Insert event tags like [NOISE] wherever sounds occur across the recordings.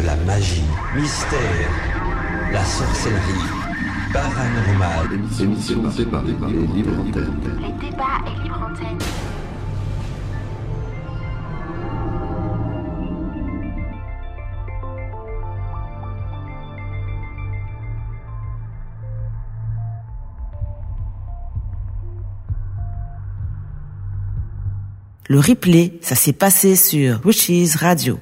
de la magie, mystère, la sorcellerie, paranormal. Émission par les libres antennes. Les débats et libre antenne. Le replay, ça s'est passé sur Wishes Radio.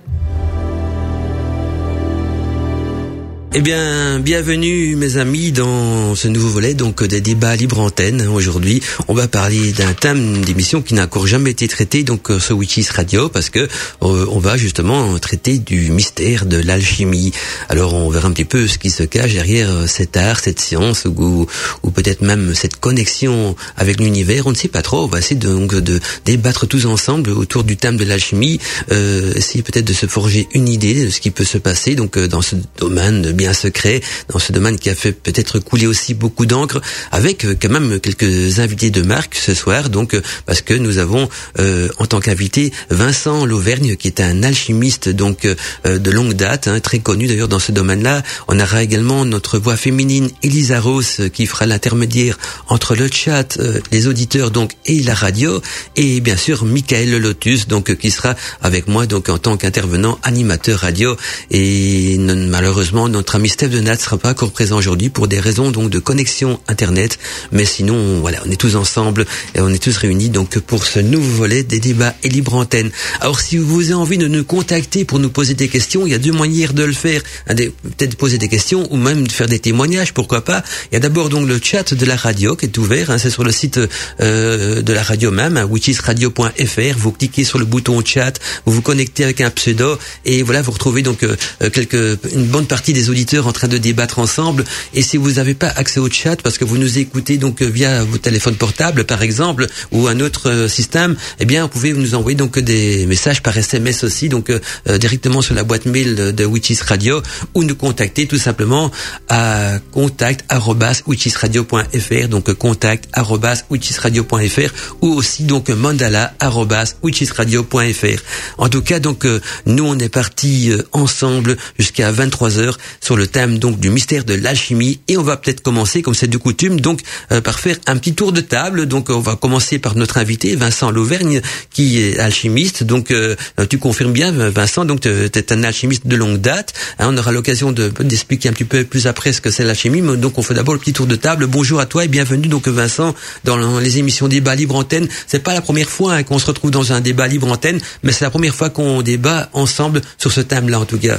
Eh bien, bienvenue mes amis dans ce nouveau volet donc des débats libre antenne. Aujourd'hui, on va parler d'un thème d'émission qui n'a encore jamais été traité donc euh, sur Witches Radio parce que euh, on va justement traiter du mystère de l'alchimie. Alors, on verra un petit peu ce qui se cache derrière euh, cet art, cette science ou, ou peut-être même cette connexion avec l'univers. On ne sait pas trop. On va essayer de, donc de débattre tous ensemble autour du thème de l'alchimie, euh, essayer peut-être de se forger une idée de ce qui peut se passer donc dans ce domaine bien secret dans ce domaine qui a fait peut-être couler aussi beaucoup d'encre avec euh, quand même quelques invités de marque ce soir. Donc euh, parce que nous avons euh, en tant qu'invité Vincent Lauvergne qui est un alchimiste donc euh, de longue date hein, très connu d'ailleurs dans ce domaine-là. On aura également notre voix féminine Elisa Rose qui fera l'intermédiaire entre le chat euh, les auditeurs donc et la radio. Et bien sûr Michael Lotus donc qui sera avec moi donc en tant qu'intervenant animateur radio. Et non- malheureusement notre ami Steph de sera pas encore présent aujourd'hui pour des raisons donc de connexion internet. Mais sinon, voilà, on est tous ensemble et on est tous réunis donc pour ce nouveau volet des débats et libre antenne. Alors si vous avez envie de nous contacter pour nous poser des questions, il y a deux manières de le faire. Peut-être poser des questions ou même de faire des témoignages, pourquoi pas. Il y a d'abord donc le chat de la radio qui est ouvert. hein, C'est sur le site euh, de la radio même, hein, witchesradio.fr. Vous cliquez sur le bouton chat, vous vous connectez avec un pseudo et voilà, vous retrouvez donc euh, euh, quelques une bonne partie des auditeurs en train de débattre ensemble. Et si vous n'avez pas accès au chat parce que vous nous écoutez donc euh, via vos téléphones portables par exemple ou un autre euh, système, eh bien vous pouvez nous envoyer donc des messages par SMS aussi donc euh, euh, directement sur la boîte mail de, Witches Radio ou nous contacter tout simplement à contact@witchesradio.fr donc contact@witchesradio.fr ou aussi donc mandala@witchesradio.fr. En tout cas donc euh, nous on est parti euh, ensemble jusqu'à 23 heures sur le thème donc du mystère de l'alchimie. Et on va peut-être commencer comme c'est de coutume donc euh, par faire un petit tour de table. Donc on va commencer par notre invité Vincent Lauvergne qui est alchimiste. Donc euh, tu confirmes bien Vincent donc tu es un alchimiste de longue date. Hein, on aura l'occasion de d'expliquer un petit peu plus après ce que c'est l'alchimie. Donc on fait d'abord le petit tour de table. Bonjour à toi et bienvenue donc Vincent dans les émissions débat libre antenne. C'est pas la première fois hein, qu'on se retrouve dans un débat libre antenne mais c'est la première fois qu'on débat ensemble sur ce thème là en tout cas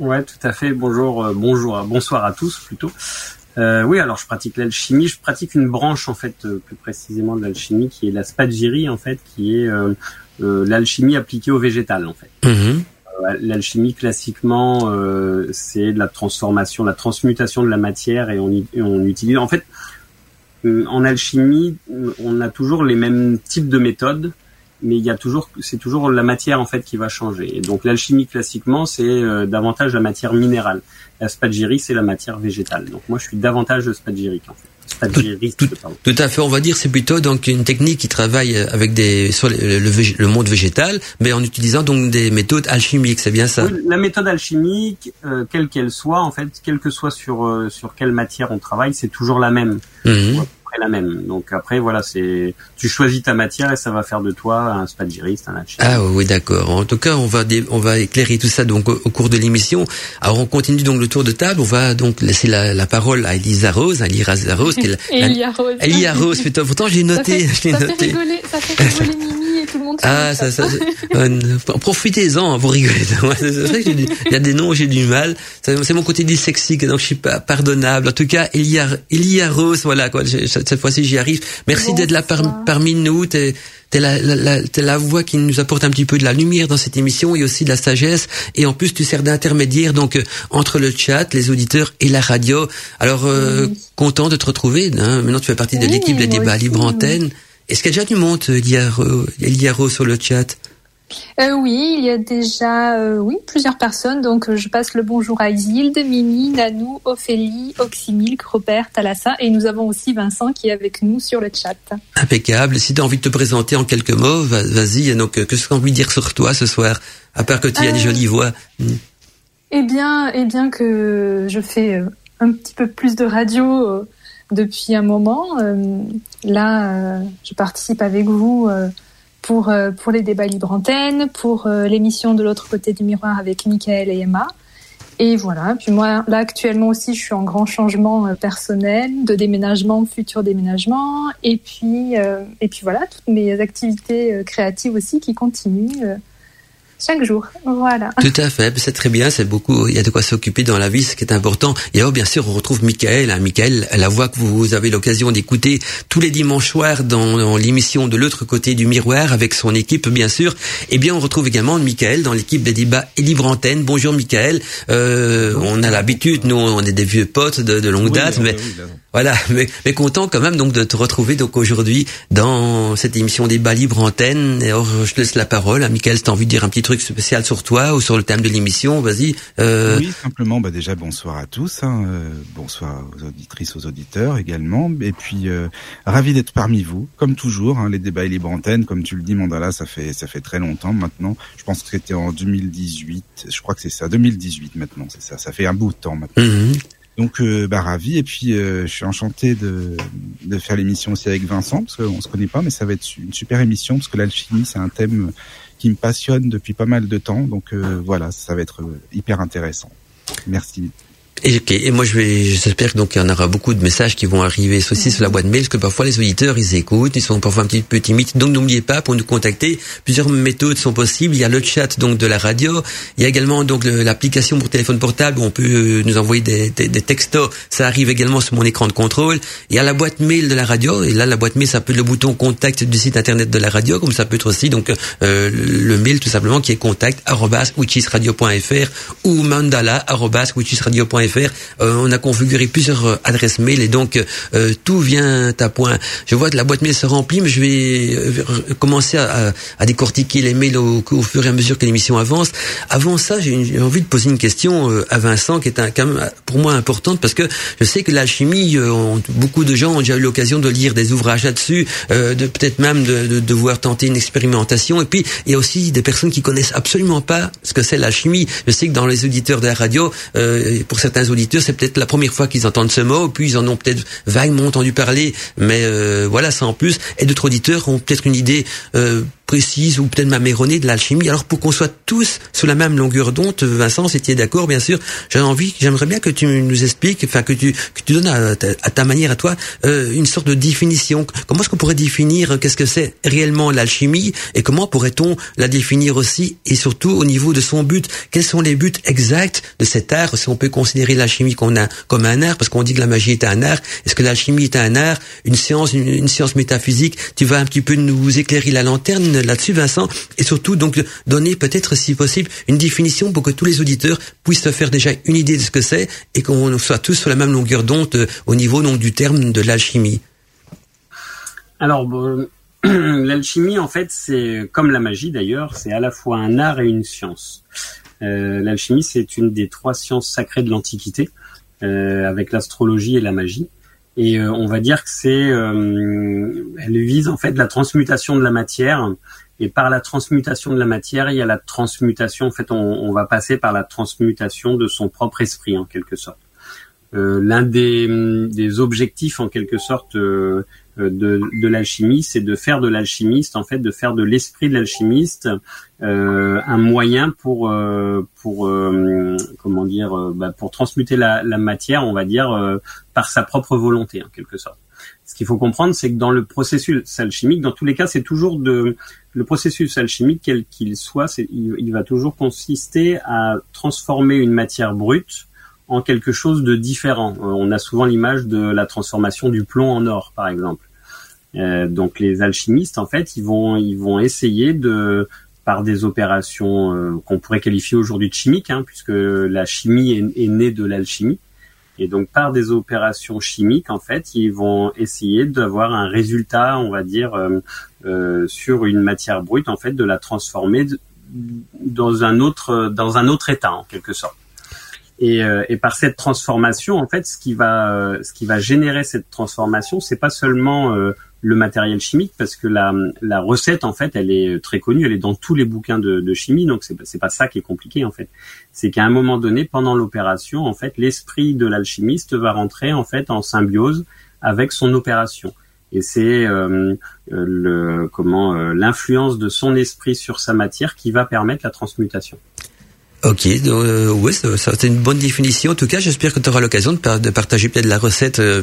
Ouais, tout à fait. Bonjour, euh, bonjour, bonsoir à tous plutôt. Euh, oui, alors je pratique l'alchimie. Je pratique une branche en fait, euh, plus précisément de l'alchimie, qui est la spagyrie en fait, qui est euh, euh, l'alchimie appliquée au végétal en fait. Mhm. Euh, L'alchimie classiquement, euh, c'est de la transformation, la transmutation de la matière et on, y- et on utilise. En fait, en alchimie, on a toujours les mêmes types de méthodes, mais il y a toujours, c'est toujours la matière en fait qui va changer. Et donc l'alchimie classiquement, c'est euh, davantage la matière minérale. La spagyrie, c'est la matière végétale. Donc moi, je suis davantage spagyrique en fait. Spagyriste, Tout-. Tout à fait, on va dire c'est plutôt donc une technique qui travaille avec des sur le, le vég- le monde végétal, mais en utilisant donc des méthodes alchimiques, c'est bien ça. Oui, la méthode alchimique, euh, quelle qu'elle soit, en fait, quelle que soit sur euh, sur quelle matière on travaille, c'est toujours la même, Mhm. La même. Donc après, voilà, c'est tu choisis ta matière et ça va faire de toi un spagyriste, un alchimiste. Ah oui, d'accord. En tout cas, on va dé- on va éclairer tout ça donc au, au cours de l'émission. Alors on continue donc le tour de table. On va donc laisser la, la parole à Elisa Rose, à Elisa Rose. qui est [LAUGHS] la- Elia Rose. Elia Rose, putain, pourtant j'ai Ça noté, fait noté. rigoler, ça fait rigoler [LAUGHS] Mimi et tout le monde. sur Ah, ça, ça, ça- euh, profitez-en [LAUGHS] C'est vrai que j'ai du- il y a des noms où j'ai du mal. C'est mon côté dyslexique, donc je suis pas pardonnable. En tout cas, Elia, Elia Rose, voilà quoi. Cette fois-ci, j'y arrive. Merci d'être là par- parmi nous. T'es t'es la, la, la, t'es la voix qui nous apporte un petit peu de la lumière dans cette émission et aussi de la sagesse. Et en plus, tu sers d'intermédiaire donc euh, entre le chat, les auditeurs et la radio. Alors, euh, Oui. content de te retrouver. Hein. Maintenant, tu fais partie de Oui, l'équipe des débats aussi, libre oui. Est-ce qu'il y a déjà du monde, Elia, Ro- Elia Rose, sur le chat? Euh, oui, il y a déjà euh, oui plusieurs personnes. Donc euh, je passe le bonjour à Isilde, Mimi, Nanou, Ophélie, Oxymilk, Robert, Thalassa et nous avons aussi Vincent qui est avec nous sur le chat. Impeccable. Si tu as envie de te présenter en quelques mots, va- vas-y. Donc, euh, qu'est-ce qu'on de dire sur toi ce soir À part que tu as une Euh, jolie voix. Eh bien, eh bien que je fais euh, un petit peu plus de radio euh, depuis un moment. Là, je participe avec vous pour, pour les débats libre antenne, pour l'émission de l'autre côté du miroir avec Michael et Emma. Et voilà. Puis moi, là, actuellement aussi, je suis en grand changement personnel, de déménagement, futur déménagement. Et puis, et puis voilà, toutes mes activités créatives aussi qui continuent chaque jour. Voilà. Tout à fait, c'est très bien, c'est beaucoup, il y a de quoi s'occuper dans la vie, ce qui est important. Et alors, bien sûr, on retrouve Michael, hein, Michael, la voix que vous avez l'occasion d'écouter tous les dimanches soirs dans, l'émission de l'autre côté du miroir avec son équipe, bien sûr. Eh bien, on retrouve également Michael dans l'équipe des débats et libre antenne. Bonjour Michael. Euh, on a l'habitude, nous, on est des vieux potes de, longue date, mais voilà, [LAUGHS] mais, mais content quand même donc de te retrouver donc aujourd'hui dans cette émission débat libre antenne. Et alors, je te laisse la parole. à Michael, si tu as envie de dire un petit truc spécial sur toi ou sur le thème de l'émission, vas-y. Euh... Oui, simplement, bah déjà bonsoir à tous, hein, euh, bonsoir aux auditrices, aux auditeurs également, et puis euh, ravi d'être parmi vous, comme toujours. Hein, les débats et libre antenne, comme tu le dis, Mandala, ça fait ça fait très longtemps maintenant. Je pense que c'était en 2018, je crois que c'est ça, 2018 maintenant, c'est ça. Ça fait un bout de temps maintenant. Mhm. Donc euh, bah ravi et puis euh, je suis enchanté de, de faire l'émission aussi avec Vincent parce qu'on se connaît pas mais ça va être une super émission parce que l'alchimie c'est un thème qui me passionne depuis pas mal de temps. Donc euh, voilà, ça va être hyper intéressant. Merci. Et, et moi, je vais, j'espère donc qu'il y en aura beaucoup de messages qui vont arriver aussi sur la boîte mail, parce que parfois les auditeurs, ils écoutent, ils sont parfois un petit peu timides. Donc n'oubliez pas, pour nous contacter, plusieurs méthodes sont possibles. Il y a le chat donc de la radio, il y a également donc l'application pour téléphone portable où on peut euh, nous envoyer des, des, des, textos. Ça arrive également sur mon écran de contrôle. Il y a la boîte mail de la radio, et là la boîte mail, ça peut être le bouton contact du site internet de la radio, comme ça peut être aussi donc euh, le mail tout simplement qui est contact ou mandala euh, on a configuré plusieurs euh, adresses mail et donc euh, tout vient à point. Je vois que la boîte mail se remplit, mais je vais commencer à, décortiquer les mails au, fur et à mesure que l'émission avance. Avant ça, j'ai envie de poser une question à Vincent qui est un, quand même pour moi importante parce que je sais que l'alchimie, beaucoup de gens ont déjà eu l'occasion de lire des ouvrages là-dessus, de peut-être même de, de, devoir tenter une expérimentation. Et puis il y a aussi des personnes qui connaissent absolument pas ce que c'est l'alchimie. Je sais que dans les auditeurs de la radio, pour certains auditeurs, c'est peut-être la première fois qu'ils entendent ce mot, puis ils en ont peut-être vaguement entendu parler, mais euh, voilà, ça en plus. Et d'autres auditeurs ont peut-être une idée euh, précise ou peut-être même erronée de l'alchimie. Alors pour qu'on soit tous sur la même longueur d'onde, Vincent, si tu es d'accord, bien sûr, j'ai envie, j'aimerais bien que tu nous expliques, enfin que tu que tu donnes à ta, manière à toi euh, une sorte de définition. Comment est-ce qu'on pourrait définir qu'est-ce que c'est réellement l'alchimie et comment pourrait-on la définir aussi et surtout au niveau de son but? Quels sont les buts exacts de cet art? Si on peut considérer l'alchimie qu'on a comme un art, parce qu'on dit que la magie est un art. Est-ce que l'alchimie est un art, une science, une science métaphysique? Tu vas un petit peu nous éclairer la lanterne là-dessus, Vincent, et surtout donc donner peut-être, si possible, une définition pour que tous les auditeurs puissent se faire déjà une idée de ce que c'est et qu'on soit tous sur la même longueur d'onde euh, au niveau donc du terme de l'alchimie. Alors, [CLEARS THROAT] l'alchimie, en fait, c'est comme la magie d'ailleurs, c'est à la fois un art et une science. Euh, l'alchimie, c'est une des trois sciences sacrées de l'Antiquité, euh, avec l'astrologie et la magie. Et euh, on va dire que c'est, euh, elle vise en fait la transmutation de la matière. Et par la transmutation de la matière, il y a la transmutation. En fait, on, va passer par la transmutation de son propre esprit, en quelque sorte. Euh, L'un des, des, objectifs, en quelque sorte, euh, de, de l'alchimie, c'est de faire de l'alchimiste, en fait, de faire de l'esprit de l'alchimiste euh, un moyen pour euh, pour euh, comment dire bah, pour transmuter la, la, matière, on va dire par sa propre volonté en quelque sorte. Ce qu'il faut comprendre, c'est que dans le processus alchimique, dans tous les cas, c'est toujours de le processus alchimique quel qu'il soit, il, va toujours consister à transformer une matière brute en quelque chose de différent. on a souvent l'image de la transformation du plomb en or, par exemple. Euh, donc les alchimistes, en fait, ils vont ils vont essayer de par des opérations euh, qu'on pourrait qualifier aujourd'hui de chimiques, hein, puisque la chimie est, née de l'alchimie. Et donc par des opérations chimiques, en fait, ils vont essayer d'avoir un résultat, on va dire, euh, euh, sur une matière brute, en fait, de la transformer dans un autre dans un autre état, en quelque sorte. Et, euh, et, par cette transformation, en fait, ce qui va, euh, ce qui va générer cette transformation, c'est pas seulement euh, le matériel chimique, parce que la, recette, en fait, elle est très connue, elle est dans tous les bouquins de, de chimie, donc c'est, c'est pas ça qui est compliqué, en fait. C'est qu'à un moment donné, pendant l'opération, en fait, l'esprit de l'alchimiste va rentrer, en fait, en symbiose avec son opération. Et c'est le comment l'influence de son esprit sur sa matière qui va permettre la transmutation. Ok, euh, oui, c'est une bonne définition. En tout cas, j'espère que tu auras l'occasion de, partager peut-être la recette, euh,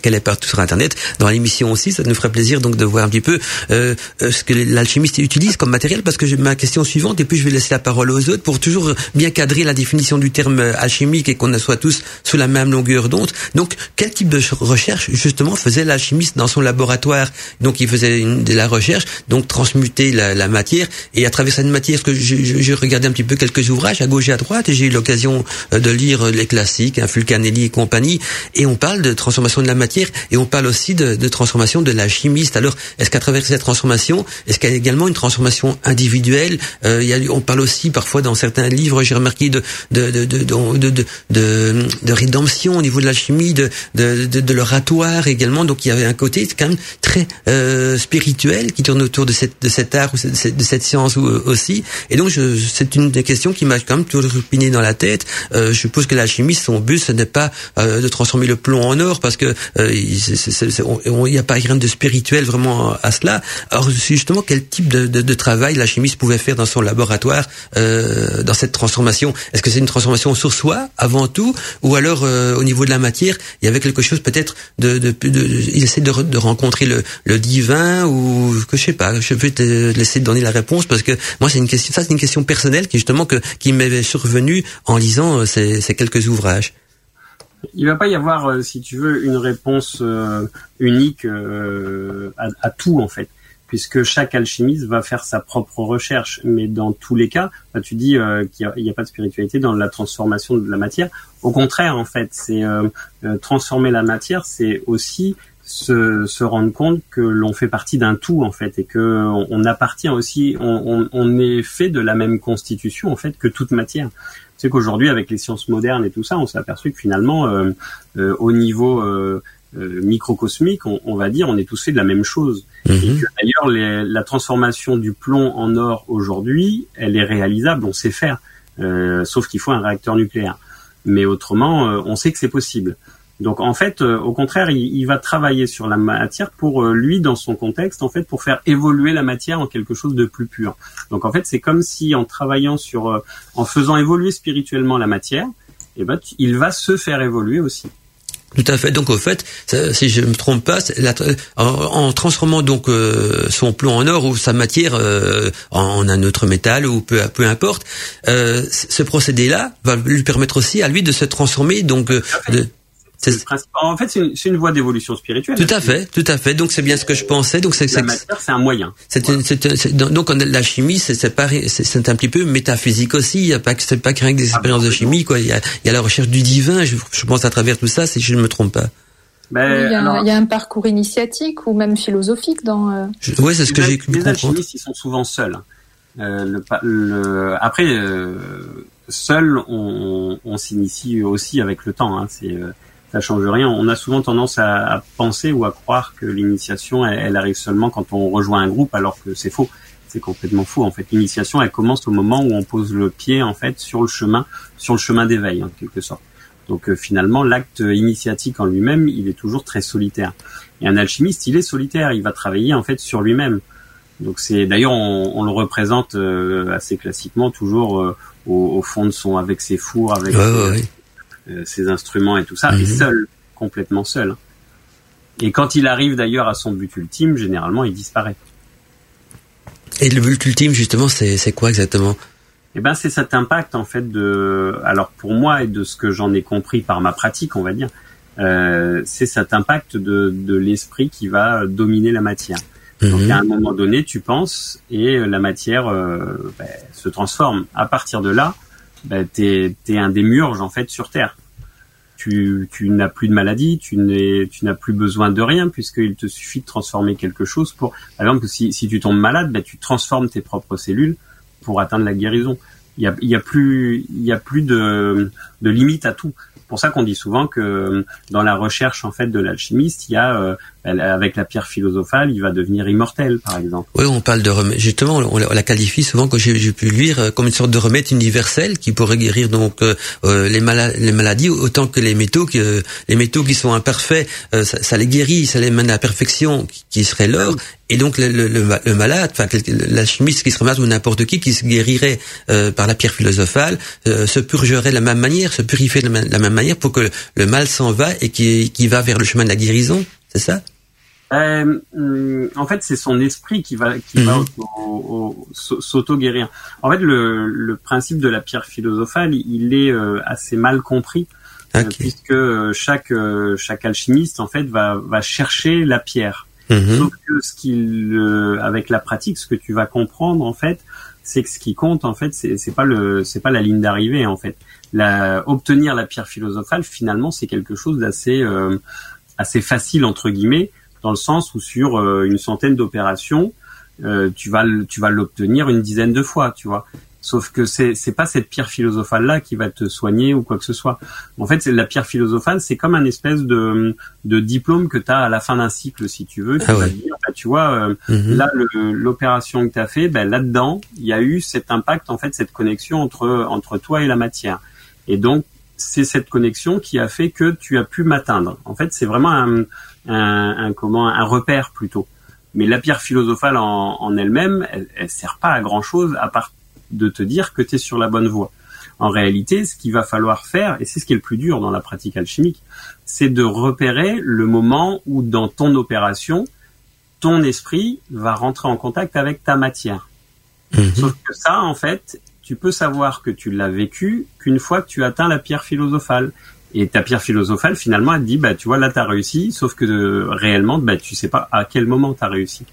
qu'elle est partout sur Internet, dans l'émission aussi. Ça nous ferait plaisir donc de voir un petit peu euh, euh ce que l'alchimiste utilise comme matériel, parce que ma question suivante, et puis je vais laisser la parole aux autres pour toujours bien cadrer la définition du terme alchimique et qu'on soit tous sous la même longueur d'onde. Donc, quel type de recherche justement faisait l'alchimiste dans son laboratoire? Donc, il faisait une, de la recherche, donc transmuter la, la matière, et à travers cette matière, ce que je regardais un petit peu quelques ouvrages à gauche et à droite et j'ai eu l'occasion euh, de lire les classiques, hein, Fulcanelli et compagnie, et on parle de transformation de la matière et on parle aussi de, transformation de la chimiste. Alors, est-ce qu'à travers cette transformation, est-ce qu'il y a également une transformation individuelle euh, On parle aussi parfois dans certains livres, j'ai remarqué, de de, de, de, de, de, de rédemption au niveau de la chimie, de, de, de, l'oratoire également. Donc, il y avait un côté quand même très euh, spirituel qui tourne autour de, cette, de cet art ou de cette science aussi. Et donc, c'est une des questions qui m'a quand même toujours piné dans la tête. Euh, je suppose que l'alchimiste, son but, ce n'est pas euh, de transformer le plomb en or, parce que euh, il n'y a pas rien de spirituel vraiment à cela. Alors justement, quel type de, de, de travail l'alchimiste pouvait faire dans son laboratoire euh, dans cette transformation? Est-ce que c'est une transformation sur soi avant tout, ou alors euh, au niveau de la matière, il y avait quelque chose peut-être de, de, il essaie de, de rencontrer le, le, divin ou que je sais pas. Je peux te laisser donner la réponse parce que moi c'est une question, ça c'est une question personnelle qui justement que qui m'avait survenu en lisant euh, ces, quelques ouvrages Il va pas y avoir, euh, si tu veux, une réponse euh, unique à, tout en fait, puisque chaque alchimiste va faire sa propre recherche. Mais dans tous les cas, bah, tu dis qu'il n'y a, a, pas de spiritualité dans la transformation de la matière. Au contraire, en fait, c'est transformer la matière, c'est aussi se, se, rendre compte que l'on fait partie d'un tout en fait et que on, on appartient aussi, on, on, on, est fait de la même constitution en fait que toute matière. Sais qu'aujourd'hui avec les sciences modernes et tout ça, on s'est aperçu que finalement euh, euh, au niveau euh, euh microcosmique, on, on, va dire, on est tous fait de la même chose. Mhm. Et que d'ailleurs la transformation du plomb en or aujourd'hui, elle est réalisable, on sait faire, euh, sauf qu'il faut un réacteur nucléaire. Mais autrement, on sait que c'est possible. Donc en fait, euh, au contraire, il, il, va travailler sur la matière pour euh, lui, dans son contexte, en fait, pour faire évoluer la matière en quelque chose de plus pur. Donc en fait, c'est comme si en travaillant sur, euh, en faisant évoluer spirituellement la matière, eh ben, il va se faire évoluer aussi. Tout à fait. Donc au fait, si je me trompe pas, la, en, en, transformant donc son plomb en or ou sa matière en, un autre métal ou peu peu importe, ce procédé-là va lui permettre aussi à lui de se transformer donc de, en fait, c'est une, une, voie d'évolution spirituelle. Tout à fait, tout à fait. Donc c'est bien ce que je pensais. Donc c'est la matière, c'est un moyen. C'est voilà. donc la chimie, c'est c'est un petit peu métaphysique aussi. Il y a pas c'est pas qu'un des expériences de chimie quoi. Il y a, il y a la recherche du divin. Je, je, pense à travers tout ça, si je ne me trompe pas. Ben, il, y a, alors, il, y a, un parcours initiatique ou même philosophique dans. Euh... Oui, c'est ce que j'ai Les alchimistes, ils sont souvent seuls. Euh, le, le, après, euh, seuls, on, on s'initie aussi avec le temps. Hein, c'est euh, ça change rien. On a souvent tendance à, à penser ou à croire que l'initiation, elle, elle, arrive seulement quand on rejoint un groupe, alors que c'est faux. C'est complètement faux. En fait, l'initiation, elle commence au moment où on pose le pied, en fait, sur le chemin, sur le chemin d'éveil, en quelque sorte. Donc euh, finalement, l'acte initiatique en lui-même, il est toujours très solitaire. Et un alchimiste, il est solitaire. Il va travailler en fait sur lui-même. Donc c'est d'ailleurs on, on, le représente euh, assez classiquement toujours euh, au, au, fond de son avec ses fours, avec ouais, ouais, ouais. Euh, ses instruments et tout ça, mm -hmm. et seul, complètement seul. Et quand il arrive d'ailleurs à son but ultime, généralement, il disparaît. Et le but ultime, justement, c'est quoi exactement? Eh ben, c'est cet impact en fait de. Alors pour moi et de ce que j'en ai compris par ma pratique, on va dire, euh, c'est cet impact de, de l'esprit qui va dominer la matière. Donc à un moment donné, tu penses et la matière euh, ben, se transforme. À partir de là, bah, t'es es un démiurge en fait sur Terre. Tu, n'as plus de maladie, tu n'as plus besoin de rien puisqu'il te suffit de transformer quelque chose pour. Par exemple, si, tu tombes malade, bah, tu transformes tes propres cellules pour atteindre la guérison. il y a, il y a plus, il y a plus de, de limite à tout. C'est pour ça qu'on dit souvent que dans la recherche en fait de l'alchimiste, il y a euh, avec la pierre philosophale, il va devenir immortel, par exemple. Oui, on parle de remède. Justement, on, la qualifie souvent, que j'ai pu lire, euh, comme une sorte de remède universel qui pourrait guérir donc euh, euh les, les, maladies autant que les métaux, que les métaux qui sont imparfaits, euh, ça, ça, les guérit, ça les mène à la perfection, qui serait l'or. Et donc le, le, le malade, enfin l'alchimiste qui serait malade ou n'importe qui qui se guérirait euh, par la pierre philosophale, se purgerait de la même manière, se purifierait de la même manière pour que le mal s'en va et qui, qui va vers le chemin de la guérison. C'est ça? Euh, en fait, c'est son esprit qui va qui va mhm. s'auto guérir. En fait, le, le, principe de la pierre philosophale, il est euh, assez mal compris. Euh, puisque chaque chaque alchimiste en fait va va chercher la pierre. Mhm. Sauf que ce qu'il avec la pratique, ce que tu vas comprendre en fait, c'est que ce qui compte en fait, c'est c'est pas le c'est pas la ligne d'arrivée en fait. La, obtenir la pierre philosophale, finalement, c'est quelque chose d'assez assez facile entre guillemets dans le sens où sur euh, une centaine d'opérations, euh, tu vas tu vas l'obtenir une dizaine de fois, tu vois. Sauf que c'est c'est pas cette pierre philosophale là qui va te soigner ou quoi que ce soit. En fait, c'est la pierre philosophale, c'est comme un espèce de de diplôme que tu as à la fin d'un cycle si tu veux, tu ah vas dire bah, tu vois euh, mhm. là l'opération que tu as fait, ben là-dedans, il y a eu cet impact en fait cette connexion entre entre toi et la matière. Et donc c'est cette connexion qui a fait que tu as pu m'atteindre. En fait, c'est vraiment un, un, comment un repère plutôt. Mais la pierre philosophale en, elle-même, elle, elle sert pas à grand chose à part de te dire que tu es sur la bonne voie. En réalité, ce qu'il va falloir faire, et c'est ce qui est le plus dur dans la pratique alchimique, c'est de repérer le moment où dans ton opération, ton esprit va rentrer en contact avec ta matière. Mhm. Sauf que ça, en fait, tu peux savoir que tu l'as vécu qu'une fois que tu atteins la pierre philosophale. Et ta pierre philosophale, finalement, elle dit, bah, tu vois, là, tu as réussi, sauf que euh, réellement, bah, tu sais pas à quel moment tu as réussi.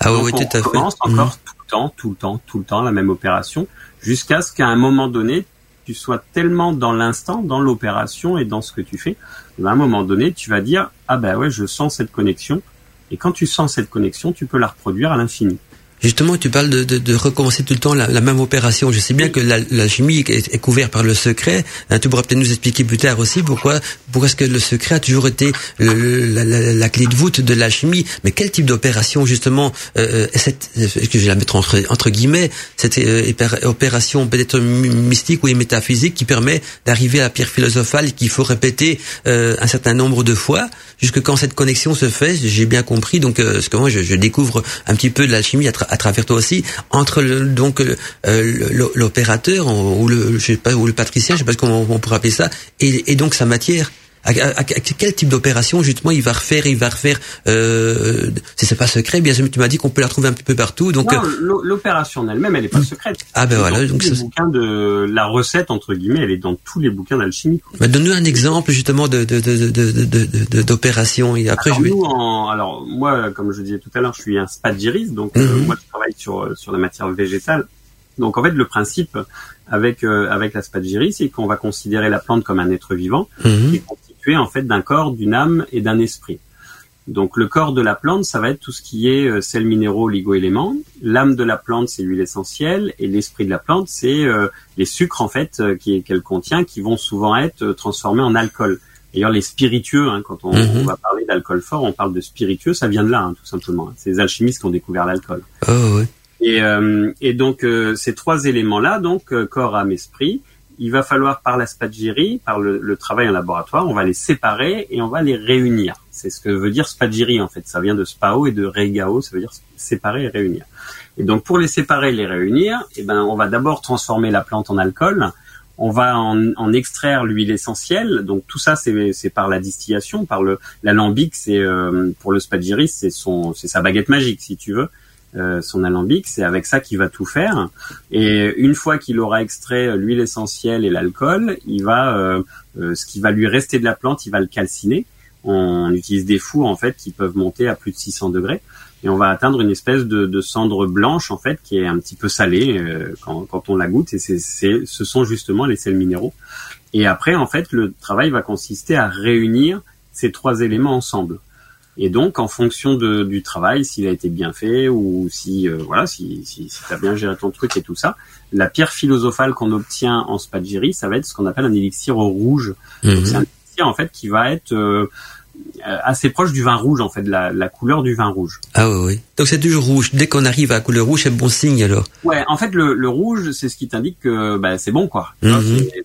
Ah oui, tout à fait. Commence encore tout le temps, tout le temps, tout le temps, la même opération, jusqu'à ce qu'à un moment donné, tu sois tellement dans l'instant, dans l'opération et dans ce que tu fais, à un moment donné, tu vas dire, ah ben ouais, je sens cette connexion. Et quand tu sens cette connexion, tu peux la reproduire à l'infini. Justement, tu parles de, de, de, recommencer tout le temps la, la, même opération. Je sais bien que la, la chimie est, est couverte par le secret. Hein, tu pourras peut-être nous expliquer plus tard aussi pourquoi, pourquoi est-ce que le secret a toujours été le, la, la, clé de voûte de la chimie. Mais quel type d'opération justement euh, euh cette, que je vais la mettre entre, entre guillemets, cette euh, opération peut-être mystique ou métaphysique qui permet d'arriver à la pierre philosophale qu'il faut répéter euh, un certain nombre de fois jusque quand cette connexion se fait? J'ai bien compris. Donc, euh, ce que moi je, je, découvre un petit peu de l'alchimie à, à travers toi aussi, entre le, donc euh, l'opérateur ou le je sais pas ou le patricien, je sais pas comment on pourrait appeler ça, et, et donc sa matière. À, quel type d'opération justement il va refaire il va refaire euh, c'est pas secret bien sûr tu m'as dit qu'on peut la trouver un petit peu partout donc euh, l'opération en elle-même elle est pas secrète. Ah ben voilà donc bouquins de la recette entre guillemets elle est dans tous les bouquins d'alchimie. Bah, donne-nous un exemple justement de d'opération et après alors, je vais... alors moi comme je disais tout à l'heure je suis un spadgiriste donc euh, mhm. moi je travaille sur sur la matière végétale. Donc en fait le principe avec euh, avec la spagyrie c'est qu'on va considérer la plante comme un être vivant en fait d'un corps, d'une âme et d'un esprit. Donc le corps de la plante, ça va être tout ce qui est euh, sels minéraux, oligo-éléments. L'âme de la plante, c'est l'huile essentielle, et l'esprit de la plante, c'est euh, les sucres en fait euh, qu'elle contient, qui vont souvent être transformés en alcool. D'ailleurs, les spiritueux, hein, quand on, mhm. va parler d'alcool fort, on parle de spiritueux, ça vient de là, hein, tout simplement. C'est les alchimistes qui ont découvert l'alcool. Oh, et, et, donc ces trois éléments-là, donc corps, âme, esprit, il va falloir par la spagyrie, par le, travail en laboratoire, on va les séparer et on va les réunir. C'est ce que veut dire spagyrie en fait. Ça vient de spao et de regao, ça veut dire séparer et réunir. Et donc pour les séparer et les réunir, eh ben on va d'abord transformer la plante en alcool. On va en, extraire l'huile essentielle. Donc tout ça c'est par la distillation, par le l'alambic. C'est euh, pour le spagyrie, c'est son c'est sa baguette magique si tu veux. Euh, son alambic, c'est avec ça qu'il va tout faire. Et une fois qu'il aura extrait l'huile essentielle et l'alcool, il va, euh, euh, ce qui va lui rester de la plante, il va le calciner. On utilise des fours en fait qui peuvent monter à plus de 600 degrés et on va atteindre une espèce de, de cendre blanche en fait qui est un petit peu salée quand, quand, on la goûte et c'est, ce sont justement les sels minéraux. Et après en fait le travail va consister à réunir ces trois éléments ensemble. Et donc, en fonction de, du travail, s'il a été bien fait ou si euh, voilà, si, si, si tu as bien géré ton truc et tout ça, la pierre philosophale qu'on obtient en spadgiri, ça va être ce qu'on appelle un élixir rouge. Mhm. Donc, C'est un élixir en fait qui va être euh, euh, assez proche du vin rouge en fait, de la, la couleur du vin rouge. Ah oui, oui. Donc c'est toujours rouge. Dès qu'on arrive à la couleur rouge, c'est bon signe alors. Ouais, en fait, le, le rouge, c'est ce qui t'indique que bah, c'est bon, quoi. C'est-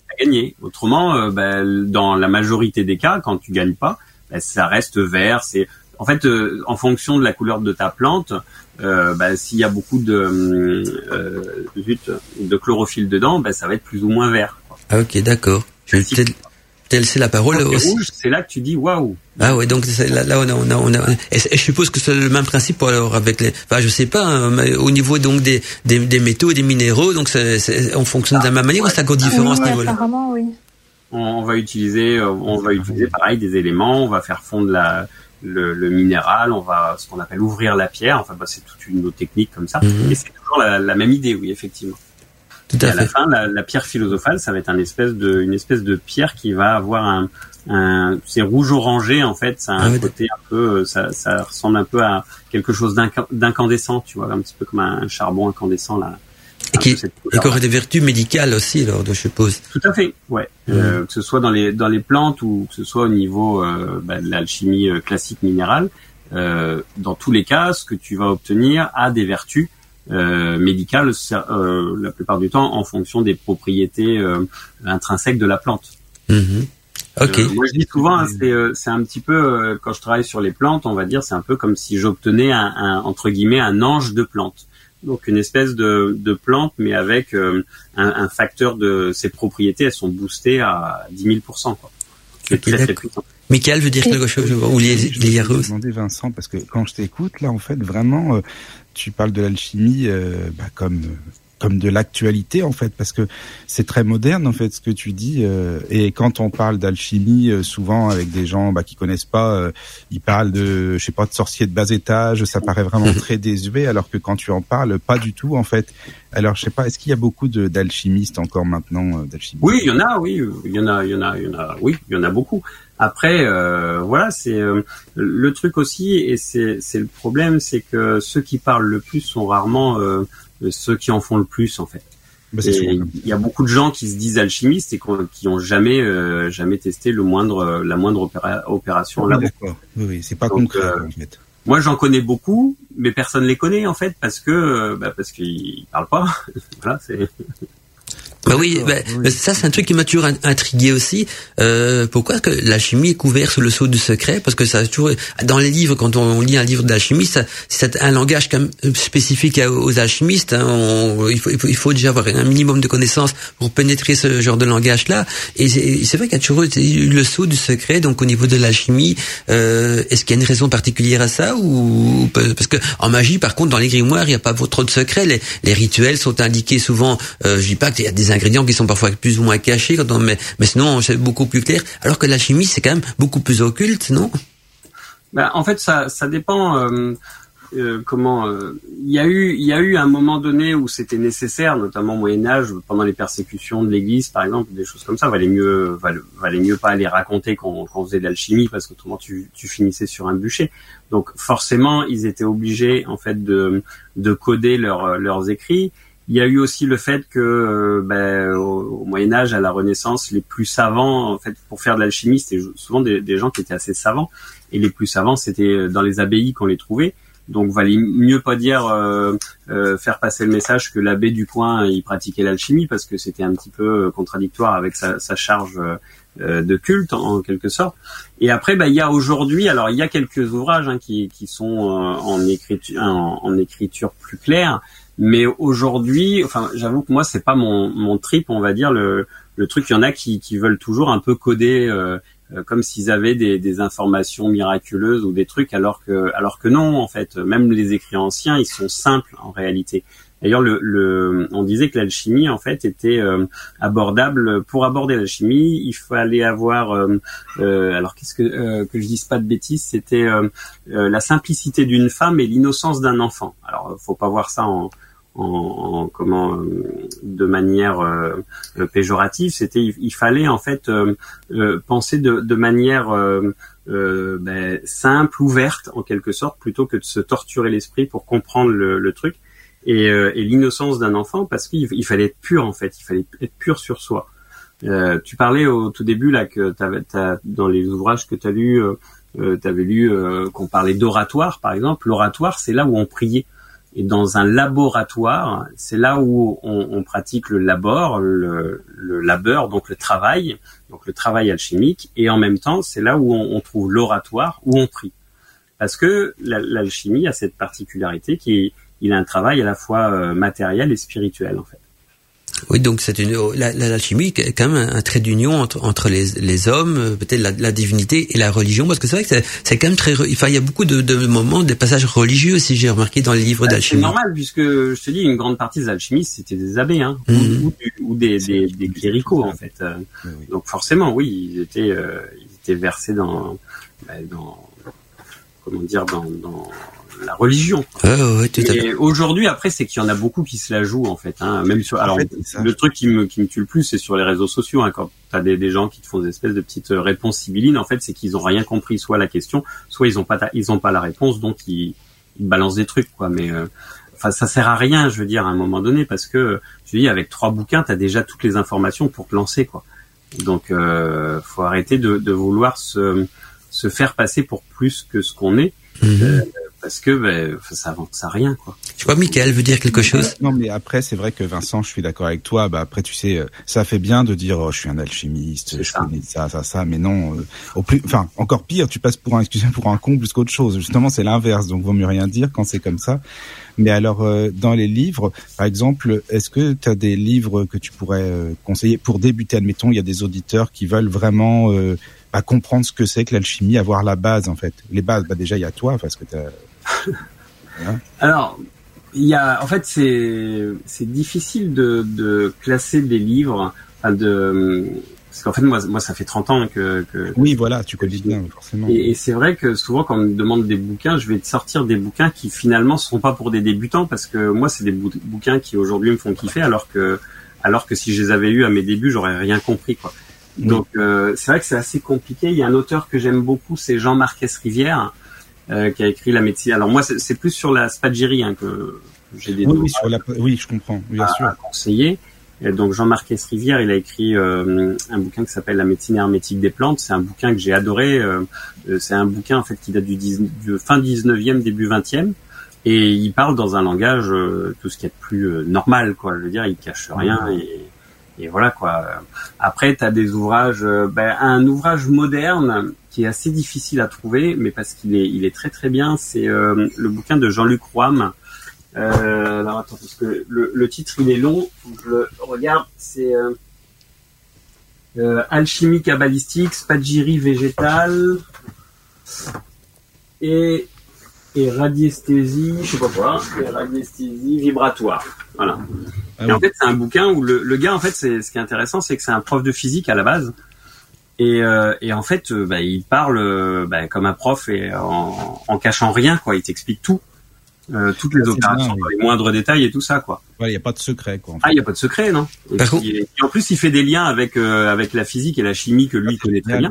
T'as gagné. Autrement, euh, bah, dans la majorité des cas, quand tu gagnes pas, bah, ça reste vert. C'est en fait, euh, en fonction de la couleur de ta plante, euh, bah, s'il y a beaucoup de euh, zut, de chlorophylle dedans, bah, ça va être plus ou moins vert. quoi. Ah ok, d'accord. Je vais peut-être te laisser la parole Quand c'est aussi. rouge, c'est là que tu dis waouh. Ah ouais, donc là, là on a, on a, on a, et, et je suppose que c'est le même principe alors avec les, enfin je sais pas, hein, mais au niveau donc des, des, des métaux et des minéraux, donc c'est, on fonctionne de la même manière ou c'est encore différent à ce Oui, niveau-là? apparemment, oui. On, va utiliser, on va utiliser pareil des éléments. On va faire fondre la, le, le minéral. On va ce qu'on appelle ouvrir la pierre. Enfin, bah, c'est toute une autre technique comme ça. Mhm. Et c'est toujours la, la même idée, oui, effectivement. Tout Et à à la fin, la, la pierre philosophale, ça va être un espèce de, une espèce de pierre qui va avoir un, un c'est rouge orangé en fait. Ça a Ah un ouais, côté un peu, euh, ça, ça ressemble un peu à quelque chose d'inca- d'incandescent, tu vois, un petit peu comme un charbon incandescent là. Et qui, cette et qui aurait des vertus médicales aussi alors, je suppose. Tout à fait, ouais. Euh, que ce soit dans les dans les plantes ou que ce soit au niveau euh, bah, de l'alchimie euh, classique minérale, euh, dans tous les cas, ce que tu vas obtenir a des vertus euh, médicales euh, la plupart du temps en fonction des propriétés euh, intrinsèques de la plante. Mhm. Ok. Euh, moi, je dis souvent, hein, c'est euh, c'est un petit peu euh, quand je travaille sur les plantes, on va dire, c'est un peu comme si j'obtenais un, un entre guillemets un ange de plante. Donc une espèce de, de plante, mais avec euh, un, un facteur de ses propriétés, elles sont boostées à 10 000% quoi. C'est très très puissant. Michael veut dire quelque chose ou les, Je les Yarros. demander Vincent parce que quand je t'écoute là en fait vraiment euh, tu parles de l'alchimie euh, bah, comme comme de l'actualité en fait parce que c'est très moderne en fait ce que tu dis euh, et quand on parle d'alchimie euh, souvent avec des gens bah, qui connaissent pas euh, ils parlent de je sais pas de sorciers de bas étage ça paraît vraiment [LAUGHS] très désuet alors que quand tu en parles pas du tout en fait alors je sais pas est-ce qu'il y a beaucoup d'alchimistes encore maintenant euh, d'alchimistes? Oui, il y en a, oui, il y en a, il y en a, il y en a, oui, il y en a beaucoup. Après, euh, voilà, c'est euh, le truc aussi, et c'est c'est le problème, c'est que ceux qui parlent le plus sont rarement euh, ceux qui en font le plus en fait. Bah, il y a beaucoup de gens qui se disent alchimistes et qui ont jamais euh, jamais testé le moindre la moindre opéra- opération labo. D'accord. Oui, oui, c'est pas Donc, concret euh, en fait. Moi, j'en connais beaucoup, mais personne les connaît en fait parce que euh, bah, parce qu'ils parlent pas. [LAUGHS] voilà, c'est Bah oui, bah, oui. ça c'est un truc qui m'a toujours in- intrigué aussi. Euh, pourquoi que la chimie est couverte sous le sceau du secret? Parce que ça a toujours dans les livres quand on lit un livre d'alchimie, ça- c'est un langage quand même spécifique aux alchimistes. hein. On- il, faut, il, faut, il faut déjà avoir un minimum de connaissances pour pénétrer ce genre de langage-là. Et c'est vrai qu'il y a toujours eu le sceau du secret. Donc au niveau de l'alchimie, euh, est-ce qu'il y a une raison particulière à ça ou parce que en magie, par contre, dans les grimoires, il n'y a pas trop de secrets. Les, les rituels sont indiqués souvent. Euh, je dis pas qu'il y a des ingrédients qui sont parfois plus ou moins cachés, quand on, mais, mais sinon c'est beaucoup plus clair. Alors que la chimie, c'est quand même beaucoup plus occulte, non? Bah, en fait, ça, ça dépend. euh, euh, comment euh, Il y a eu, y a eu un moment donné où c'était nécessaire, notamment au Moyen Âge, pendant les persécutions de l'Église, par exemple, des choses comme ça. Valait mieux, valait, mieux pas les raconter quand, quand on faisait de l'alchimie, parce qu'autrement tu, tu finissais sur un bûcher. Donc forcément, ils étaient obligés, en fait, de, de coder leurs leurs écrits. Il y a eu aussi le fait que, euh, ben, au, au Moyen Âge, à la Renaissance, les plus savants, en fait, pour faire de l'alchimie, c'était souvent des, des gens qui étaient assez savants. Et les plus savants, c'était dans les abbayes qu'on les trouvait. Donc, valait mieux pas dire euh, euh, faire passer le message que l'abbé du coin il pratiquait l'alchimie parce que c'était un petit peu euh, contradictoire avec sa, sa charge euh, de culte en quelque sorte. Et après, bah, il y a aujourd'hui, alors il y a quelques ouvrages hein, qui, qui sont euh, en écriture en, en écriture plus claire, mais aujourd'hui, enfin, j'avoue que moi c'est pas mon, mon trip, on va dire le, le truc. Il y en a qui, qui veulent toujours un peu coder. Euh, euh, comme s'ils avaient des, des, informations miraculeuses ou des trucs, alors que, alors que non, en fait, même les écrits anciens, ils sont simples en réalité. D'ailleurs, le, le, on disait que l'alchimie, en fait, était euh, abordable. Pour aborder l'alchimie, il fallait avoir, euh, euh, alors qu'est-ce que euh, que je dise pas de bêtises, c'était la simplicité d'une femme et l'innocence d'un enfant. Alors, faut pas voir ça en en, en comment euh, de manière euh, péjorative. C'était il, fallait en fait euh, penser de, de manière ben, simple, ouverte en quelque sorte, plutôt que de se torturer l'esprit pour comprendre le, le truc et, et l'innocence d'un enfant, parce qu'il il fallait être pur en fait, il fallait être pur sur soi. Euh, tu parlais au tout début là que t'avais, t'as, dans les ouvrages que tu as lus, euh, tu avais lu qu'on parlait d'oratoire par exemple. L'oratoire, c'est là où on priait. Et dans un laboratoire, c'est là où on, pratique le labor, le, labeur, donc le travail, donc le travail alchimique, et en même temps, c'est là où on, on trouve l'oratoire, où on prie. Parce que l'alchimie a cette particularité qui il a un travail à la fois euh, matériel et spirituel en fait. Oui, donc c'est une l'alchimie la, est quand même un, trait d'union entre, entre les, les hommes, euh, peut-être la, la, divinité et la religion, parce que c'est vrai que c'est quand même très, enfin il y a beaucoup de, de moments, des passages religieux, si j'ai remarqué dans les livres d'alchimie. C'est normal puisque je te dis une grande partie des alchimistes c'était des abbés, hein, ou, mhm. ou, des, des, des cléricaux en fait. Euh. Donc forcément, oui, ils étaient, euh, ils étaient versés dans, bah, dans comment dire, dans, dans la religion. et aujourd'hui, après, c'est qu'il y en a beaucoup qui se la jouent en fait. Hein. Même sur, alors, le truc qui me qui me tue le plus, c'est sur les réseaux sociaux. Hein, quand t'as des, des gens qui te font des espèces de petites euh, réponses sibyllines, en fait, c'est qu'ils ont rien compris, soit la question, soit ils ont pas ils ont pas la réponse, donc ils, ils balancent des trucs quoi. Mais euh, enfin, ça sert à rien, je veux dire, à un moment donné, parce que je dis, avec trois bouquins, t'as déjà toutes les informations pour te lancer quoi. Donc, euh, faut arrêter de, de vouloir se se faire passer pour plus que ce qu'on est. Mhm. Euh, parce que ben, ça avance à rien quoi. Je crois Michael veut dire quelque chose. Non mais après c'est vrai que Vincent, je suis d'accord avec toi. Bah après tu sais, euh, ça fait bien de dire oh, je suis un alchimiste, je connais ça, ça, ça, mais non. Euh, au plus, enfin encore pire, tu passes pour un excusez pour un con plus qu'autre chose. Justement c'est l'inverse, donc vaut mieux rien dire quand c'est comme ça. Mais alors euh, dans les livres, par exemple, est-ce que tu as des livres que tu pourrais conseiller pour débuter? Admettons, il y a des auditeurs qui veulent vraiment bah, comprendre ce que c'est que l'alchimie, avoir la base en fait. Les bases, bah déjà il y a toi parce que tu [LAUGHS] Alors, il y a, en fait, c'est c'est difficile de, de classer des livres, de parce qu'en fait moi moi ça fait 30 ans que, que oui voilà tu connais bien forcément. Et, c'est vrai que souvent quand on me demande des bouquins je vais te sortir des bouquins qui finalement sont pas pour des débutants parce que moi c'est des bouquins qui aujourd'hui me font kiffer alors que alors que si je les avais eu à mes débuts j'aurais rien compris quoi. Donc euh, c'est vrai que c'est assez compliqué. Il y a un auteur que j'aime beaucoup c'est Jean Marques Rivière euh, qui a écrit la médecine. Alors moi, c'est plus sur la spagyrie hein, que j'ai des oui, oui, je comprends, bien à, sûr. À conseiller. Et donc Jean-Marc Rivière, il a écrit euh, un bouquin qui s'appelle La médecine hermétique des plantes. C'est un bouquin que j'ai adoré. Euh, c'est un bouquin en fait qui date du, 10, du fin 19e, début 20e. Et il parle dans un langage tout ce qui est plus normal, quoi. Je veux dire, il cache rien et, et voilà quoi. Après, tu as des ouvrages, ben, un ouvrage moderne qui est assez difficile à trouver, mais parce qu'il est, il est très très bien. C'est euh, le bouquin de Jean-Luc Roym. Euh, alors attends, parce que le, titre il est long, je le regarde. C'est euh, euh, alchimie kabbalistique, spagyrie végétale et et radiesthésie, je sais pas quoi, et radiesthésie vibratoire. Voilà. Ah et en fait, c'est un bouquin où le, le gars, en fait, c'est ce qui est intéressant, c'est que c'est un prof de physique à la base. Et, euh, et en fait, euh, bah, il parle euh, bah, comme un prof et en, en cachant rien, quoi. Il t'explique tout, euh, toutes les opérations, les moindres détails et tout ça, quoi. Il n'y a pas de secret, quoi. Ah, il n'y a pas de secret, non? Et, en plus, il fait des liens avec avec la physique et la chimie que lui connaît très bien.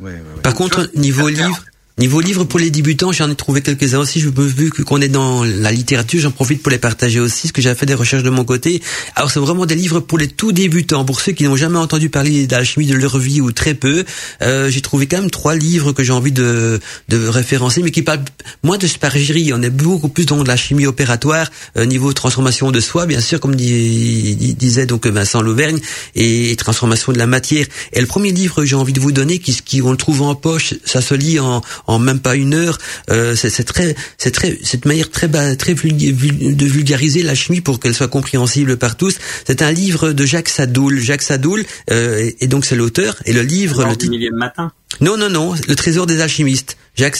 Ouais, ouais, Par contre, niveau livre, Niveau livres pour les débutants, j'en ai trouvé quelques-uns aussi. Je vu qu'on est dans la littérature, j'en profite pour les partager aussi, parce que j'ai fait des recherches de mon côté. Alors c'est vraiment des livres pour les tout débutants, pour ceux qui n'ont jamais entendu parler d'alchimie de leur vie ou très peu. Euh, j'ai trouvé quand même trois livres que j'ai envie de, de référencer, mais qui parlent moins de spargerie. On est beaucoup plus dans de la chimie opératoire, euh, niveau transformation de soi, bien sûr, comme disait donc Vincent Lauvergne, et, transformation de la matière. Et le premier livre que j'ai envie de vous donner, qui, qui on le trouve en poche, ça se lit en même pas une heure. Euh, c'est très, c'est très, cette manière très très de vulgariser la chimie pour qu'elle soit compréhensible par tous. C'est un livre de Jacques Sadoul. Jacques Sadoul, euh, et donc c'est l'auteur. Et le livre, le matin? Non, non, non, le trésor des alchimistes. Jacques,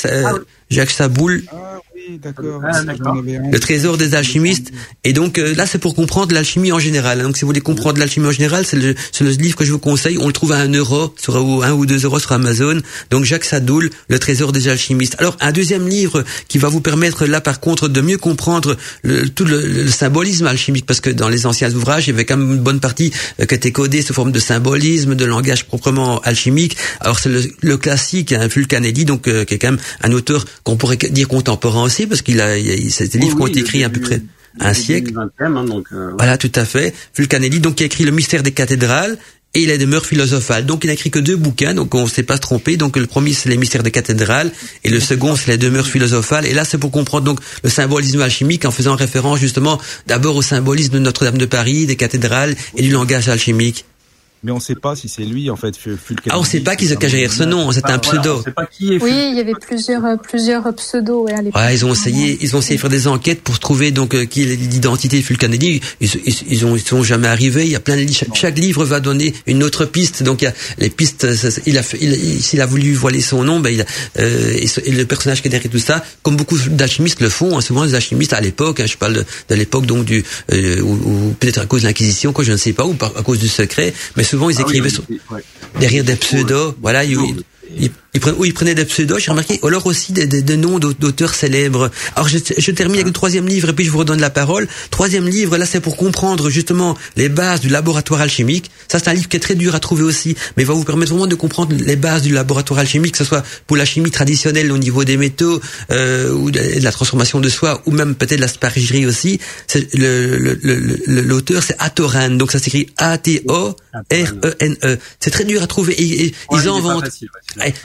Jacques Saboul. Ah oui, d'accord. Ah. Le trésor des alchimistes. Et donc euh, là, c'est pour comprendre l'alchimie en général. Donc si vous voulez comprendre l'alchimie en général, c'est le, c'est le livre que je vous conseille. On le trouve à un euro, sur ou un ou deux euros sur Amazon. Donc Jacques Sadoul, le trésor des alchimistes. Alors un deuxième livre qui va vous permettre là, par contre, de mieux comprendre le, tout le, le symbolisme alchimique, parce que dans les anciens ouvrages, il y avait quand même une bonne partie euh, qui était codée sous forme de symbolisme, de langage proprement alchimique. Alors c'est le, le classique, hein, Fulcanelli, donc euh, qui est quand même un auteur qu'on pourrait dire contemporain aussi, parce qu'il a, il a- c'est des livres qui ont été écrits à peu près un siècle. hein, donc, euh, Voilà, tout à fait. Fulcanelli, donc, qui a écrit Le mystère des cathédrales et Il est demeure philosophale. Donc, il a écrit que deux bouquins, donc on ne s'est pas se tromper. Donc, le premier, c'est Les mystères des cathédrales et le second, c'est Les demeures philosophales. Et là, c'est pour comprendre donc le symbolisme alchimique en faisant référence justement d'abord au symbolisme de Notre-Dame de Paris, des cathédrales et du langage alchimique. Mais on sait pas si c'est lui, en fait, Ful- Fulcanelli. Ah, on sait pas qui se cache derrière ce nom, c'est un voilà, pseudo. on sait pas qui est Oui, il y avait plusieurs, euh, plusieurs pseudos ouais, à l'époque. Ouais, ils ont essayé, ils ont essayé de faire des enquêtes pour trouver donc euh, qui est l'identité de Fulcanelli. Ils, ils, ils ont, ils sont jamais arrivés. Il y a plein de li- chaque, chaque livre va donner une autre piste. Donc il y a les pistes. ça, il a, il, il- s'il a voulu voiler son nom, ben il a, euh, et, ce- et le personnage qui est derrière tout ça, comme beaucoup d'alchimistes le font. hein, souvent les alchimistes à l'époque, hein, je parle de, de l'époque donc du, euh, ou, ou peut-être à cause de l'inquisition, quoi, je ne sais pas, ou par, à cause du secret, mais souvent ils Ah oui, écrivaient oui, sur- derrière des pseudos. Voilà, ils. Ils, ils prenaient, oui, ils prenaient des pseudos, j'ai remarqué, ou alors aussi des, des, des noms d'aut- d'auteurs célèbres. Alors je, je termine avec le troisième livre et puis je vous redonne la parole. Troisième livre, là c'est pour comprendre justement les bases du laboratoire alchimique. Ça c'est un livre qui est très dur à trouver aussi, mais il va vous permettre vraiment de comprendre les bases du laboratoire alchimique, que ce soit pour la chimie traditionnelle au niveau des métaux euh, ou de, de la transformation de soi, ou même peut-être de la sparagerie aussi. C'est le- le- le- le- L'auteur c'est Atoran, donc ça s'écrit A-T-O-R-E-N-E. C'est très dur à trouver. Et, et Ouais, ils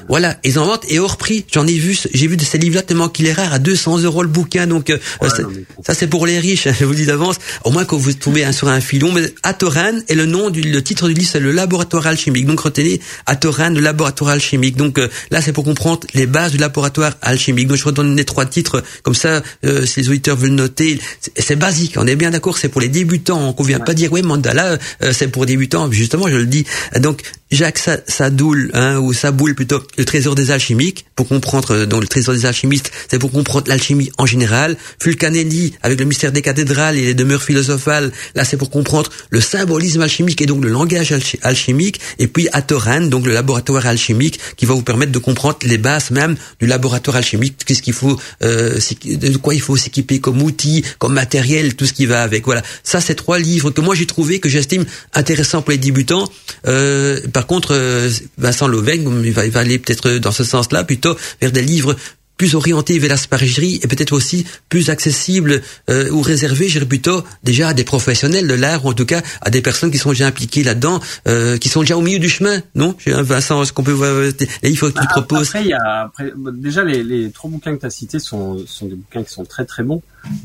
il ouais. Ouais, voilà, ils en vendent et hors prix. J'en ai vu, j'ai vu de ces livres-là tellement qu'il est rare à 200 euros le bouquin. Donc euh, Ouais, non, mais ça c'est pour les riches. Je vous dis d'avance. Au moins quand vous tombez un- sur un filon, mais Atoran et le nom du le titre du livre c'est le laboratoire alchimique. Donc retenez Atoran, le laboratoire alchimique. Donc euh, là c'est pour comprendre les bases du laboratoire alchimique. Donc je redonne les trois titres comme ça euh, si les auditeurs veulent noter. C'est- basique. On est bien d'accord. C'est pour les débutants. On vient pas dire ouais mandala euh, c'est pour débutants. Justement je le dis. Donc Jacques Sa- Sadoul, hein, ou Saboul plutôt, le trésor des alchimiques, pour comprendre, euh, donc le trésor des alchimistes, c'est pour comprendre l'alchimie en général. Fulcanelli, avec le mystère des cathédrales et les demeures philosophales, là c'est pour comprendre le symbolisme alchimique et donc le langage alchi- alchimique. Et puis Atoran, donc le laboratoire alchimique, qui va vous permettre de comprendre les bases même du laboratoire alchimique, qu'est-ce qu'il faut, euh, de quoi il faut s'équiper comme outil, comme matériel, tout ce qui va avec. Voilà, ça c'est trois livres que moi j'ai trouvé que j'estime intéressants pour les débutants. Euh, par contre, euh, Vincent Loveng, il va, il va aller peut-être dans ce sens-là, plutôt vers des livres plus orientés vers la sparagerie et peut-être aussi plus accessibles euh, ou réservés, je dirais plutôt déjà à des professionnels de l'art ou en tout cas à des personnes qui sont déjà impliquées là-dedans, euh, qui sont déjà au milieu du chemin, non Vincent, ce qu'on peut voir, euh, les livres que tu Bah, proposes. Après, il y a, après, déjà les, les trois bouquins que tu as cités sont, sont des bouquins qui sont très très bons.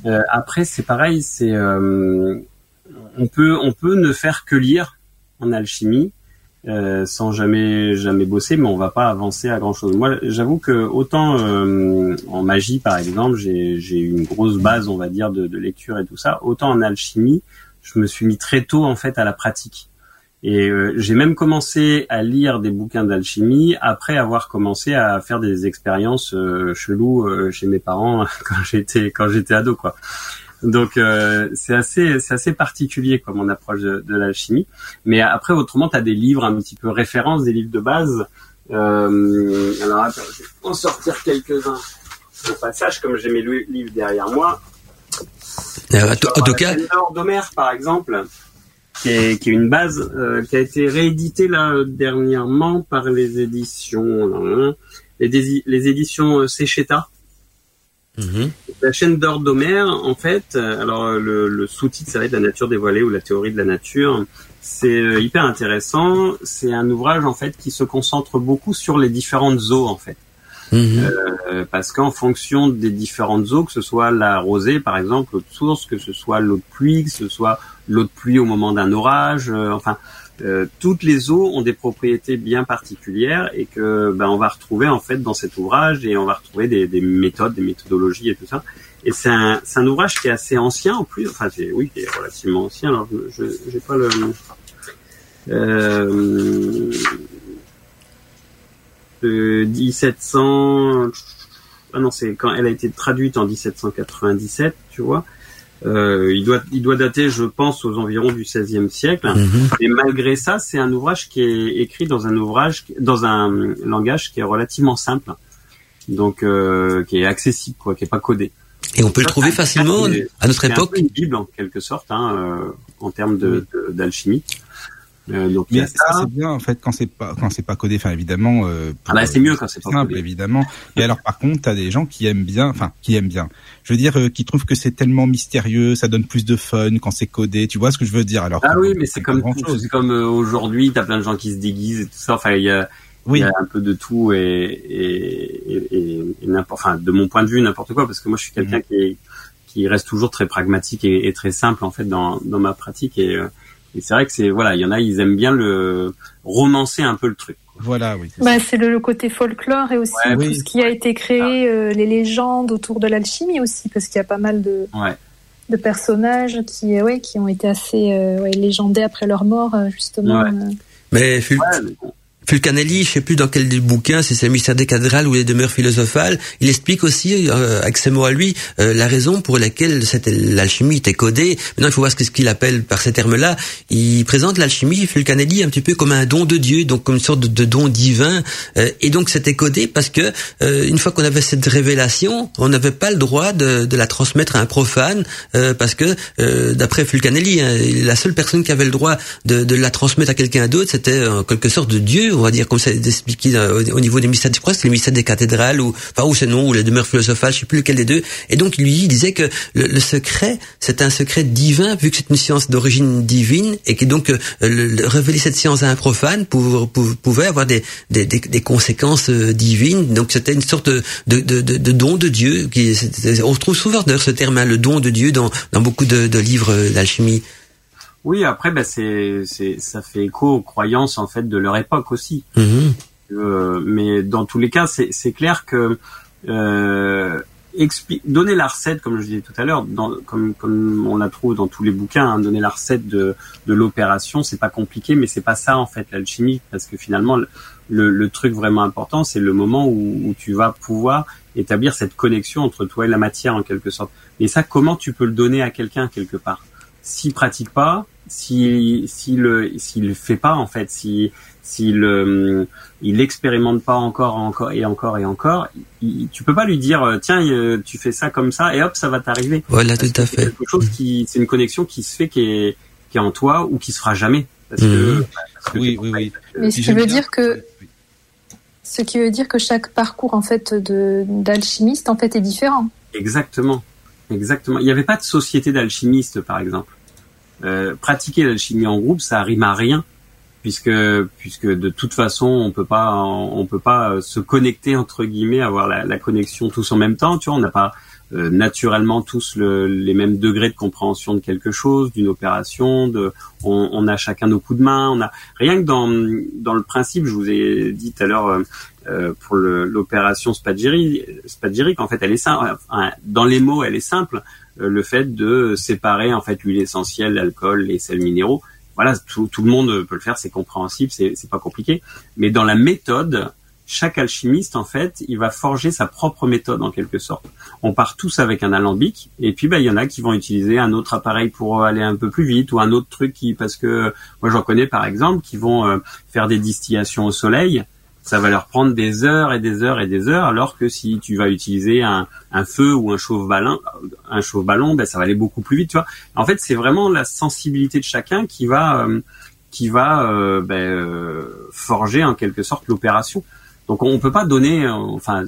Euh, après, c'est pareil, c'est euh, on peut on peut ne faire que lire en alchimie euh, sans jamais jamais bosser, mais on va pas avancer à grand chose. Moi, j'avoue que autant euh, en magie par exemple, j'ai j'ai une grosse base, on va dire, de, de lecture et tout ça, autant en alchimie, je me suis mis très tôt en fait à la pratique. Et euh, j'ai même commencé à lire des bouquins d'alchimie après avoir commencé à faire des expériences euh, cheloues euh, chez mes parents [LAUGHS] quand j'étais quand j'étais ado quoi. Donc euh, c'est assez c'est assez particulier quoi mon approche de, de l'alchimie. Mais après autrement tu as des livres un petit peu références, des livres de base. Euh, alors attends, je vais en sortir quelques-uns au passage comme j'ai mes li- livres derrière moi. Euh, en tout- en tout cas, Nord d'Homère, par exemple, qui est, qui est une base euh, qui a été rééditée là euh, dernièrement par les éditions euh, les, les éditions euh, Mhm. La chaîne d'or d'Homère, en fait, euh, alors euh, le, le sous-titre ça va être la nature dévoilée ou la théorie de la nature. C'est euh, hyper intéressant. C'est un ouvrage en fait qui se concentre beaucoup sur les différentes eaux en fait. Mhm. Euh, parce qu'en fonction des différentes eaux, que ce soit la rosée par exemple, l'eau de source, que ce soit l'eau de pluie, que ce soit l'eau de pluie au moment d'un orage, euh, enfin euh, toutes les eaux ont des propriétés bien particulières et que ben, on va retrouver en fait dans cet ouvrage et on va retrouver des, des méthodes, des méthodologies et tout ça. Et c'est un, un ouvrage qui est assez ancien en plus, enfin c'est, oui, qui est relativement ancien. Alors je j'ai pas le euh, de 1700 ah non, c'est quand elle a été traduite en 1797, tu vois. Euh, il doit, il doit dater, je pense, aux environs du XVIe siècle. Mhm. Et malgré ça, c'est un ouvrage qui est écrit dans un ouvrage, dans un langage qui est relativement simple, donc euh, qui est accessible, quoi, qui est pas codé. Et on peut le trouver facilement C'est- à notre c'est un époque. peu une bible en quelque sorte, hein, euh, en termes de de- d'alchimie. Euh, donc Mais ça, c'est bien en fait quand c'est pas quand c'est pas codé. Enfin évidemment. Euh, Ah bah, c'est mieux quand c'est pas simple, codé. évidemment. Et alors par contre, t'as des gens qui aiment bien, enfin qui aiment bien. Je veux dire, euh, qui trouvent que c'est tellement mystérieux, ça donne plus de fun quand c'est codé. Tu vois ce que je veux dire? Alors. Ah oui, mais c'est comme c'est comme aujourd'hui, t'as plein de gens qui se déguisent et tout ça. Enfin, il y a, il Oui. y a un peu de tout et et, et, et- et n'importe, enfin, de mon point de vue, n'importe quoi, parce que moi, je suis quelqu'un Mhm. qui qui reste toujours très pragmatique et, et très simple en fait dans dans ma pratique et, et c'est vrai que c'est voilà, il y en a, ils aiment bien le romancer un peu le truc. Voilà, oui. c'est Bah, c'est le, le côté folklore et aussi Ouais, tout oui. ce qui a été créé, euh, les légendes autour de l'alchimie aussi, parce qu'il y a pas mal de, Ouais. de personnages qui, euh, ouais, qui ont été assez euh, ouais, légendés après leur mort, euh, justement. Ouais. euh. Mais Ful- Ouais, mais bon. Fulcanelli, je sais plus dans quel des bouquins, si c'est le mystère des cathédrales ou les demeures philosophales, il explique aussi, euh, avec ses mots à lui, euh, la raison pour laquelle cette- l'alchimie était codée. Maintenant, il faut voir ce qu'il appelle par ces termes-là. Il présente l'alchimie, Fulcanelli, un petit peu comme un don de Dieu, donc comme une sorte de, de don divin. Euh, et donc, c'était codé parce que euh, une fois qu'on avait cette révélation, on n'avait pas le droit de, de la transmettre à un profane, euh, parce que, euh, d'après Fulcanelli, hein, la seule personne qui avait le droit de, de la transmettre à quelqu'un d'autre, c'était en quelque sorte de Dieu, on va dire comme ça expliqué au, au niveau des mystères, je crois que c'est les mystères des cathédrales ou enfin ou c'est non ou les demeures philosophales, je sais plus lequel des deux. Et donc lui il disait que le, le secret c'est un secret divin vu que c'est une science d'origine divine et que donc euh, le- le- révéler cette science à un profane pouvait avoir des, des, des, conséquences euh, divines. Donc c'était une sorte de, de, de, de- don de Dieu. Qui, c'est- on retrouve souvent d'ailleurs ce terme, hein, le don de Dieu, dans, dans beaucoup de, de livres euh, d'alchimie. Oui, après, bah, c'est, c'est, ça fait écho aux croyances en fait de leur époque aussi. Mhm. Euh, mais dans tous les cas, c'est, c'est clair que euh, expli- donner la recette, comme je disais tout à l'heure, dans, comme, comme on la trouve dans tous les bouquins, hein, donner la recette de, de l'opération, c'est pas compliqué, mais c'est pas ça en fait l'alchimie, parce que finalement, le, le, truc vraiment important, c'est le moment où, où tu vas pouvoir établir cette connexion entre toi et la matière en quelque sorte. Et ça, comment tu peux le donner à quelqu'un quelque part? S'il pratique pas, s'il s'il le s'il le fait pas en fait, si s'il euh, il expérimente pas encore encore et encore et encore, il, tu peux pas lui dire euh, tiens euh, tu fais ça comme ça et hop ça va t'arriver. Voilà, Parce tout à fait. quelque chose qui c'est une connexion qui se fait qui est qui est en toi ou qui se fera jamais parce que, Mhm. parce que Oui, oui, oui. Mais ce qui veut dire que ce qui veut dire que chaque parcours en fait de d'alchimiste en fait est différent. Exactement, exactement. Il n'y avait pas de société d'alchimistes, par exemple. Euh, pratiquer l'alchimie en groupe, ça rime à rien, puisque puisque de toute façon, on peut pas on peut pas euh, se connecter entre guillemets, avoir la, la connexion tous en même temps. Tu vois, on n'a pas euh, naturellement tous le- les mêmes degrés de compréhension de quelque chose, d'une opération. De, on, on a chacun nos coups de main. On a rien que dans dans le principe, je vous ai dit tout à l'heure. euh, euh, pour l'opération Spadgeri, Spadgeric, en fait, elle est simple. Dans les mots, elle est simple. Euh, le fait de séparer en fait l'huile essentielle, l'alcool, les sels minéraux. Voilà, tout, le monde peut le faire, c'est compréhensible, c'est pas compliqué. Mais dans la méthode, chaque alchimiste, en fait, il va forger sa propre méthode en quelque sorte. On part tous avec un alambic, et puis bah il y en a qui vont utiliser un autre appareil pour aller un peu plus vite, ou un autre truc qui, parce que moi j'en connais par exemple, qui vont euh, faire des distillations au soleil ça va leur prendre des heures et des heures et des heures, alors que si tu vas utiliser un, un feu ou un chauffe-ballon, un chauffe-ballon, ben ça va aller beaucoup plus vite, tu vois. En fait, c'est vraiment la sensibilité de chacun qui va euh, qui va euh, ben, euh, forger en quelque sorte l'opération. Donc on peut pas donner, enfin,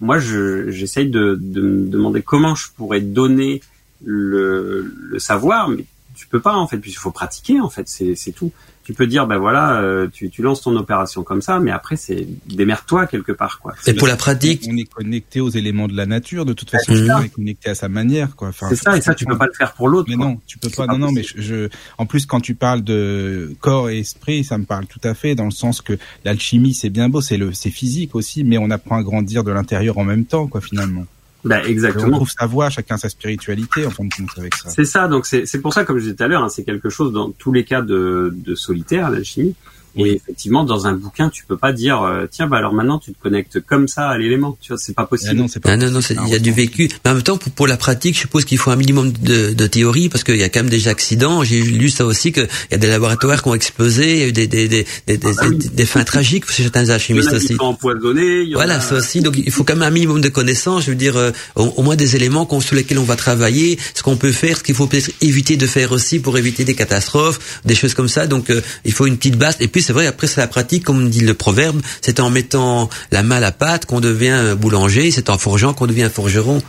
moi je j'essaye de, de me demander comment je pourrais donner le, le savoir, mais tu peux pas en fait, puisqu'il faut pratiquer en fait, c'est tout tu peux dire ben voilà euh, tu, tu lances ton opération comme ça mais après c'est démerde-toi quelque part quoi Et pour la pratique, On est connecté aux éléments de la nature. De toute façon, Mhm. chacun est connecté à sa manière, quoi. Enfin, c'est ça et ça tu peux pas le faire pour l'autre Mais quoi. non, tu peux pas. pas Non, non, mais je- en plus quand tu parles de corps et esprit, ça me parle tout à fait dans le sens que l'alchimie c'est bien beau, c'est le, c'est physique aussi, mais on apprend à grandir de l'intérieur en même temps, quoi, finalement. On exactement trouve sa voie, chacun sa spiritualité, en fin de compte, avec ça. c'est ça donc c'est c'est pour ça comme je disais tout à l'heure hein, c'est quelque chose dans tous les cas de, de solitaire l'alchimie Et effectivement, dans un bouquin, tu peux pas dire euh, tiens, bah alors maintenant tu te connectes comme ça à l'élément. Tu vois, c'est pas possible. Ah non, c'est pas Ah non, non, il y a du vécu. Mais en même temps, pour, pour la pratique, je suppose qu'il faut un minimum de, de théorie, parce qu'il y a quand même des accidents. J'ai lu ça aussi, qu'il y a des laboratoires qui ont explosé, il y a eu des, des, des, des, des, Ah bah oui. des- des fins tragiques chez certains Il y en alchimistes a aussi. empoisonnés. Voilà, a- ça aussi. Donc, il faut quand même un minimum de connaissances. Je veux dire, euh, au, au moins des éléments qu'on- sur lesquels on va travailler, ce qu'on peut faire, ce qu'il faut peut-être éviter de faire aussi pour éviter des catastrophes, des choses comme ça. Donc, euh, il faut une petite base. Et puis, c'est vrai, après, c'est la pratique, comme dit le proverbe, c'est en mettant la main à la pâte qu'on devient boulanger, c'est en forgeant qu'on devient forgeron.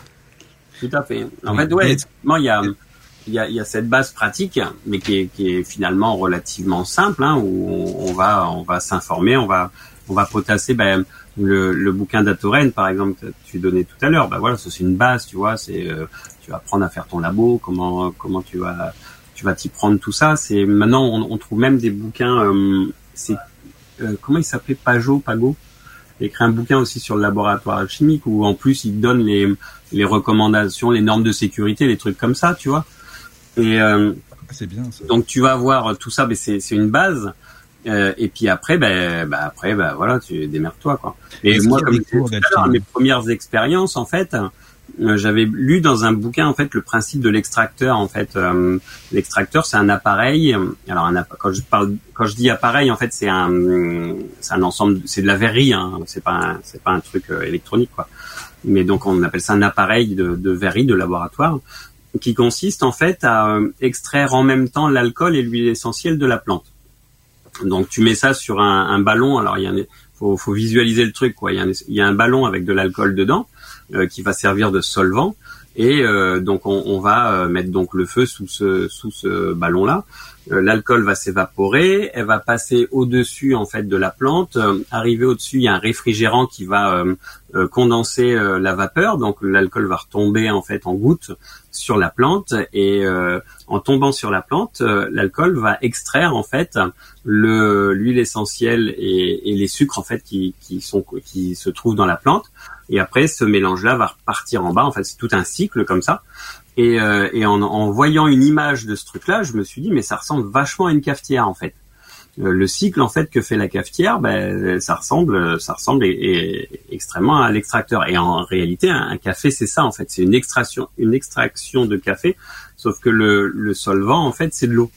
Tout à fait. En fait, ouais, effectivement, il y a, il y a, il y a cette base pratique, mais qui est, qui est finalement relativement simple, hein, où on, on va, on va s'informer, on va, on va potasser. Ben, le, le bouquin d'Atoren, par exemple, que tu donnais tout à l'heure. Ben voilà, c'est une base, tu vois. C'est, euh, tu vas apprendre à faire ton labo, comment, comment tu vas, tu vas t'y prendre tout ça. C'est maintenant, on, on trouve même des bouquins. euh, c'est euh, comment il s'appelait? Pajot, Pago? Il a écrit un bouquin aussi sur le laboratoire chimique où en plus il donne les les recommandations, les normes de sécurité, les trucs comme ça, tu vois. Et euh, c'est bien ça. donc tu vas voir tout ça, mais c'est c'est une base. Euh, et puis après, ben, ben après, ben voilà, tu démerdes-toi quoi. Et moi, comme tout à l'heure, mes premières expériences, en fait, j'avais lu dans un bouquin en fait le principe de l'extracteur. En fait, euh, l'extracteur c'est un appareil. Alors quand je parle, quand je dis appareil, en fait c'est un, c'est un ensemble, c'est de la verrerie. Hein, c'est pas, c'est pas un truc euh, électronique quoi. Mais donc on appelle ça un appareil de, de verrerie de laboratoire qui consiste en fait à euh, extraire en même temps l'alcool et l'huile essentielle de la plante. Donc tu mets ça sur un, un ballon. Alors il y a faut, faut visualiser le truc quoi. Il y a un, ballon avec de l'alcool dedans euh, qui va servir de solvant. Et euh, donc on, on va euh, mettre donc le feu sous ce sous ce ballon là. L'alcool va s'évaporer, elle va passer au-dessus en fait de la plante. Euh, arrivé au-dessus, il y a un réfrigérant qui va euh, euh, condenser euh, la vapeur. Donc l'alcool va retomber en fait en gouttes sur la plante et euh, en tombant sur la plante, euh, l'alcool va extraire en fait le l'huile essentielle et, et les sucres en fait qui, qui sont qui se trouvent dans la plante. Et après, ce mélange-là va repartir en bas. En fait, c'est tout un cycle comme ça. Et, euh, et en, en voyant une image de ce truc-là, je me suis dit, mais ça ressemble vachement à une cafetière en fait. Euh, le cycle en fait que fait la cafetière, ben, ça ressemble, ça ressemble extrêmement à l'extracteur. Et en réalité, un, un café, c'est ça en fait, c'est une extraction, une extraction de café, sauf que le, le solvant en fait, c'est de l'eau.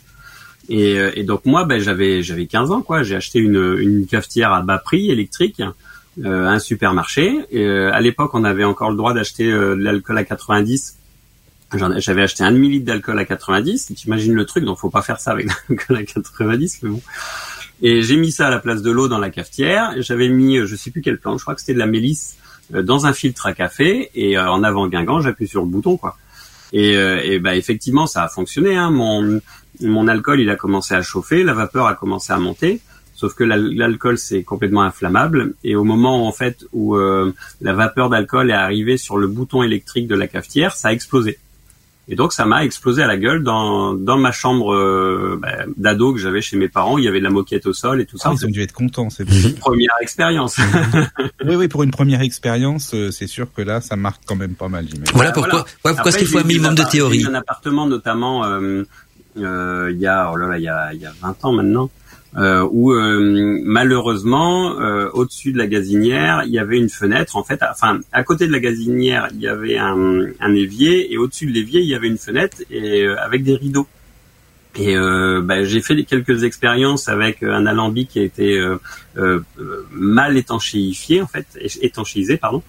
Et, euh, et donc moi, ben, j'avais j'avais 15 ans quoi, j'ai acheté une, une cafetière à bas prix électrique, euh, un supermarché. Euh, à l'époque, on avait encore le droit d'acheter euh, de l'alcool à 90 J'en- J'avais acheté un demi litre d'alcool à 90. T'imagines le truc, donc faut pas faire ça avec [LAUGHS] l'alcool à 90, mais bon. Et j'ai mis ça à la place de l'eau dans la cafetière. J'avais mis, euh, je sais plus quelle plante, je crois que c'était de la mélisse, euh, dans un filtre à café. Et euh, en avant guingant, j'appuie sur le bouton, quoi. Et, et bah effectivement, ça a fonctionné. Hein. Mon, mon alcool, il a commencé à chauffer, la vapeur a commencé à monter. Sauf que l'al- l'alcool c'est complètement inflammable et au moment en fait où euh, la vapeur d'alcool est arrivée sur le bouton électrique de la cafetière, ça a explosé. Et donc ça m'a explosé à la gueule dans, dans ma chambre euh, bah, d'ado que j'avais chez mes parents. Il y avait de la moquette au sol et tout ça. Ah, ils ont dû être contents, c'est une première expérience. [LAUGHS] Oui, oui, pour une première expérience, euh, c'est sûr que là, ça marque quand même pas mal, j'imagine. Voilà pourquoi, voilà. ouais, pourquoi est-ce qu'il faut un minimum de appart- j'ai eu théorie Un appartement notamment euh, euh, il y a oh là là il y a il y a 20 ans maintenant euh, où euh, malheureusement euh, au-dessus de la gazinière il y avait une fenêtre en fait enfin à côté de la gazinière il y avait un, un évier et au-dessus de l'évier il y avait une fenêtre et euh, avec des rideaux et euh, bah, j'ai fait quelques expériences avec euh, un alambic qui a été mal étanchéifié en fait, étanchéisé pardon,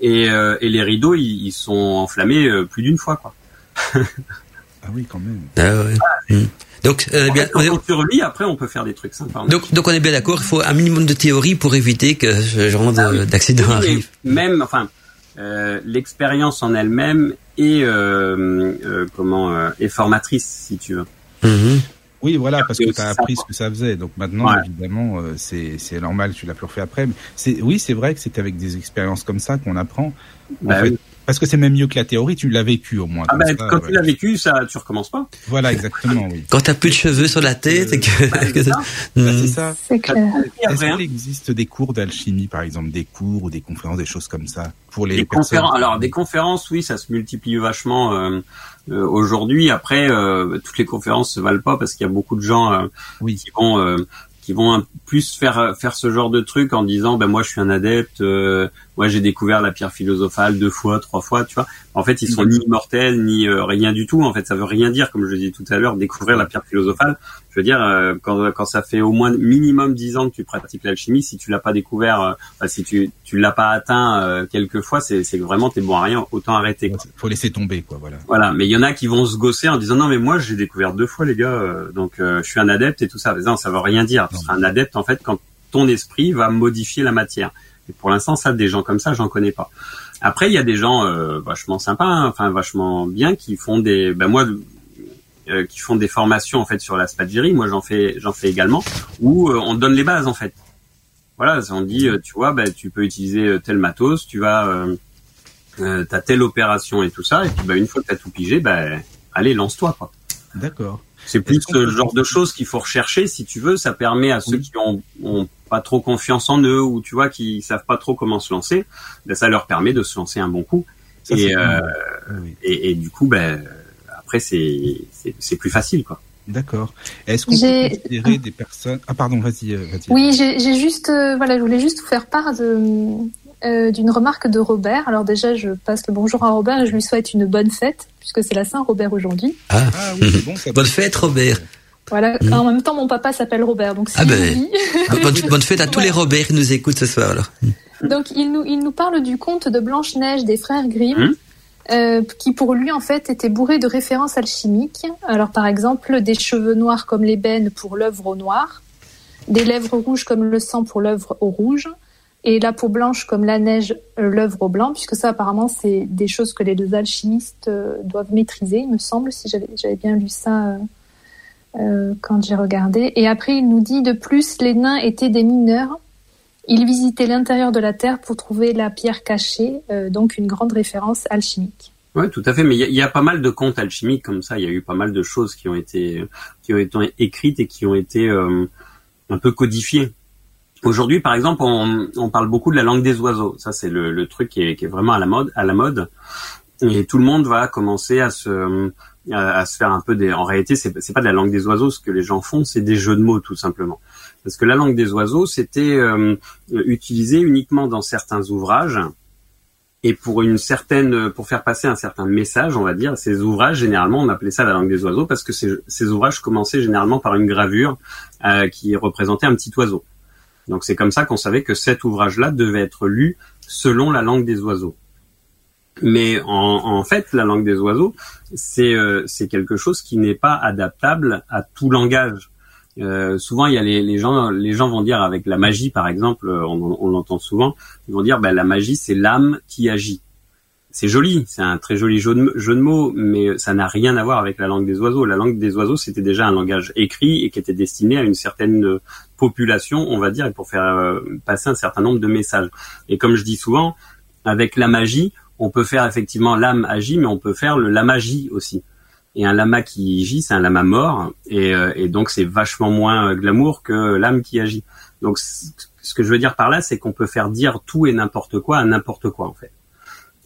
et, et les rideaux ils, ils sont enflammés plus d'une fois quoi. [LAUGHS] Ah oui, quand même. Ah ouais. Hmm. Donc, euh, En bien, fait, on on survit, après on peut faire des trucs sympas. donc, donc on est bien d'accord, il faut un minimum de théorie pour éviter que ce genre Ah de- d'accident Oui, arrive. Même, enfin, euh, l'expérience en elle-même est euh, euh, comment euh, est formatrice si tu veux. Mhm. Oui, voilà, parce que tu as appris ce que ça faisait. Donc maintenant, Ouais. évidemment, euh, c'est c'est normal, tu l'as plus refait après. Mais c'est oui, c'est vrai que c'est avec des expériences comme ça qu'on apprend. En Bah fait, oui. Parce que c'est même mieux que la théorie, tu l'as vécu au moins. Ah ben, ça, quand ouais. tu l'as vécu, ça, tu recommences pas. Voilà, exactement, oui. Quand t'as plus de cheveux sur la tête et que, Bah, [LAUGHS] c'est ça-. Bah, Mhm. c'est ça. C'est clair. Est-ce qu'il existe des cours d'alchimie, par exemple, des cours ou des conférences, des choses comme ça pour les Des personnes conférences, alors des conférences, oui, ça se multiplie vachement euh, euh, aujourd'hui. Après, euh, toutes les conférences se valent pas parce qu'il y a beaucoup de gens euh, Oui. qui vont euh, qui vont plus faire faire ce genre de truc en disant ben moi je suis un adepte, euh, moi j'ai découvert la pierre philosophale deux fois, trois fois, tu vois. En fait, ils sont ni immortels ni euh, rien du tout. En fait, ça veut rien dire, comme je disais tout à l'heure, découvrir la pierre philosophale. Je veux dire, euh, quand, quand ça fait au moins minimum dix ans que tu pratiques l'alchimie, si tu l'as pas découvert, euh, enfin, si tu tu l'as pas atteint euh, quelques fois, c'est vraiment t'es bon à rien. Autant arrêter. Quoi. Faut laisser tomber, quoi, voilà. Voilà, mais il y en a qui vont se gosser en disant non mais moi j'ai découvert deux fois les gars, euh, donc euh, je suis un adepte et tout ça. Mais non, ça veut rien dire. Tu seras un adepte en fait quand ton esprit va modifier la matière. Et pour l'instant, ça, des gens comme ça, j'en connais pas. Après, il y a des gens euh, vachement sympas, hein, enfin vachement bien, qui font des, ben moi, euh, qui font des formations en fait sur la spagyrie. Moi, j'en fais, j'en fais également, où euh, on donne les bases en fait. Voilà, on dit, euh, tu vois, ben, tu peux utiliser tel matos, tu vas, euh, t'as telle opération et tout ça, et puis ben, une fois que t'as tout pigé, ben, allez, lance-toi quoi. D'accord. C'est plus ce genre de choses qu'il faut rechercher, si tu veux. Ça permet à ceux qui ont, ont pas trop confiance en eux ou tu vois qui savent pas trop comment se lancer, ben ça leur permet de se lancer un bon coup. Ça, et, euh, oui. et du coup, ben après c'est c'est c'est plus facile quoi. D'accord. Est-ce qu'on peut considérer des personnes Ah pardon, vas-y, euh, vas-y. Oui, j'ai j'ai juste, euh, voilà, je voulais juste vous faire part de euh, d'une remarque de Robert. Alors déjà, je passe le bonjour à Robert et je lui souhaite une bonne fête puisque c'est la Saint Robert aujourd'hui. Ah, Ah oui, c'est bon. Ça [LAUGHS] bonne fête, Robert. Voilà. Mhm. En même temps, mon papa s'appelle Robert, donc Ah ben. [LAUGHS] bonne, bonne fête à tous les Robert qui nous écoutent ce soir. Alors. Donc il nous, il nous parle du conte de Blanche-Neige des frères Grimm, Hum. Euh, qui pour lui en fait était bourré de références alchimiques. Alors par exemple des cheveux noirs comme l'ébène pour l'œuvre au noir, des lèvres rouges comme le sang pour l'œuvre au rouge, et la peau blanche comme la neige euh, l'œuvre au blanc, puisque ça apparemment c'est des choses que les deux alchimistes euh, doivent maîtriser, il me semble, si j'avais bien lu ça. euh, quand j'ai regardé. Et après, il nous dit de plus, les nains étaient des mineurs ils visitaient l'intérieur de la Terre pour trouver la pierre cachée, euh, donc une grande référence alchimique. Ouais, tout à fait. Mais il y a, il y a pas mal de contes alchimiques comme ça. Il y a eu pas mal de choses qui ont été qui ont été écrites et qui ont été euh, un peu codifiées. Aujourd'hui, par exemple, on, on parle beaucoup de la langue des oiseaux. Ça, c'est le, le truc qui est, qui est vraiment à la mode. À la mode. Et tout le monde va commencer à se à, à se faire un peu des. En réalité, c'est c'est pas de la langue des oiseaux. Ce que les gens font, c'est des jeux de mots, tout simplement. Parce que la langue des oiseaux, c'était euh, utilisé uniquement dans certains ouvrages et pour une certaine, pour faire passer un certain message, on va dire, ces ouvrages, généralement, on appelait ça la langue des oiseaux parce que ces, ouvrages commençaient généralement par une gravure euh, qui représentait un petit oiseau. Donc c'est comme ça qu'on savait que cet ouvrage-là devait être lu selon la langue des oiseaux. Mais en, en fait, la langue des oiseaux, c'est euh, c'est quelque chose qui n'est pas adaptable à tout langage. Euh, souvent, il y a les, les gens, les gens vont dire avec la magie, par exemple, on, on l'entend souvent, ils vont dire, ben, la magie, c'est l'âme qui agit. C'est joli, c'est un très joli jeu de, jeu de mots, mais ça n'a rien à voir avec la langue des oiseaux. La langue des oiseaux, c'était déjà un langage écrit et qui était destiné à une certaine euh, population, on va dire, pour faire euh, passer un certain nombre de messages. Et comme je dis souvent, avec la magie, on peut faire effectivement l'âme agit, mais on peut faire le la magie aussi. Et un lama qui agit, c'est un lama mort, et, euh, et donc c'est vachement moins euh, glamour que l'âme qui agit. Donc ce que je veux dire par là, c'est qu'on peut faire dire tout et n'importe quoi à n'importe quoi en fait.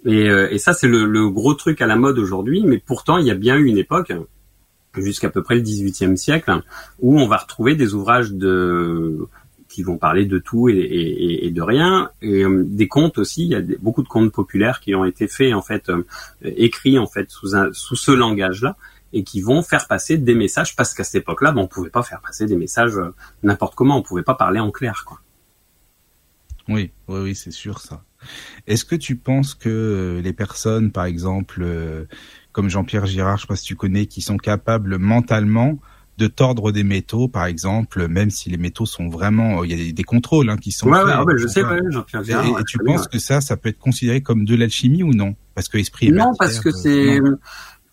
Et, euh, et ça c'est le, le gros truc à la mode aujourd'hui, mais pourtant il y a bien eu une époque jusqu'à peu près le XVIIIe siècle où on va retrouver des ouvrages de qui vont parler de tout et, de rien. Et euh, des contes aussi il y a beaucoup de contes populaires qui ont été faits en fait euh, écrits en fait sous sous ce langage là et qui vont faire passer des messages parce qu'à cette époque-là ben, on pouvait pas faire passer des messages euh, n'importe comment. On pouvait pas parler en clair quoi. Oui, oui, oui, c'est sûr ça. Est-ce que tu penses que les personnes, par exemple, comme Jean-Pierre Girard, je sais pas si tu connais, qui sont capables mentalement de tordre des métaux, par exemple, même si les métaux sont vraiment, il y a des, des contrôles hein, qui sont ouais, faits. ouais, ah je sais ouais, Et, et tu penses que ça, ça peut être considéré comme de l'alchimie ou non? Parce que esprit et non matière, parce que euh, c'est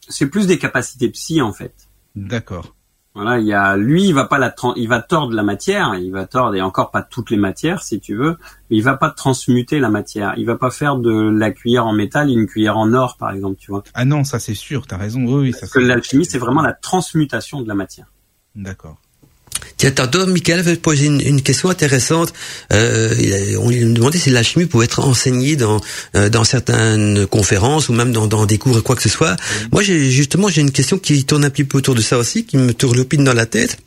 c'est plus des capacités psy en fait D'accord. Voilà, il y a lui, il va pas la il va tordre la matière, il va tordre et encore pas toutes les matières si tu veux, mais il va pas transmuter la matière, il va pas faire de la cuillère en métal une cuillère en or par exemple, tu vois. Ah non, ça c'est sûr, t'as raison. Oui, oui, ça. Parce que l'alchimie c'est vraiment la transmutation de la matière. D'accord. Tiens, tantôt, Michael avait posé une, une question intéressante. Euh, on lui demandait si l'alchimie pouvait être enseignée dans euh, dans certaines conférences ou même dans, dans des cours ou quoi que ce soit. Moi, j'ai justement j'ai une question qui tourne un petit peu autour de ça aussi, qui me tourlopine dans la tête.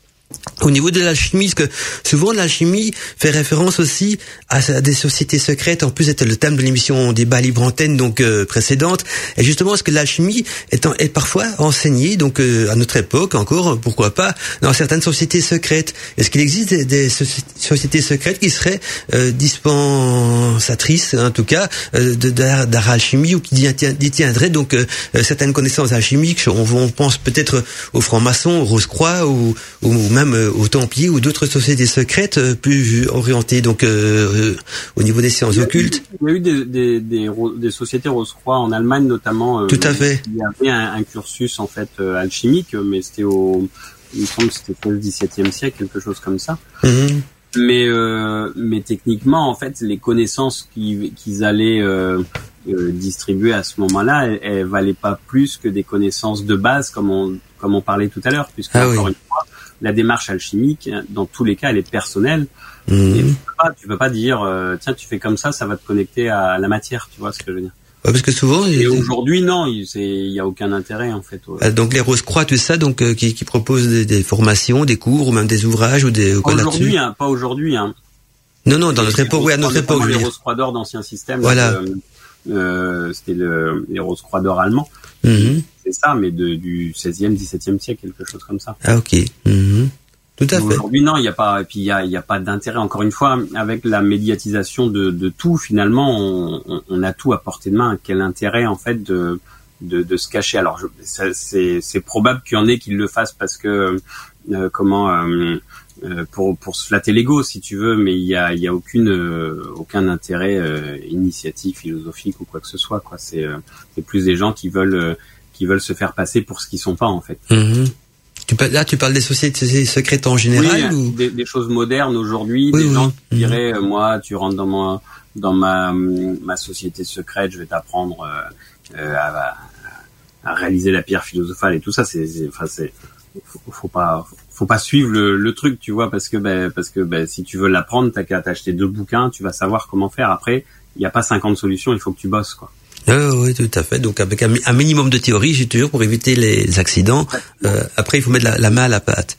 Au niveau de l'alchimie, parce que souvent l'alchimie fait référence aussi à, des sociétés secrètes. En plus, c'était le thème de l'émission débat libre antenne donc euh, précédente. Et justement, est-ce que l'alchimie est, est, parfois enseignée donc euh, à notre époque encore, pourquoi pas, dans certaines sociétés secrètes Est-ce qu'il existe des, sociétés secrètes qui seraient euh, dispensatrices, en tout cas, euh, d'art alchimie ou qui détiendraient donc certaines connaissances alchimiques on, on pense peut-être aux francs-maçons, aux Rose-Croix ou, ou même aux Templiers ou d'autres sociétés secrètes euh, plus orientées donc euh, euh, au niveau des sciences occultes. Il y a eu des, des, des, des sociétés Rose-Croix en Allemagne notamment. Tout à fait. Il y avait un, un cursus en fait alchimique, mais c'était au, il me semble que c'était au XVIIe siècle, quelque chose comme ça. Mhm. Mais euh, mais techniquement, en fait, les connaissances qu'ils allaient euh, distribuer à ce moment-là, elles, elles, valaient pas plus que des connaissances de base, comme on comme on parlait tout à l'heure, puisque ah, encore oui. une fois, la démarche alchimique, dans tous les cas, elle est personnelle. Mmh. Et tu peux pas, tu peux pas dire, euh, tiens, tu fais comme ça, ça va te connecter à la matière, tu vois ce que je veux dire. Ouais, parce que souvent. Et aujourd'hui, non, il y a aucun intérêt en fait. Ouais. Donc les Rose Croix, tout ça, donc euh, qui, qui proposent des, des, formations, des cours ou même des ouvrages ou des. Pas aujourd'hui, hein, pas aujourd'hui. Hein. Non, non, dans notre époque, oui, à notre époque. Les Rose Croix d'or d'ancien système. Voilà. Euh, c'était le, les Rose Croix d'or allemands. Mmh. C'est ça, mais de, du 16e, 17e siècle, quelque chose comme ça. Ah ok. Mmh. Tout à fait. Aujourd'hui, non, il n'y a pas, et puis il y a, y a pas d'intérêt. Encore une fois, avec la médiatisation de, de tout, finalement, on, on, a tout à portée de main. Quel intérêt, en fait, de, de, de se cacher? Alors, c'est, c'est probable qu'il y en ait qui le fassent parce que, euh, comment, euh, pour, pour se flatter l'ego, si tu veux, mais il y a, il y a aucune, euh, aucun intérêt euh, initiative philosophique ou quoi que ce soit. Quoi, c'est, c'est plus des gens qui veulent, qui veulent se faire passer pour ce qu'ils sont pas, en fait. Mmh. Tu parles, là, tu parles des sociétés secrètes en général oui, ou? des, des, choses modernes aujourd'hui, oui, des oui. gens qui diraient euh, moi, tu rentres dans ma dans ma ma société secrète, je vais t'apprendre euh, euh, à, à, réaliser la pierre philosophale et tout ça. C'est enfin c'est faut, faut pas faut pas suivre le, le, truc, tu vois, parce que ben parce que ben si tu veux l'apprendre, t'as qu'à t'acheter deux bouquins, tu vas savoir comment faire. Après, il n'y a pas 50 solutions, il faut que tu bosses quoi. Ah, oui, tout à fait. Donc avec un, un minimum de théorie, j'ai toujours pour éviter les accidents. Euh, après, il faut mettre la, la, main à la pâte.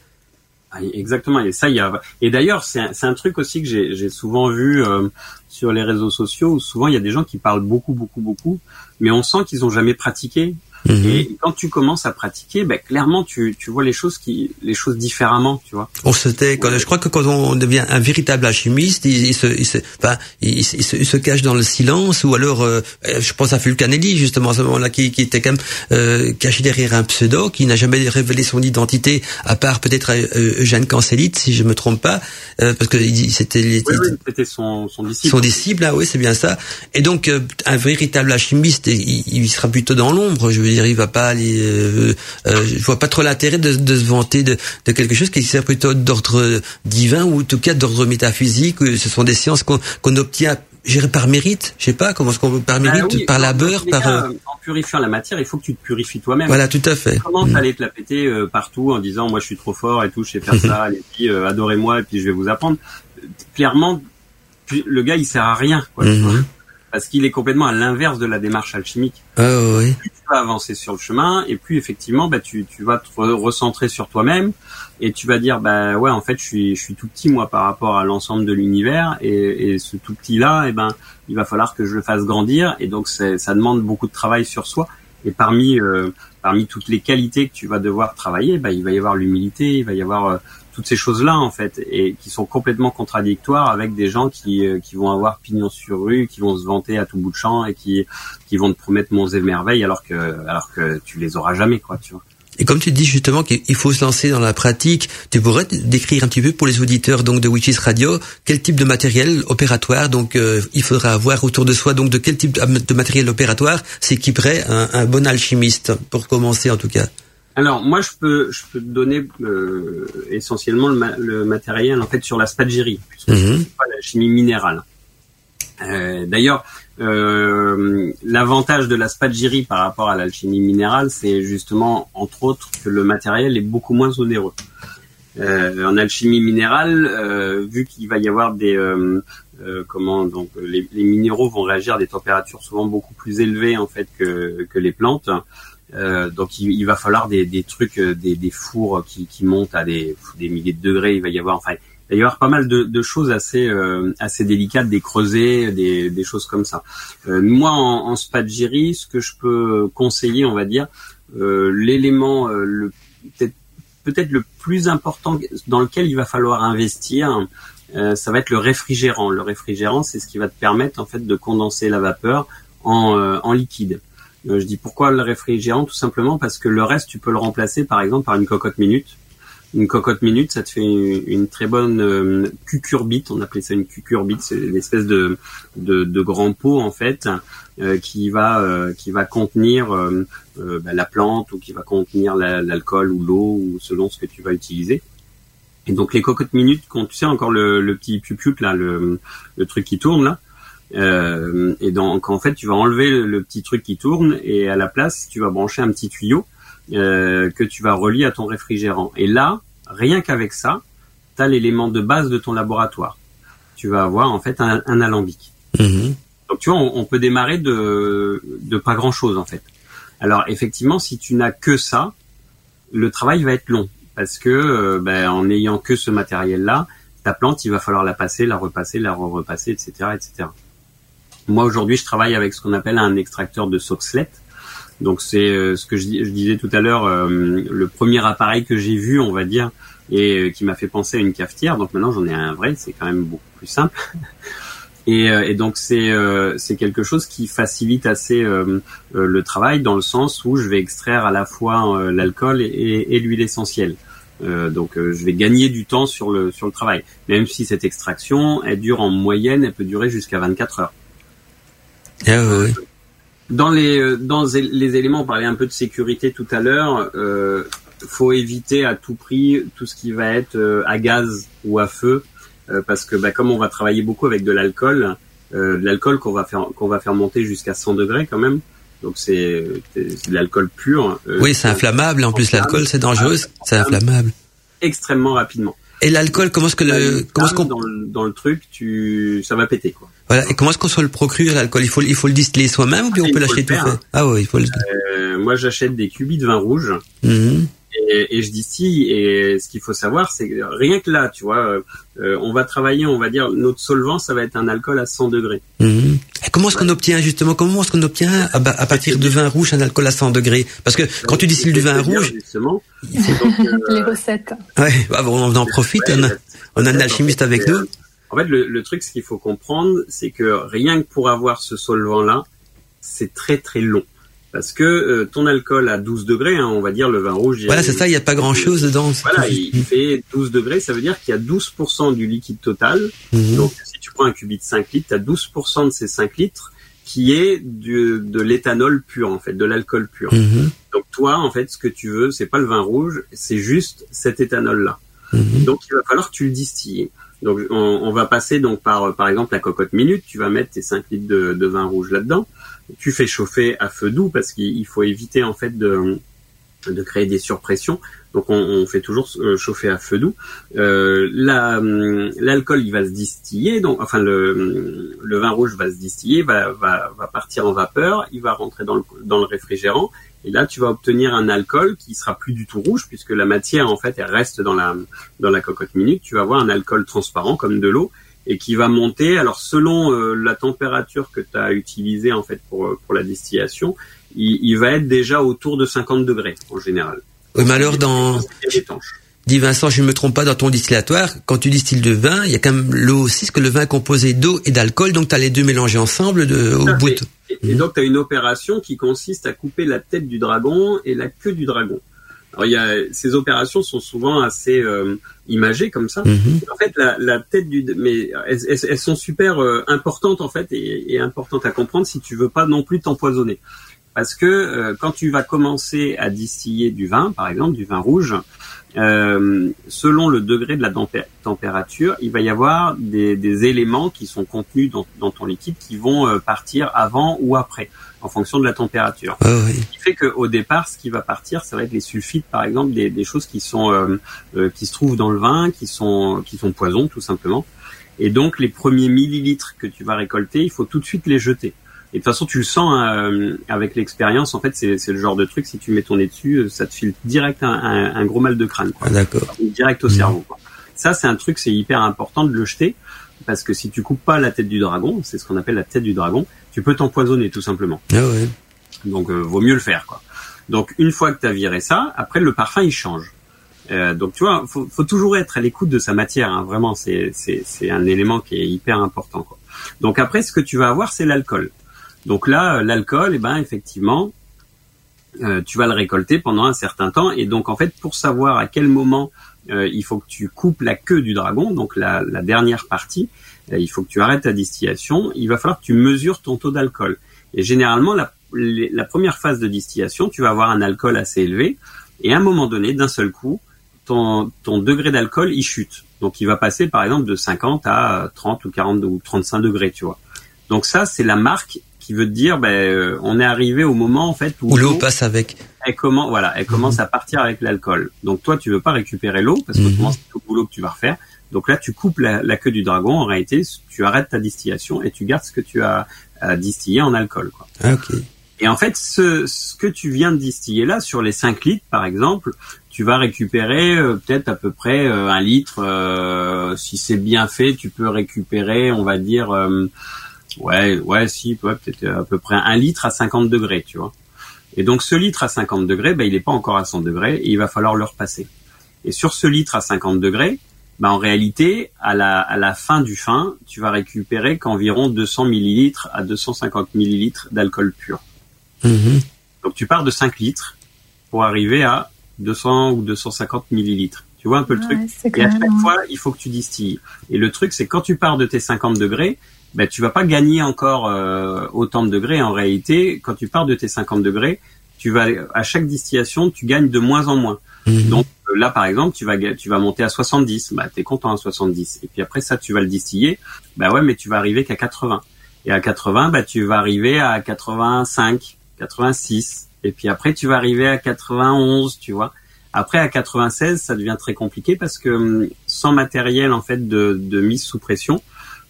Ah, exactement. Et ça, il y a. Et d'ailleurs, c'est un, un, truc aussi que j'ai souvent vu euh, sur les réseaux sociaux. Où souvent, il y a des gens qui parlent beaucoup, beaucoup, beaucoup, mais on sent qu'ils ont jamais pratiqué. Mhm. Mmh. Et quand tu commences à pratiquer, ben, clairement, tu, tu vois les choses qui, les choses différemment, tu vois. On se tait, quand, je crois que quand on devient un véritable alchimiste, il, il se, il se, enfin, il, il, se, il, se, cache dans le silence, ou alors, euh, je pense à Fulcanelli, justement, à ce moment-là, qui, qui était quand même euh, caché derrière un pseudo, qui n'a jamais révélé son identité, à part peut-être euh, Eugène Cancellite, si je me trompe pas, euh, parce que c'était oui, oui, c'était son, son disciple. Son disciple, ah oui, c'est bien ça. Et donc, euh, un véritable alchimiste, il, il sera plutôt dans l'ombre, je veux dire, il va pas aller, euh, euh, je vois pas trop l'intérêt de, de, se vanter de, de, quelque chose qui sert plutôt d'ordre divin ou en tout cas d'ordre métaphysique. Ce sont des sciences qu'on qu obtient j'irais par mérite, je sais pas comment est-ce qu'on veut par mérite, ah oui, par labeur, par cas, en purifiant la matière, il faut que tu te purifies toi-même. Voilà, tout à fait. Comment mmh. aller te la péter euh, partout en disant moi je suis trop fort et tout, je sais faire ça, [LAUGHS] et puis euh, adorez-moi et puis je vais vous apprendre. Clairement, le gars il sert à rien, quoi, mmh. Parce qu'il est complètement à l'inverse de la démarche alchimique. Ah oui. Plus tu vas avancer sur le chemin et puis effectivement bah tu tu vas te recentrer sur toi-même et tu vas dire bah ouais en fait je suis je suis tout petit moi par rapport à l'ensemble de l'univers et, et, ce tout petit là et eh ben il va falloir que je le fasse grandir et donc ça demande beaucoup de travail sur soi et parmi euh, parmi toutes les qualités que tu vas devoir travailler bah il va y avoir l'humilité il va y avoir euh, toutes ces choses là en fait et qui sont complètement contradictoires avec des gens qui euh, qui vont avoir pignon sur rue qui vont se vanter à tout bout de champ et qui qui vont te promettre monts et merveilles alors que alors que tu les auras jamais quoi tu vois et comme tu dis justement qu'il faut se lancer dans la pratique, tu pourrais décrire un petit peu pour les auditeurs donc de Witches Radio quel type de matériel opératoire donc euh, il faudra avoir autour de soi donc de quel type de matériel opératoire s'équiperait un, un, bon alchimiste pour commencer en tout cas? Alors moi je peux je peux te donner euh, essentiellement le, ma le, matériel en fait sur la spagyrie puisque -hmm. c'est pas la chimie minérale. Euh, D'ailleurs, euh, l'avantage de la spagyrie par rapport à l'alchimie minérale, c'est justement, entre autres, que le matériel est beaucoup moins onéreux. Euh, en alchimie minérale, euh, vu qu'il va y avoir des euh, comment donc les, les, minéraux vont réagir à des températures souvent beaucoup plus élevées en fait que, que les plantes, Euh, donc il, il, va falloir des, des trucs, euh, des, des fours qui, qui, montent à des, des milliers de degrés. Il va y avoir, enfin, il va y avoir pas mal de, de choses assez euh, assez délicates, des creusets, des, des choses comme ça. Euh, moi, en, en ce que je peux conseiller, on va dire, l'élément le peut-être peut-être le plus important dans lequel il va falloir investir, ça va être le réfrigérant. Le réfrigérant, c'est ce qui va te permettre en fait de condenser la vapeur en, en liquide. Euh, je dis pourquoi le réfrigérant Tout simplement parce que le reste, tu peux le remplacer par exemple par une cocotte minute. Une cocotte minute, ça te fait une, très bonne euh, cucurbite. On appelait ça une cucurbite. C'est une espèce de, de, de, grand pot en fait euh, qui va euh, qui va contenir bah, la plante ou qui va contenir l'alcool ou l'eau ou selon ce que tu vas utiliser. Et donc les cocottes minutes, quand tu sais encore le, le petit pupiut là, le, le truc qui tourne là, euh, et donc en fait, tu vas enlever le, petit truc qui tourne et à la place, tu vas brancher un petit tuyau euh, que tu vas relier à ton réfrigérant. Et là, rien qu'avec ça, tu as l'élément de base de ton laboratoire. Tu vas avoir en fait un, alambic. Mhm. Donc tu vois, on, peut démarrer de, de pas grand chose en fait. Alors effectivement, si tu n'as que ça, le travail va être long parce que euh, ben, en ayant que ce matériel-là, ta plante, il va falloir la passer, la repasser, la repasser, etc., etc. Moi aujourd'hui, je travaille avec ce qu'on appelle un extracteur de Soxlet. Donc c'est euh, ce que je, disais tout à l'heure, euh, le premier appareil que j'ai vu, on va dire, et euh, qui m'a fait penser à une cafetière. Donc maintenant j'en ai un vrai, c'est quand même beaucoup plus simple. [LAUGHS] Et, et, donc c'est c'est quelque chose qui facilite assez le travail dans le sens où je vais extraire à la fois l'alcool et, et l'huile essentielle. donc je vais gagner du temps sur le sur le travail. Même si cette extraction elle dure en moyenne, elle peut durer jusqu'à 24 heures. Ah, oui. Dans les euh, dans les éléments, on parlait un peu de sécurité tout à l'heure. Euh, faut éviter à tout prix tout ce qui va être euh, à gaz ou à feu, euh, parce que bah, comme on va travailler beaucoup avec de l'alcool, de l'alcool qu'on va faire qu'on va faire monter jusqu'à 100 degrés quand même. Donc c'est de l'alcool pur. oui, c'est inflammable. En plus, l'alcool c'est dangereux, c'est inflammable. Extrêmement rapidement. Et l'alcool, comment est-ce que le comment est-ce qu'on dans, dans le truc, tu ça va péter quoi. Voilà. Et comment est-ce qu'on se le procure l'alcool? Il faut il faut le distiller soi-même ou bien on peut l'acheter tout fait? Ah oui, il faut le. Euh, moi, j'achète des cubis de vin rouge. Mhm. Et, et, je distille. Et ce qu'il faut savoir, c'est que rien que là, tu vois, euh, on va travailler, on va dire, notre solvant, ça va être un alcool à 100 degrés. Mhm. Et comment est-ce qu'on obtient justement Comment est-ce qu'on obtient à, à, partir de vin rouge un alcool à 100 degrés? Parce que quand tu distilles du vin rouge, justement, [LAUGHS] euh, les recettes. Ouais, bah bon, on en profite. on, a, on a un alchimiste avec nous. En fait, le, le truc, ce qu'il faut comprendre, c'est que rien que pour avoir ce solvant-là, c'est très très long. Parce que euh, ton alcool à 12 degrés, hein, on va dire le vin rouge. Voilà, c'est ça, il n'y a pas grand-chose dedans. Voilà, il, fait 12 degrés, ça veut dire qu'il y a 12% du liquide total. Mhm. Donc, si tu prends un cubit de 5 litres, tu as 12% de ces 5 litres qui est du, de l'éthanol pur, en fait, de l'alcool pur. Mhm. Donc, toi, en fait, ce que tu veux, c'est pas le vin rouge, c'est juste cet éthanol-là. Mhm. Donc, il va falloir que tu le distilles. Donc on, va passer par par exemple la cocotte minute. Tu vas mettre tes 5 litres de, vin rouge là-dedans. Tu fais chauffer à feu doux parce qu'il faut éviter en fait de créer des surpressions. Donc on, fait toujours euh, chauffer à feu doux. Euh, l'alcool il va se distiller, donc enfin le, vin rouge va se distiller, va partir en vapeur, il va rentrer dans le, dans le réfrigérant et là, tu vas obtenir un alcool qui sera plus du tout rouge puisque la matière, en fait, elle reste dans la, dans la cocotte minute. Tu vas avoir un alcool transparent comme de l'eau et qui va monter. Alors, selon euh, la température que tu as utilisée, en fait, pour, euh, pour la distillation, il, il, va être déjà autour de 50 degrés en général. Oui, mais alors, dans... Dis Vincent, je ne me trompe pas dans ton distillatoire, quand tu distilles de vin, il y a quand même l'eau aussi, parce que le vin est composé d'eau et d'alcool, donc tu as les deux mélangés ensemble de, au bout. Et, donc tu as une opération qui consiste à couper la tête du dragon et la queue du dragon. Alors il y a, ces opérations sont souvent assez euh, imagées comme ça. Mhm. En fait, la, la, tête du, mais elles, elles, sont super euh, importantes en fait et, et, importantes à comprendre si tu veux pas non plus t'empoisonner. Parce que euh, quand tu vas commencer à distiller du vin, par exemple du vin rouge, euh, selon le degré de la température, il va y avoir des, des éléments qui sont contenus dans, dans, ton liquide qui vont euh, partir avant ou après, en fonction de la température. Ah oui. Ce qui fait qu'au départ, ce qui va partir, ça va être les sulfites, par exemple, des, des choses qui sont euh, qui se trouvent dans le vin, qui sont qui sont poison, tout simplement. Et donc, les premiers millilitres que tu vas récolter, il faut tout de suite les jeter. Et de toute façon, tu le sens euh, avec l'expérience. En fait, c'est le genre de truc, si tu mets ton nez dessus, euh, ça te file direct un, un, un gros mal de crâne. Quoi. Ah, d'accord. Direct au cerveau. Quoi. Ça, c'est un truc, c'est hyper important de le jeter. Parce que si tu coupes pas la tête du dragon, c'est ce qu'on appelle la tête du dragon, tu peux t'empoisonner tout simplement. Ah ouais. Donc, euh, vaut mieux le faire. Quoi. Donc, une fois que tu as viré ça, après, le parfum, il change. Euh, donc tu vois, faut, faut toujours être à l'écoute de sa matière. Hein. Vraiment, c'est c'est un élément qui est hyper important. Quoi. Donc après, ce que tu vas avoir, c'est l'alcool. Donc là, l'alcool, eh ben effectivement, euh, tu vas le récolter pendant un certain temps. Et donc en fait, pour savoir à quel moment euh, il faut que tu coupes la queue du dragon, donc la, dernière partie, euh, il faut que tu arrêtes ta distillation. Il va falloir que tu mesures ton taux d'alcool. Et généralement, la, la première phase de distillation, tu vas avoir un alcool assez élevé. Et à un moment donné, d'un seul coup, ton, ton degré d'alcool, il chute. Donc, il va passer, par exemple, de 50 à 30 ou 40 ou 35 degrés, tu vois. Donc ça, c'est la marque qui veut dire, ben, euh, on est arrivé au moment, en fait, où, Où l'eau passe avec. elle commence, voilà, elle commence à partir avec l'alcool. Donc toi, tu veux pas récupérer l'eau parce que Mhm. autrement, c'est tout le boulot que tu vas refaire. Donc là, tu coupes la, la queue du dragon. En réalité, tu arrêtes ta distillation et tu gardes ce que tu as, as distillé en alcool. Quoi. Ah, ok. Et en fait, ce, ce que tu viens de distiller là, sur les 5 litres par exemple, tu vas récupérer euh, peut-être à peu près euh, un litre. euh, si c'est bien fait, tu peux récupérer, on va dire, euh, ouais, ouais, si, ouais, peut-être à peu près un litre à 50 degrés, tu vois. Et donc ce litre à 50 degrés, ben, il n'est pas encore à 100 degrés et il va falloir le repasser. Et sur ce litre à 50 degrés, ben, en réalité, à la, à la fin du fin, tu vas récupérer qu'environ 200 millilitres à 250 millilitres d'alcool pur. Mhm. Donc tu pars de 5 litres pour arriver à 200 ou 250 millilitres. Tu vois un peu le truc? Ouais, c'est Et à chaque fois, il faut que tu distilles. Et le truc, c'est quand tu pars de tes 50 degrés, ben, tu vas pas gagner encore euh, autant de degrés. En réalité, quand tu pars de tes 50 degrés, tu vas à chaque distillation, tu gagnes de moins en moins. Mhm. Donc euh, là, par exemple, tu vas tu vas monter à 70. Bah, t'es content à 70. Et puis après ça, tu vas le distiller. Bah ouais, mais tu vas arriver qu'à 80. Et à 80, bah tu vas arriver à 85, 86. Et puis après, tu vas arriver à 91, tu vois. Après, à 96, ça devient très compliqué parce que hum, sans matériel en fait de, de mise sous pression,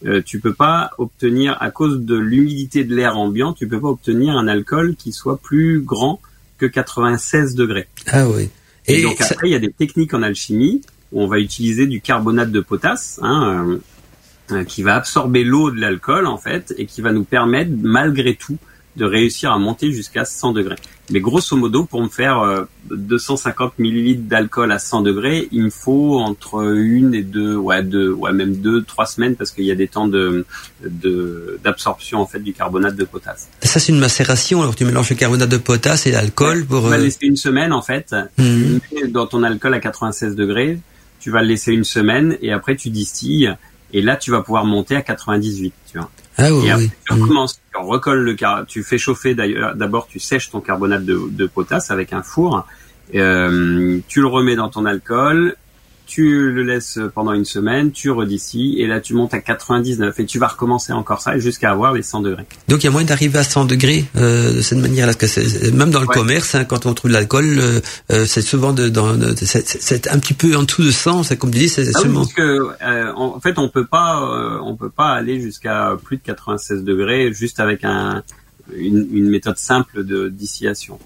euh, tu peux pas obtenir à cause de l'humidité de l'air ambiant, tu peux pas obtenir un alcool qui soit plus grand que 96 degrés. Ah oui. Et, Et donc ça- après, il y a des techniques en alchimie où on va utiliser du carbonate de potasse, hein, euh, euh, qui va absorber l'eau de l'alcool en fait, et qui va nous permettre malgré tout de réussir à monter jusqu'à 100 degrés. Mais grosso modo, pour me faire euh, 250 millilitres d'alcool à 100 degrés, il me faut entre une et deux, ouais, deux, ouais, même deux, trois semaines parce qu'il y a des temps de de- d'absorption en fait du carbonate de potasse. ça, c'est une macération. Alors, tu mélanges le carbonate de potasse et l'alcool pour. On va euh, laisser une semaine en fait. Mhm. Tu dans ton alcool à 96 degrés, tu vas le laisser une semaine et après tu distilles et là tu vas pouvoir monter à 98. Tu vois. Ah oui, Et après oui. tu Mhm. recommences, tu recolles le car, tu fais chauffer d'ailleurs. D'abord tu sèches ton carbonate de, de potasse avec un four. Euh, tu le remets dans ton alcool. Tu le laisses pendant une semaine, tu redistilles et là tu montes à 99 et tu vas recommencer encore ça jusqu'à avoir les 100 degrés. Donc, il y a moyen d'arriver à 100 degrés euh, de cette manière-là. Parce que même dans le Ouais. commerce, hein, quand on trouve de l'alcool, euh, euh, c'est souvent de, dans, de- c'est- un petit peu en dessous de 100. C'est comme tu dis, c'est Ah oui, seulement. parce que euh, en fait on peut pas euh, on peut pas aller jusqu'à plus de 96 degrés juste avec un une, une méthode simple de distillation.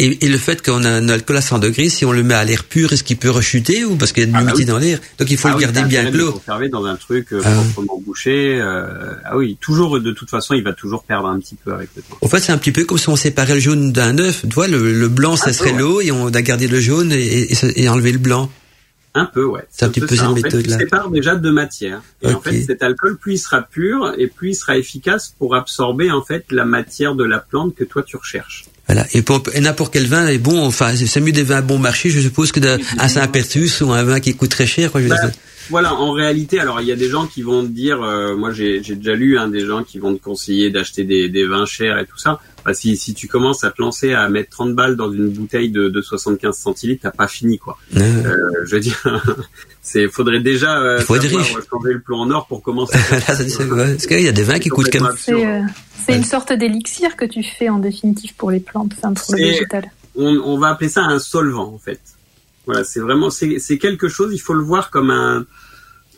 Et, et le fait qu'on a un alcool à 100 degrés, si on le met à l'air pur, est-ce qu'il peut rechuter ou parce qu'il y a de Ah bah l'humidité dans l'air? Donc il faut Ah le garder bien clos. conserver dans un truc euh, Ah. proprement bouché. euh, ah oui, toujours de toute façon il va toujours perdre un petit peu avec le temps. En fait, c'est un petit peu comme si on séparait le jaune d'un œuf. Tu vois, le, le blanc, ça serait ouais. l'eau et on a gardé le jaune et, et, et enlevé le blanc. Un peu, ouais. C'est un petit peu ça. cette méthode-là. Tu sépares déjà deux matières. Et en fait, cet alcool, plus il sera pur et plus il sera efficace pour absorber en fait la matière de la plante que toi tu recherches. Voilà. Et, pour- et n'importe quel vin est bon. Enfin, c'est mieux des vins bon marché, je suppose, que d'un un Saint-Pertus ou un vin qui coûte très cher. Quoi, je sais. Voilà, en réalité, alors il y a des gens qui vont te dire, euh, moi j'ai j'ai déjà lu hein, des gens qui vont te conseiller d'acheter des, des vins chers et tout ça. Bah, si, si tu commences à te lancer à mettre 30 balles dans une bouteille de, de 75 centilitres, t'as pas fini quoi. Euh, je veux dire, [LAUGHS] c'est faudrait déjà euh, Il faut être savoir riche. changer le plomb en or pour commencer. Voilà, ça dit ça, ouais. Parce qu'il y a des vins qui coûtent quand même. C'est euh, c'est une sorte d'élixir que tu fais en définitive pour les plantes, enfin pour le végétal. on, on va appeler ça un solvant en fait. Voilà, c'est vraiment c'est quelque chose. Il faut le voir comme un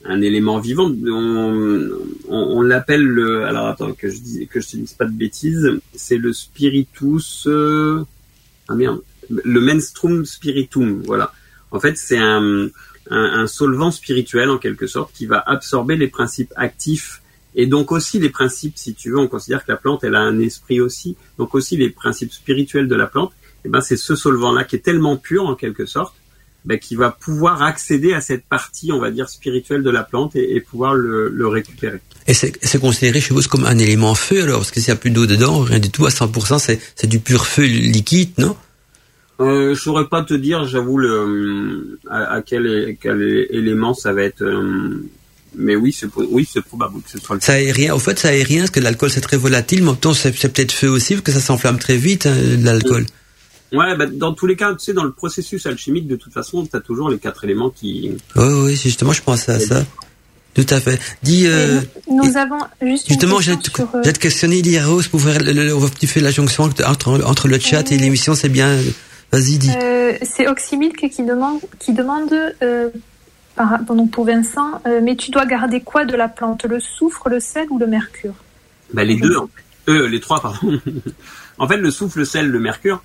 un élément vivant. On, on, on l'appelle le. Alors attends que je dis que je te dise pas de bêtises. C'est le spiritus. Euh, ah merde. Le menstrum spiritum. Voilà. En fait, c'est un, un, un solvant spirituel en quelque sorte qui va absorber les principes actifs et donc aussi les principes, si tu veux, on considère que la plante, elle a un esprit aussi. Donc aussi les principes spirituels de la plante. Et ben c'est ce solvant-là qui est tellement pur en quelque sorte ben, qui va pouvoir accéder à cette partie, on va dire, spirituelle de la plante et, et pouvoir le, le, récupérer. Et c'est considéré chez vous comme un élément feu alors Parce que s'il n'y a plus d'eau dedans, rien du tout, à 100%, c'est du pur feu liquide, non? Euh, Je saurais pas te dire, j'avoue, le à, à quel, quel, élément ça va être... Euh, mais oui, c'est oui, c'est probable que ce soit le Ça aérien. Au fait, ça aérien, parce que l'alcool c'est très volatile, mais en même temps c'est peut-être feu aussi, parce que ça s'enflamme très vite, hein, l'alcool. Ouais, bah, dans tous les cas, tu sais, dans le processus alchimique, de toute façon, tu as toujours les quatre éléments qui. Oui, oui, justement, je pensais à ça. Tout à fait. Dis. Euh, nous, nous avons juste. Justement, j'ai te questionné, Lia Rose, pour faire le, le, tu fais la jonction entre, entre le chat et l'émission, c'est bien. Vas-y, dis. Euh, c'est Oxymilk qui demande, qui demande euh, par, donc pour Vincent, euh, mais tu dois garder quoi de la plante? Le soufre, le sel ou le mercure? Bah, Les deux, en fait. euh, les trois, pardon. [LAUGHS] en fait, le soufre, le sel, le mercure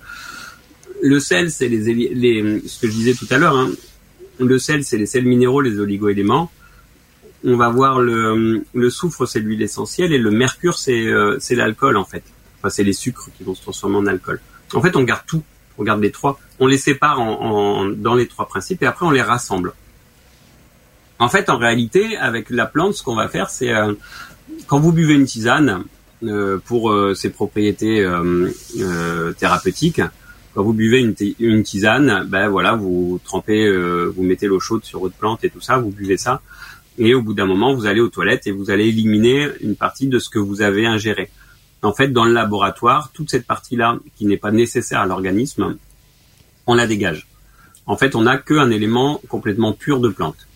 le sel, c'est les, les, ce que je disais tout à l'heure. Hein. Le sel, c'est les sels minéraux, les oligo-éléments. On va voir le, le soufre, c'est l'huile essentielle, et le mercure, c'est euh, l'alcool en fait. Enfin, c'est les sucres qui vont se transformer en alcool. En fait, on garde tout. On garde les trois. On les sépare en, en, dans les trois principes, et après on les rassemble. En fait, en réalité, avec la plante, ce qu'on va faire, c'est euh, quand vous buvez une tisane euh, pour euh, ses propriétés euh, thérapeutiques, quand vous buvez une, une tisane, ben voilà, vous trempez, euh, vous mettez l'eau chaude sur votre plante et tout ça, vous buvez ça, et au bout d'un moment, vous allez aux toilettes et vous allez éliminer une partie de ce que vous avez ingéré. En fait, dans le laboratoire, toute cette partie-là, qui n'est pas nécessaire à l'organisme, on la dégage. En fait, on n'a qu'un élément complètement pur de plante.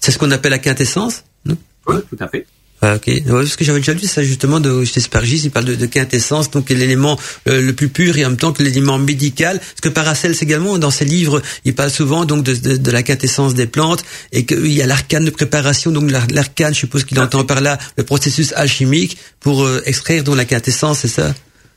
C'est ce qu'on appelle la quintessence non? Oui, tout à fait. Ah, ok, ouais, parce que j'avais déjà lu ça justement de chez Spargis, il parle de, de quintessence, donc l'élément euh, le plus pur et en même temps que l'élément médical. Parce que Paracels également, dans ses livres, il parle souvent donc de, de, de la quintessence des plantes et qu'il y a l'arcane de préparation, donc l'arcane, je suppose qu'il entend par là le processus alchimique pour euh, extraire donc la quintessence, c'est ça?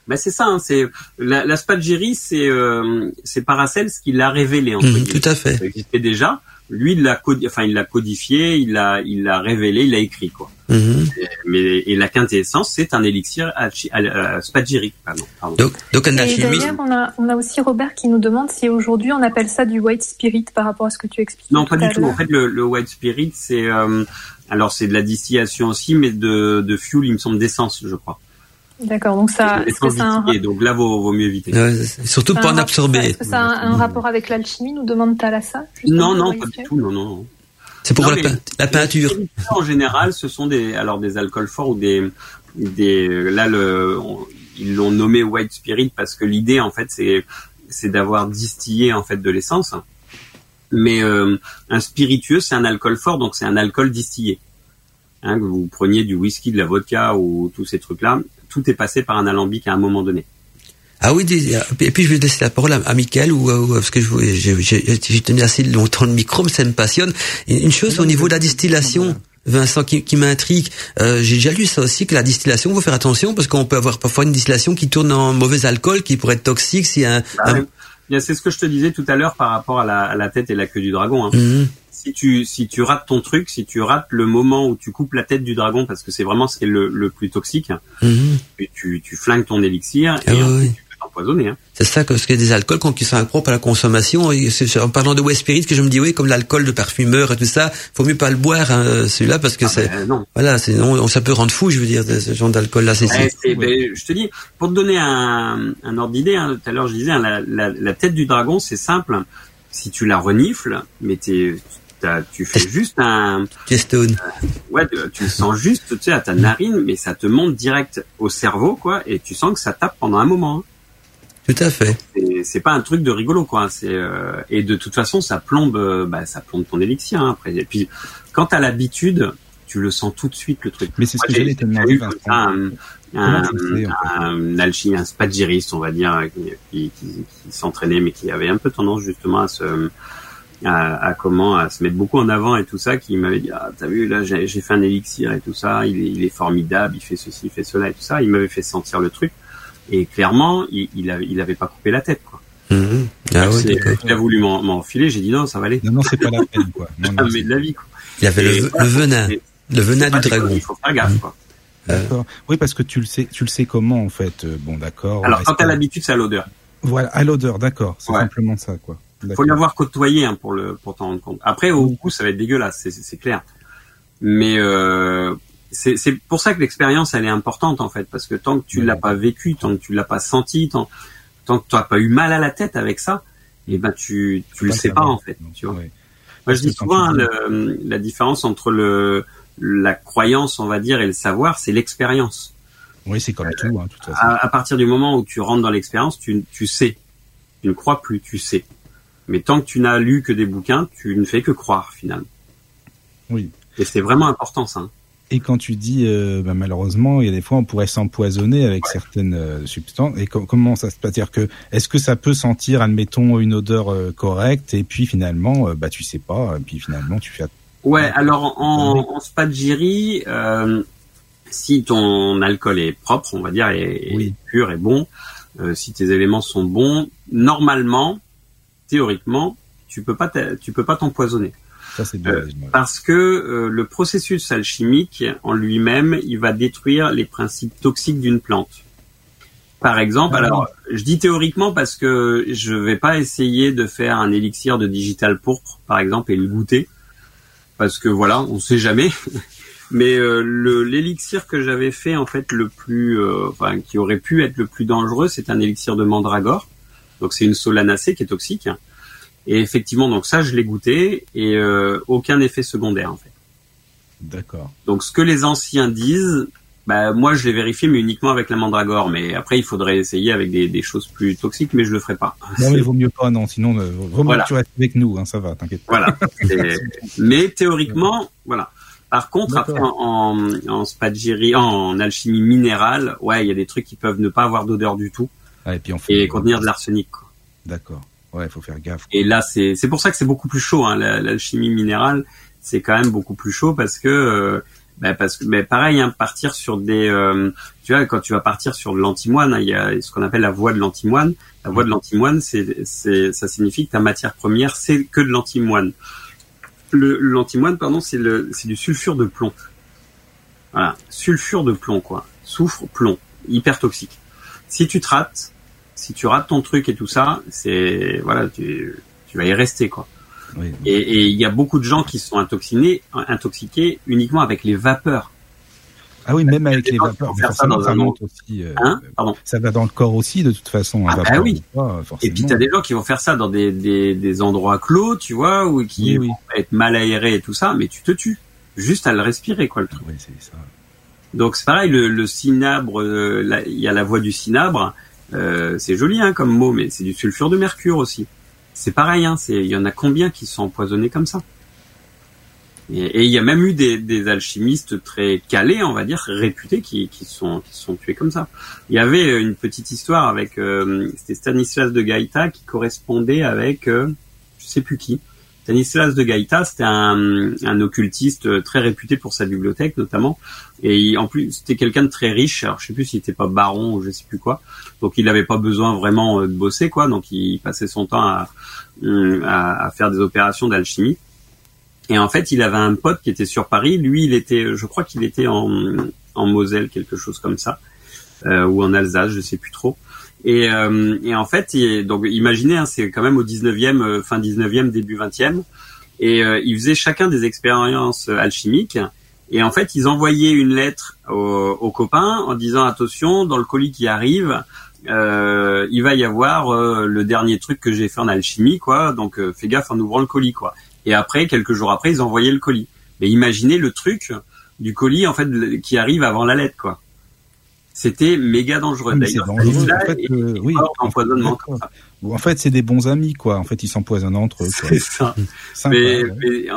Ben c'est ça, hein, c'est la, la c'est euh, c'est Paracels qui l'a révélé. En mmh, tout à fait. Ça existait déjà. Lui, il l'a enfin il l'a codifié, il l'a il l'a révélé, il l'a écrit quoi. Mmh. Et, mais et la quintessence, c'est un élixir euh, spagyrique. Pardon, pardon. Donc donc un Et d'ailleurs, on a on a aussi Robert qui nous demande si aujourd'hui on appelle ça du white spirit par rapport à ce que tu expliques. Non, pas du tout. En fait, le, le white spirit, c'est euh, alors c'est de la distillation aussi, mais de de fuel, il me semble d'essence, je crois. D'accord, donc ça. Est-ce que ça un... Donc là, vaut, vaut mieux éviter. Ouais, surtout pas en absorber. Est-ce que ça a un, rapport avec l'alchimie Nous demande Thalassa Non, non, pas du tout. Non, non. C'est pour non, la, peint la, peinture. En général, ce sont des alors des alcools forts ou des des là le on, ils l'ont nommé white spirit parce que l'idée en fait c'est c'est d'avoir distillé en fait de l'essence. Mais euh, un spiritueux c'est un alcool fort donc c'est un alcool distillé. Hein, que vous preniez du whisky, de la vodka ou tous ces trucs là, tout est passé par un alambic à un moment donné. Ah oui, et puis je vais laisser la parole à, Michael, ou, ou parce que j'ai tenu assez longtemps le micro, mais ça me passionne. Une chose au niveau de la distillation, Vincent, qui, qui m'intrigue, euh, j'ai déjà lu ça aussi, que la distillation, il faut faire attention, parce qu'on peut avoir parfois une distillation qui tourne en mauvais alcool, qui pourrait être toxique si un... Ah, un... C'est ce que je te disais tout à l'heure par rapport à la, à la, tête et la queue du dragon. Hein. -hmm. Si tu si tu rates ton truc, si tu rates le moment où tu coupes la tête du dragon, parce que c'est vraiment ce qui est le, le plus toxique, mm -hmm. tu, tu flingues ton élixir ah, et oui. tu empoisonné. Hein. C'est ça, parce qu'il y a des alcools qui sont impropres à la consommation. Et en parlant de West Spirit, que je me dis, oui, comme l'alcool de parfumeur et tout ça, faut mieux pas le boire, hein, celui-là, parce que ah c'est, ben, voilà, c'est, on, ça peut rendre fou, je veux dire, ce genre d'alcool-là. C'est, ouais, ben, je te dis, pour te donner un, un ordre d'idée, hein, tout à l'heure, je disais, hein, la, la, la, tête du dragon, c'est simple. Si tu la renifles, mais t'es, tu fais juste un. Stone. Euh, ouais, tu le sens juste, tu sais, à ta narine, mais ça te monte direct au cerveau, quoi, et tu sens que ça tape pendant un moment. Hein. Tout à fait. C'est pas un truc de rigolo, quoi. C'est euh, et de toute façon, ça plombe, euh, bah, ça plombe ton élixir hein, après. Et puis, quand t'as l'habitude, tu le sens tout de suite le truc. Mais c'est ce que j'allais te demander. Un, un, un, alchimie, un spagiriste, on va dire, qui, qui, qui, qui s'entraînait, mais qui avait un peu tendance justement à se à, à comment à se mettre beaucoup en avant et tout ça, qui m'avait dit ah t'as vu là j'ai j'ai fait un élixir et tout ça, il est, il est formidable, il fait ceci, il fait cela et tout ça. Il m'avait fait sentir le truc et clairement il il avait, il avait pas coupé la tête quoi. Mhm. Ah ouais, C'est- d'accord. il a voulu m'en- m'enfiler, j'ai dit non ça va aller. Non, non, c'est pas la peine, quoi. [LAUGHS] Non, non, mais de la vie quoi. Il y avait Et le, voilà, le venin, le venin du dragon. Il faut faire gaffe quoi. D'accord. Oui, parce que tu le sais, tu le sais comment en fait. Euh, Bon, d'accord. Alors quand t'as l'habitude c'est à l'odeur. Voilà, à l'odeur, d'accord. C'est Ouais. simplement ça, quoi. Faut l'avoir côtoyé hein, pour le pour t'en rendre compte. Après au goût ça va être dégueulasse, c'est clair. Mais euh, c'est c'est pour ça que l'expérience elle est importante en fait parce que tant que tu Ouais. l'as pas vécu, tant que tu l'as pas senti, tant tant que tu n'as pas eu mal à la tête avec ça, et ben tu tu le sais pas en fait, Donc, tu vois. Moi je dis souvent hein, le- la différence entre le la croyance on va dire et le savoir, c'est l'expérience. Oui, c'est comme tout, hein, de toute façon. À, à partir du moment où tu rentres dans l'expérience, tu, tu sais. Tu ne crois plus, tu sais. Mais tant que tu n'as lu que des bouquins, tu ne fais que croire finalement. Oui. Et c'est vraiment important ça. hein. Et quand tu dis, euh, bah, malheureusement, il y a des fois, on pourrait s'empoisonner avec certaines euh, substances. Et com- comment ça se passe? Dire que est-ce que ça peut sentir, admettons, une odeur euh, correcte, et puis finalement, bah tu sais pas, et puis finalement, tu fais. Ouais, alors en, en si ton alcool est propre, on va dire, et, Oui. pur et bon, si tes éléments sont bons, normalement, théoriquement, tu peux pas tu peux pas t'empoisonner. Ça, c'est bien. Euh, parce que euh, le processus alchimique en lui-même, il va détruire les principes toxiques d'une plante. Par exemple, Ah. alors je dis théoriquement parce que je vais pas essayer de faire un élixir de digital pourpre, par exemple, et le goûter, parce que voilà, on sait jamais. [LAUGHS] Mais euh, l'élixir que j'avais fait en fait le plus, enfin qui aurait pu être le plus dangereux, c'est un élixir de mandragore. Donc c'est une solanacée qui est toxique. Et effectivement, donc ça je l'ai goûté et euh, aucun effet secondaire en fait. D'accord. Donc ce que les anciens disent, bah moi je l'ai vérifié mais uniquement avec la mandragore. Mais après il faudrait essayer avec des, des choses plus toxiques, mais je le ferai pas. Non, mais il vaut mieux pas, non. Sinon, euh, mieux Voilà. tu restes avec nous, hein, ça va, t'inquiète pas. Voilà. [LAUGHS] Mais théoriquement, voilà. Par contre, après en, en, en en alchimie minérale, ouais, il y a des trucs qui peuvent ne pas avoir d'odeur du tout Ah, et puis on fait. et contenir de l'arsenic. D'accord. Ouais, il faut faire gaffe. Et là, c'est c'est pour ça que c'est beaucoup plus chaud. Hein, la- l'alchimie minérale, c'est quand même beaucoup plus chaud parce que, euh, bah, parce que, mais pareil, hein, partir sur des, euh, tu vois, quand tu vas partir sur de l'antimoine, hein, il y a ce qu'on appelle la voie de l'antimoine. La voie de l'antimoine, c'est, c'est, ça signifie que ta matière première, c'est que de l'antimoine. Le l'antimoine, pardon, c'est le, c'est du sulfure de plomb. Voilà, sulfure de plomb, quoi. Soufre, plomb, hyper toxique. Si tu te rates, si tu rates ton truc et tout ça, c'est voilà, tu, tu vas y rester quoi. Oui. Et il y a beaucoup de gens qui sont intoxinés, intoxiqués uniquement avec les vapeurs. Ah oui, même avec les vapeurs, mais ça dans ça un monte aussi. euh, Hein? Pardon. ça va dans le corps aussi, de toute façon. Ah bah oui. pas. Et puis t'as des gens qui vont faire ça dans des, des, des endroits clos, tu vois, ou qui Oui, oui. vont être mal aérés et tout ça, mais tu te tues juste à le respirer quoi le truc. Oui, c'est ça. Donc c'est pareil, le, le cinabre, euh, il y a la voie du cinabre, euh, c'est joli hein, comme mot, mais c'est du sulfure de mercure aussi. C'est pareil, hein, il y en a combien qui sont empoisonnés comme ça? Et il y a même eu des, alchimistes très calés, on va dire, réputés, qui, qui sont qui sont tués comme ça. Il y avait une petite histoire avec euh, c'était Stanislas de Gaïta qui correspondait avec euh, je sais plus qui. Stanislas de Gaïta, c'était un, occultiste euh, très réputé pour sa bibliothèque notamment. Et en plus, c'était quelqu'un de très riche. Alors, je sais plus s'il était pas baron ou je sais plus quoi. Donc, il n'avait pas besoin vraiment euh, de bosser, quoi. Donc, il passait son temps à, euh, à, faire des opérations d'alchimie. Et en fait, il avait un pote qui était sur Paris. Lui, il était, je crois qu'il était en, Moselle, quelque chose comme ça, ou en Alsace, je sais plus trop. Et, euh, et en fait, il- donc imaginez, hein, c'est quand même au 19e, euh, fin 19e, début 20e. Et euh, ils faisaient chacun des expériences euh, alchimiques. Et en fait, ils envoyaient une lettre aux, aux copains en disant attention, dans le colis qui arrive, euh, il va y avoir le dernier truc que j'ai fait en alchimie, quoi. Donc fais gaffe en ouvrant le colis, quoi. Et après, quelques jours après, ils envoyaient le colis. Mais imaginez le truc du colis en fait qui arrive avant la lettre, quoi. C'était méga dangereux. Oui, D'ailleurs, En fait, euh, oui, d'empoisonnement. Bon, en fait, c'est des bons amis, quoi. En fait, ils s'empoisonnent entre eux. C'est ça. Sympa, Mais, ouais. mais,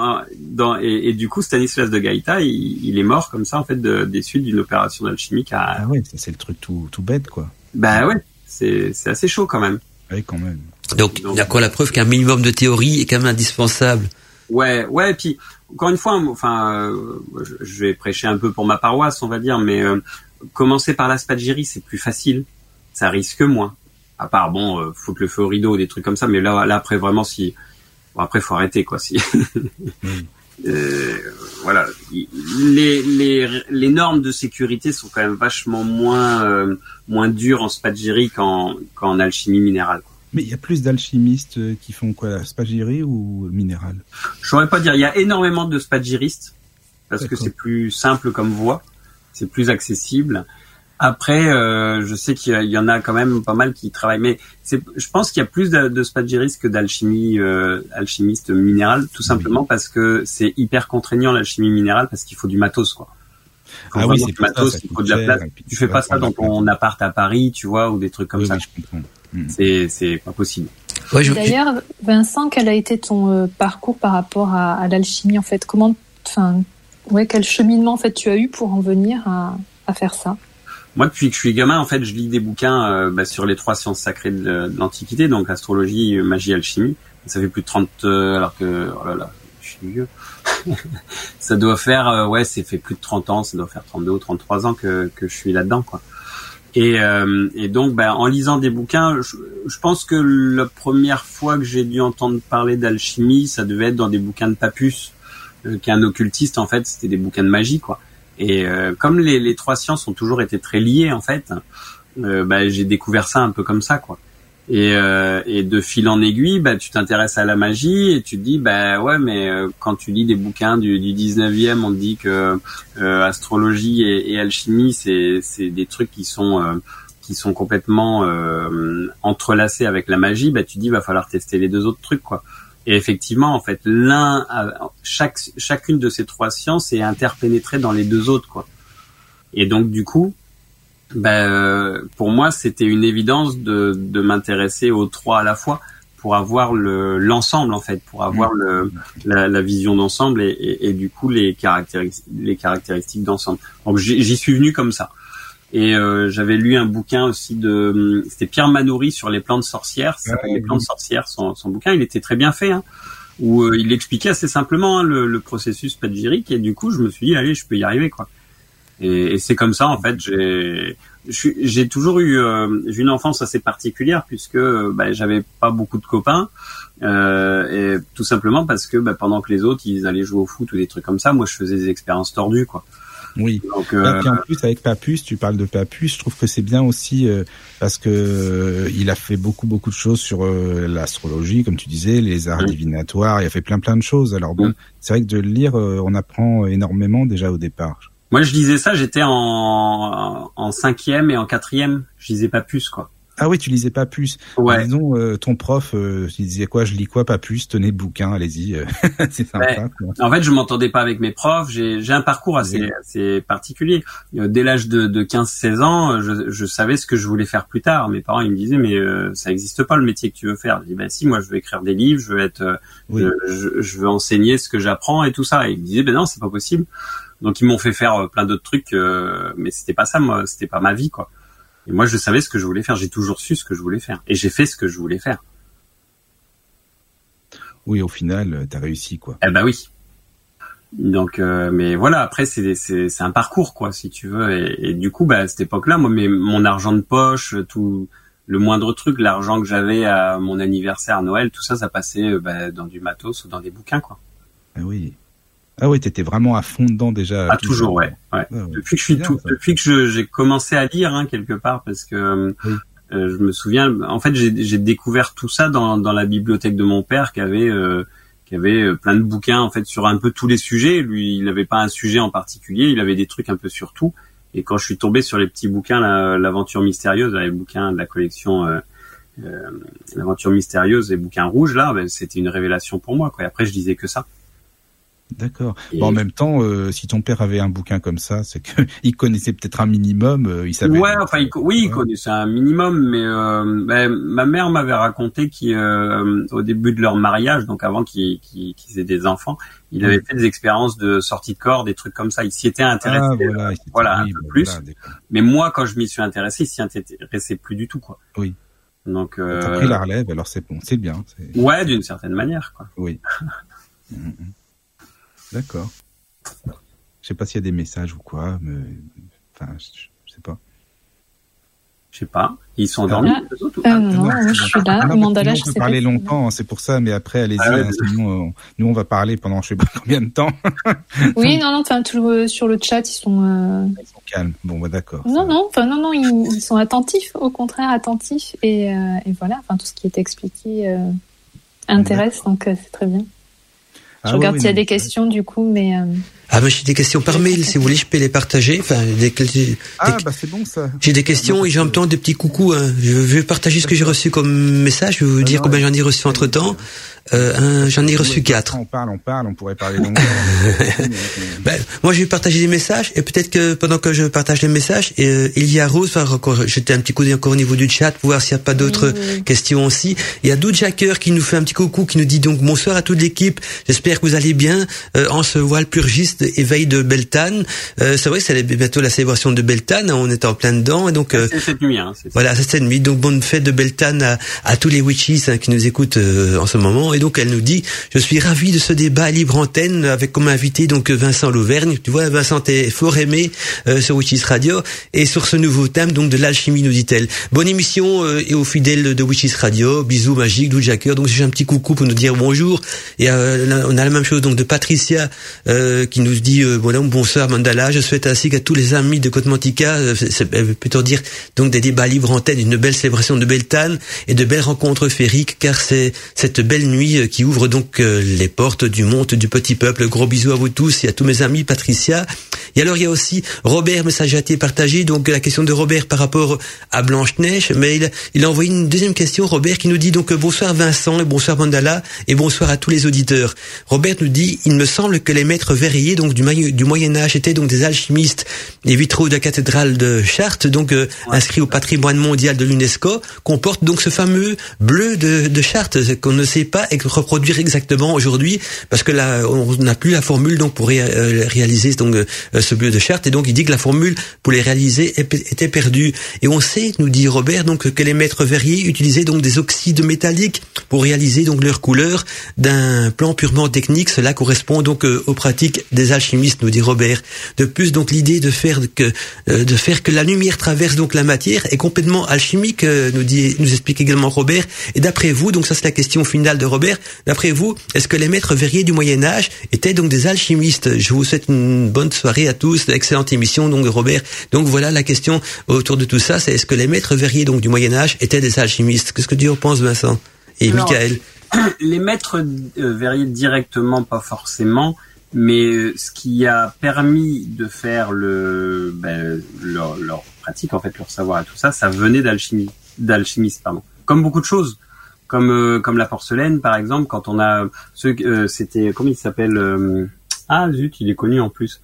dans, et, et du coup, Stanislas de Gaïta, il, il est mort comme ça, en fait, de, des suites d'une opération alchimique à. Ah ça c'est le truc tout, tout bête, quoi. Bah ouais, c'est assez chaud quand même. Oui, quand même. Donc, il y a quoi la preuve qu'un minimum de théorie est quand même indispensable? Ouais, ouais, et puis encore une fois, enfin, euh, je- je vais prêcher un peu pour ma paroisse, on va dire, mais euh, commencer par la c'est plus facile, ça risque moins. À part bon, euh, foutre le feu au rideau, des trucs comme ça, mais là, là après vraiment, si bon, après faut arrêter quoi. Si [LAUGHS] Euh, voilà, les, les les normes de sécurité sont quand même vachement moins euh, moins dures en spagyrie qu'en qu'en alchimie minérale. quoi. Mais il y a plus d'alchimistes euh, qui font quoi, la spagyrie ou minéral Je saurais pas dire. Il y a énormément de spagyristes parce que c'est plus simple comme voie, c'est plus accessible. Après, euh, je sais qu'il y en a quand même pas mal qui travaillent, mais je pense qu'il y a plus de, de que d'alchimie, euh, alchimiste minérale, tout simplement parce que c'est hyper contraignant l'alchimie minérale parce qu'il faut du matos, quoi. Il faut Ah oui, c'est ça, matos, ça il faut de la place. Tu tu fais pas ça dans ton appart à Paris, tu vois, ou des trucs comme Oui, ça. oui. Mm. C'est, c'est pas possible. Ouais, je- D'ailleurs, Vincent, quel a été ton euh, parcours par rapport à, à l'alchimie en fait? Comment, enfin, ouais, quel cheminement en fait tu as eu pour en venir à, à faire ça? Moi, depuis que je suis gamin, en fait, je lis des bouquins euh, bah, sur les trois sciences sacrées de, l'Antiquité, donc astrologie, euh, magie, alchimie. Ça fait plus de 30, euh, alors que, oh là là, je suis vieux. [LAUGHS] ça doit faire, ouais, c'est fait plus de 30 ans, ça doit faire 32 ou 33 ans que, que je suis là-dedans, quoi. Et, et donc, bah, en lisant des bouquins, je, je pense que la première fois que j'ai dû entendre parler d'alchimie, ça devait être dans des bouquins de Papus, euh, qui est un occultiste, en fait, c'était des bouquins de magie, quoi. Et euh, comme les, trois sciences ont toujours été très liées en fait, euh, bah, j'ai découvert ça un peu comme ça quoi. Et, euh, et de fil en aiguille, bah, tu t'intéresses à la magie et tu te dis bah ouais mais euh, quand tu lis des bouquins du, du 19e, on te dit que euh, astrologie et, et alchimie c'est c'est des trucs qui sont qui sont complètement entrelacés avec la magie, bah tu te dis va falloir tester les deux autres trucs quoi. Et effectivement, en fait, l'un, a- chaque, chacune de ces trois sciences est interpénétrée dans les deux autres, quoi. Et donc, du coup, ben, euh, pour moi, c'était une évidence de, de m'intéresser aux trois à la fois pour avoir le l'ensemble, en fait, pour avoir le, la, la vision d'ensemble et, et, et du coup les caractéristiques, les caractéristiques d'ensemble. Donc, j'y suis venu comme ça. Et euh, j'avais lu un bouquin aussi de, c'était Pierre Manoury sur les plantes sorcières. Ça s'appelle Ah, les oui. plantes sorcières, son, son bouquin, il était très bien fait, hein, où euh, il expliquait assez simplement hein, le, le processus padgérique. Et du coup, je me suis dit, allez, je peux y arriver, quoi. Et, et c'est comme ça, en fait, j'ai, j'ai toujours eu, euh, une enfance assez particulière puisque euh, bah, j'avais pas beaucoup de copains. Euh, et tout simplement parce que bah, pendant que les autres ils allaient jouer au foot ou des trucs comme ça, moi je faisais des expériences tordues quoi. Oui. Donc Et euh, puis en plus avec Papus, tu parles de Papus, je trouve que c'est bien aussi euh, parce que euh, il a fait beaucoup beaucoup de choses sur euh, l'astrologie, comme tu disais, les arts divinatoires, il a fait plein plein de choses. Alors bon, c'est vrai que de le lire, euh, on apprend énormément déjà au départ. moi je lisais ça, j'étais en, en cinquième et en quatrième, je lisais pas plus quoi. Ah oui, tu lisais Papus. Ouais. Disons, euh, ton prof, euh, il disait quoi? Je lis quoi? Papus Tenez le bouquin, allez-y. euh, [LAUGHS] c'est sympa. Ouais. En fait, je m'entendais pas avec mes profs. J'ai un parcours assez, particulier. Euh, Dès l'âge de, de 15-16 ans, je, je savais ce que je voulais faire plus tard. Mes parents ils me disaient mais euh, ça n'existe pas le métier que tu veux faire. Je dis bah si, moi je veux écrire des livres, je veux être, euh, Oui. je, veux enseigner ce que j'apprends et tout ça. Et ils me disaient ben non c'est pas possible. Donc ils m'ont fait faire euh, plein d'autres trucs, euh, mais c'était pas ça moi, c'était pas ma vie quoi. Et moi je savais ce que je voulais faire. J'ai toujours su ce que je voulais faire et j'ai fait ce que je voulais faire. Oui, au final, euh, t'as réussi quoi. Eh ben oui. Donc, euh, mais voilà, après c'est c'est c'est un parcours quoi, si tu veux. Et, et du coup, bah à cette époque-là, moi, mes, mon argent de poche, tout le moindre truc, l'argent que j'avais à mon anniversaire, à Noël, tout ça, ça passait euh, bah, dans du matos ou dans des bouquins quoi. Ah oui. Ah oui, t'étais vraiment à fond dedans déjà. Ah toujours, ouais. ouais. Depuis que je suis Bien, tout, ça. depuis que j'ai commencé à lire hein, quelque part, parce que euh, Oui. euh, je me souviens, en fait, j'ai découvert tout ça dans, dans la bibliothèque de mon père, qui avait euh, qui avait plein de bouquins en fait sur un peu tous les sujets. Lui, il n'avait pas un sujet en particulier, il avait des trucs un peu sur tout. Et quand je suis tombé sur les petits bouquins, l'aventure mystérieuse, là, les bouquins de la collection. Euh, l'aventure mystérieuse et bouquins rouges là ben, c'était une révélation pour moi quoi et après je lisais que ça D'accord. Bon, en même temps, euh, si ton père avait un bouquin comme ça, c'est que [LAUGHS] il connaissait peut-être un minimum, euh, il savait. Ouais, enfin, il oui, il connaissait un minimum, mais euh, ben, ma mère m'avait raconté qu'au début de leur mariage, donc avant qu'ils aient des enfants, il avait fait des expériences de sortie de corps, des trucs comme ça. Il s'y était intéressé. Ah, voilà, c'était- voilà, un peu plus. Mais moi, quand je m'y suis intéressé, il s'y intéressait plus du tout, quoi. Oui. Donc, T'as pris la relève, alors c'est bon, c'est bien. ouais, d'une certaine manière, quoi. Oui. [LAUGHS] Mm, mm. D'accord. Je sais pas s'il y a des messages ou quoi, mais enfin, je, je sais pas. Je sais pas. Ils sont endormis, Ah. les autres, ou Euh, pas non, Ah, non, je suis là. Ah Mandala, je on peut sais parler pas. longtemps, c'est pour ça, mais après, allez-y, Ah ouais, hein, sinon, nous, on va parler pendant je sais pas combien de temps. [LAUGHS] Oui, non, non, enfin, tout le- sur le chat, ils sont. euh, Ils sont calmes. Bon, bah d'accord. Non, non, enfin, non, non, ils, ils sont attentifs, au contraire, attentifs. Et, euh, et voilà, enfin, tout ce qui est expliqué euh, intéresse, donc euh, c'est très bien. Ah Je regarde oui, s'il y a non, des questions, du coup, mais. euh, Ah, mais j'ai des questions par mail, si vous voulez, je peux les partager. Enfin, des, des- Ah, bah c'est bon ça. j'ai des questions et j'ai en même temps des petits coucous. hein. Je vais partager ce que j'ai reçu comme message. Je vais vous Ah dire non, combien j'en ai reçu entre temps. Euh, un- j'en ai reçu quatre. On parle, on parle, on pourrait parler longtemps. [LAUGHS] Ben, moi, je vais partager des messages et peut-être que pendant que je partage les messages, euh, il y a Rose, enfin, encore, jeter un petit coup d'œil encore au niveau du chat pour voir s'il n'y a pas d'autres Oui, oui, oui. questions aussi. Il y a Doud Jacker qui nous fait un petit coucou, qui nous dit donc bonsoir à toute l'équipe. J'espère que vous allez bien euh, en ce voile purgiste éveil de Beltane. Euh, c'est vrai que c'est bientôt la célébration de Beltane, hein, on est en plein dedans et donc. euh, C'est cette nuit, hein. c'est- voilà, c'est cette nuit. Donc bonne fête de Beltane à, à tous les witches hein, qui nous écoutent euh, en ce moment. Et donc elle nous dit, je suis ravi de ce débat à libre antenne avec comme invité donc Vincent Lauvergne. Tu vois, Vincent est fort aimé euh, sur Witches Radio et sur ce nouveau thème donc de l'alchimie nous dit-elle. Bonne émission euh, et aux fidèles de Witches Radio. Bisous magiques, Lou Jacker. Donc j'ai un petit coucou pour nous dire bonjour. Et euh, on a la même chose donc de Patricia qui nous dit voilà bonsoir Mandala. Je souhaite ainsi qu'à tous les amis de Côte Mantica, plutôt dire donc des débats libres antenne, une belle célébration de Beltane et de belles rencontres féeriques, car c'est cette belle nuit euh, qui ouvre donc euh, les portes du monde du petit peuple. Gros bisous à vous tous et à tous mes amis, Patricia. Et alors il y a aussi Robert, message a été partagé, donc la question de Robert par rapport à Blanche-Neige, mais il, il a envoyé une deuxième question, Robert, qui nous dit donc bonsoir Vincent et bonsoir Mandala et bonsoir à tous les auditeurs. Robert nous dit, il me semble que les maîtres verriers donc du, du Moyen Âge étaient donc des alchimistes. Les vitraux de la cathédrale de Chartres, donc euh, inscrits au patrimoine mondial de l'UNESCO, comportent donc ce fameux bleu de, de Chartres qu'on ne sait pas reproduire exactement aujourd'hui parce que là on n'a plus la formule donc pour euh, réaliser donc euh, ce bleu de Chartres et donc il dit que la formule pour les réaliser était perdue. Et on sait nous dit Robert donc que les maîtres verriers utilisaient donc des oxydes métalliques pour réaliser donc leur couleur d'un plan purement technique. Cela correspond donc euh, aux pratiques des alchimistes nous dit Robert. De plus donc l'idée de faire que de faire que la lumière traverse donc la matière est complètement alchimique nous dit nous explique également Robert. Et d'après vous donc ça c'est la question finale de Robert d'après vous est-ce que les maîtres verriers du Moyen Âge étaient donc des alchimistes? Je vous souhaite une bonne soirée à tous excellente émission donc Robert. Donc voilà la question autour de tout ça c'est est-ce que les maîtres verriers donc du Moyen Âge étaient des alchimistes? Qu'est-ce que tu en penses Vincent? Et Alors, Michael? [CLEARS THROAT] les maîtres euh, verriers directement, pas forcément, mais euh, ce qui a permis de faire le, ben, leur, leur pratique, en fait, leur savoir et tout ça, ça venait d'alchimie, d'alchimistes, pardon. Comme beaucoup de choses, comme euh, comme la porcelaine, par exemple, quand on a ceux, euh, c'était comment il s'appelle euh, Ah zut, il est connu en plus.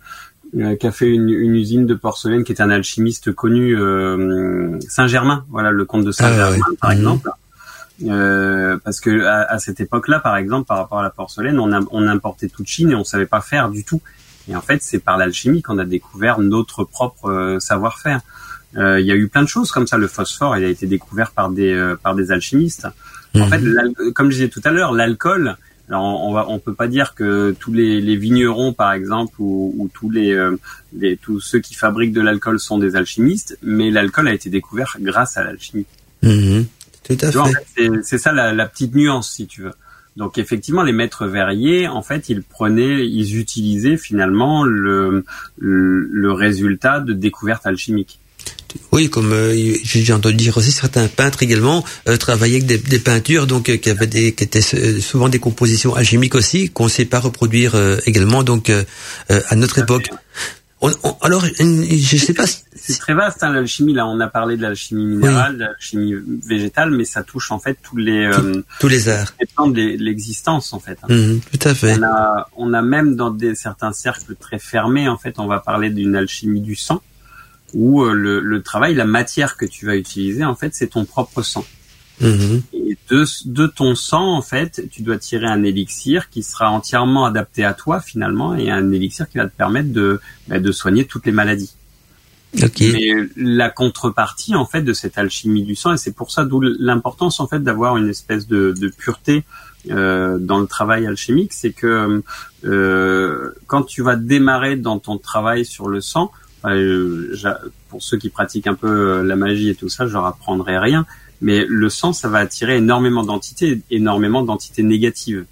euh, qui a fait une, une usine de porcelaine, qui est un alchimiste connu, euh, Saint-Germain, voilà le comte de Saint-Germain, Ah ouais. par exemple. Euh, parce que à, à cette époque-là, par exemple, par rapport à la porcelaine, on, a, on importait tout de Chine et on savait pas faire du tout. Et en fait, c'est par l'alchimie qu'on a découvert notre propre euh, savoir-faire. Euh, Il y a eu plein de choses comme ça. Le phosphore, il a été découvert par des euh, par des alchimistes. En Mhm. fait, comme je disais tout à l'heure, l'alcool. Alors, on, va, on peut pas dire que tous les, les vignerons, par exemple, ou, ou tous les, euh, les tous ceux qui fabriquent de l'alcool sont des alchimistes, mais l'alcool a été découvert grâce à l'alchimie. Mhm. tout à Tu vois, en fait fait, c'est- c'est ça la, la petite nuance, si tu veux. Donc effectivement, les maîtres verriers, en fait, ils prenaient, ils utilisaient finalement le, le, le résultat de découvertes alchimiques. Oui, comme euh, j'ai entendu dire aussi, certains peintres également euh, travaillaient avec des, des peintures donc euh, qui avaient des, qui étaient euh, souvent des compositions alchimiques aussi qu'on ne sait pas reproduire euh, également donc euh, euh, à notre époque. On- on- alors, je sais pas. si- C'est très vaste hein, l'alchimie. Là, on a parlé de l'alchimie minérale, de l'alchimie végétale, mais ça touche en fait tous les, euh, tous les arts. les plans de l'e- l'existence en fait. hein. Mhm, tout à fait. On a, on a même dans des, certains cercles très fermés, en fait, on va parler d'une alchimie du sang, où euh, le, le travail, la matière que tu vas utiliser, en fait, c'est ton propre sang. Mhm. Et de, de ton sang, en fait, tu dois tirer un élixir qui sera entièrement adapté à toi, finalement, et un élixir qui va te permettre de, bah, de soigner toutes les maladies. Mais la contrepartie en fait de cette alchimie du sang, et c'est pour ça d'où l'importance en fait d'avoir une espèce de, de pureté euh, dans le travail alchimique, c'est que euh, quand tu vas démarrer dans ton travail sur le sang, pour ceux qui pratiquent un peu euh, la magie et tout ça, je leur apprendrai rien, mais le sang, ça va attirer énormément d'entités, énormément d'entités négatives.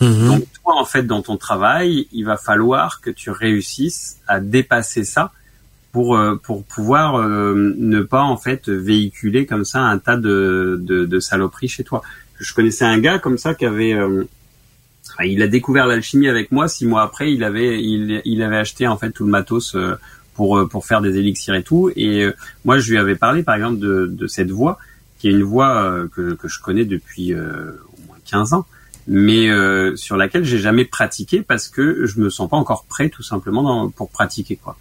Mhm. Donc toi, en fait, dans ton travail, il va falloir que tu réussisses à dépasser ça pour euh, pour pouvoir euh, ne pas en fait véhiculer comme ça un tas de, de, de saloperies chez toi. Je connaissais un gars comme ça qui avait euh, il a découvert l'alchimie avec moi. Six mois après, il avait il, il avait acheté en fait tout le matos pour pour faire des élixirs et tout. Et moi, je lui avais parlé par exemple de, de cette voix qui est une voix que, que je connais depuis au moins 15 ans mais sur laquelle j'ai jamais pratiqué parce que je me sens pas encore prêt tout simplement dans, pour pratiquer quoi.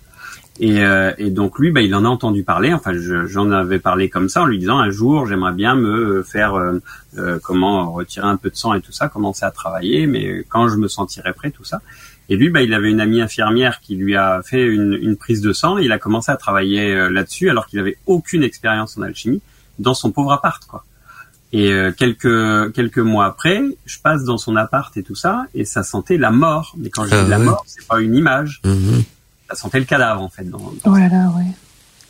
Et, euh, et, donc lui, bah, il en a entendu parler. Enfin, j'en avais parlé comme ça en lui disant un jour, j'aimerais bien me faire euh, euh, comment retirer un peu de sang et tout ça, commencer à travailler, mais quand je me sentirais prêt, tout ça. Et lui, bah, il avait une amie infirmière qui lui a fait une, une prise de sang. Et il a commencé à travailler là-dessus alors qu'il avait aucune expérience en alchimie dans son pauvre appart, quoi. Et quelques quelques mois après, je passe dans son appart et tout ça, et ça sentait la mort. Mais quand je dis ah la mort, c'est pas une image. Mm-hmm ça sentait le cadavre en fait. Dans, oh là là, ouais.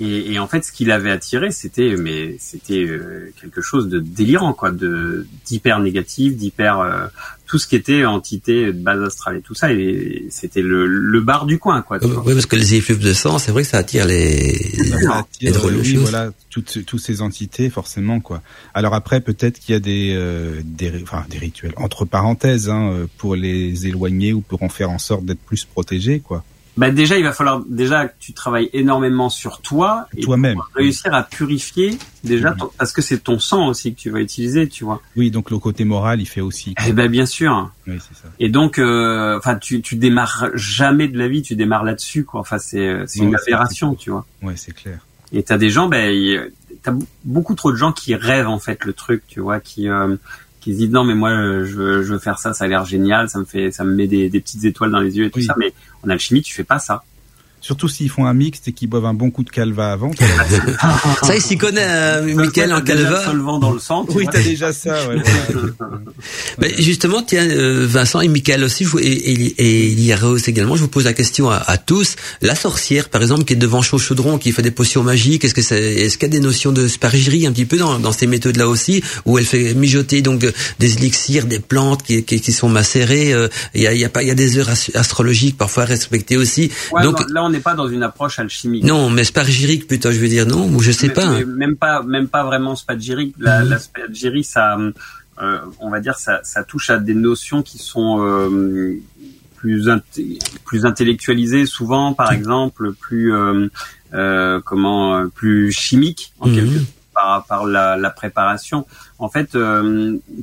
Et, et, en fait, ce qui l'avait attiré, c'était mais c'était euh, quelque chose de délirant, quoi, de d'hyper négatif, d'hyper euh, tout ce qui était entité de base astrale et tout ça. Et c'était le, le bar du coin, quoi. oui, parce que les effluves de sang, c'est vrai que ça attire les, ça attire, oui, voilà, toutes toutes ces entités forcément, quoi. Alors après, peut-être qu'il y a des euh, des enfin des rituels entre parenthèses hein, pour les éloigner ou pour en faire en sorte d'être plus protégés, quoi bah déjà il va falloir déjà que tu travailles énormément sur toi et toi-même. réussir à purifier déjà parce que c'est ton sang aussi que tu vas utiliser tu vois. Oui donc le côté moral il fait aussi. Eh ben bien sûr. Oui, c'est ça. et donc euh, enfin tu tu démarres jamais de la vie tu démarres là-dessus quoi. Enfin c'est c'est une aberration tu vois. Ouais c'est clair. Et t'as des gens ben t'as beaucoup trop de gens qui rêvent en fait le truc tu vois qui euh, qui se disent non mais moi je veux, je veux faire ça, ça a l'air génial, ça me fait, ça me met des, des petites étoiles dans les yeux et tout ça, mais en alchimie tu fais pas ça. Surtout s'ils font un mixte et qu'ils boivent un bon coup de calva avant. [LAUGHS] ça, il s'y connaît, euh, Michael, en calva. solvant dans le sang. Oui, t'as déjà ça. Ouais, [LAUGHS] Mais justement, tiens, euh, Vincent et Michael aussi, je, et, et, Rose également, je vous pose la question à, à, tous. La sorcière, par exemple, qui est devant Chaud Chaudron, qui fait des potions magiques, est-ce que c'est, est-ce qu'il y a des notions de spargerie un petit peu dans, dans ces méthodes-là aussi, où elle fait mijoter donc des élixirs, des plantes qui, qui, qui sont macérées. Euh, il y, a, y a pas, il y a des heures astrologiques parfois respectées aussi. donc n'est pas dans une approche alchimique. Non, mais spagyrique plutôt, je veux dire, non, ou je sais pas. même pas, même pas vraiment spagyrique. La, la ça, euh, on va dire, ça, ça, touche à des notions qui sont euh, plus plus intellectualisées souvent, par exemple, plus euh, euh comment, plus chimiques en mhm. quelque par, par la, la, préparation. En fait,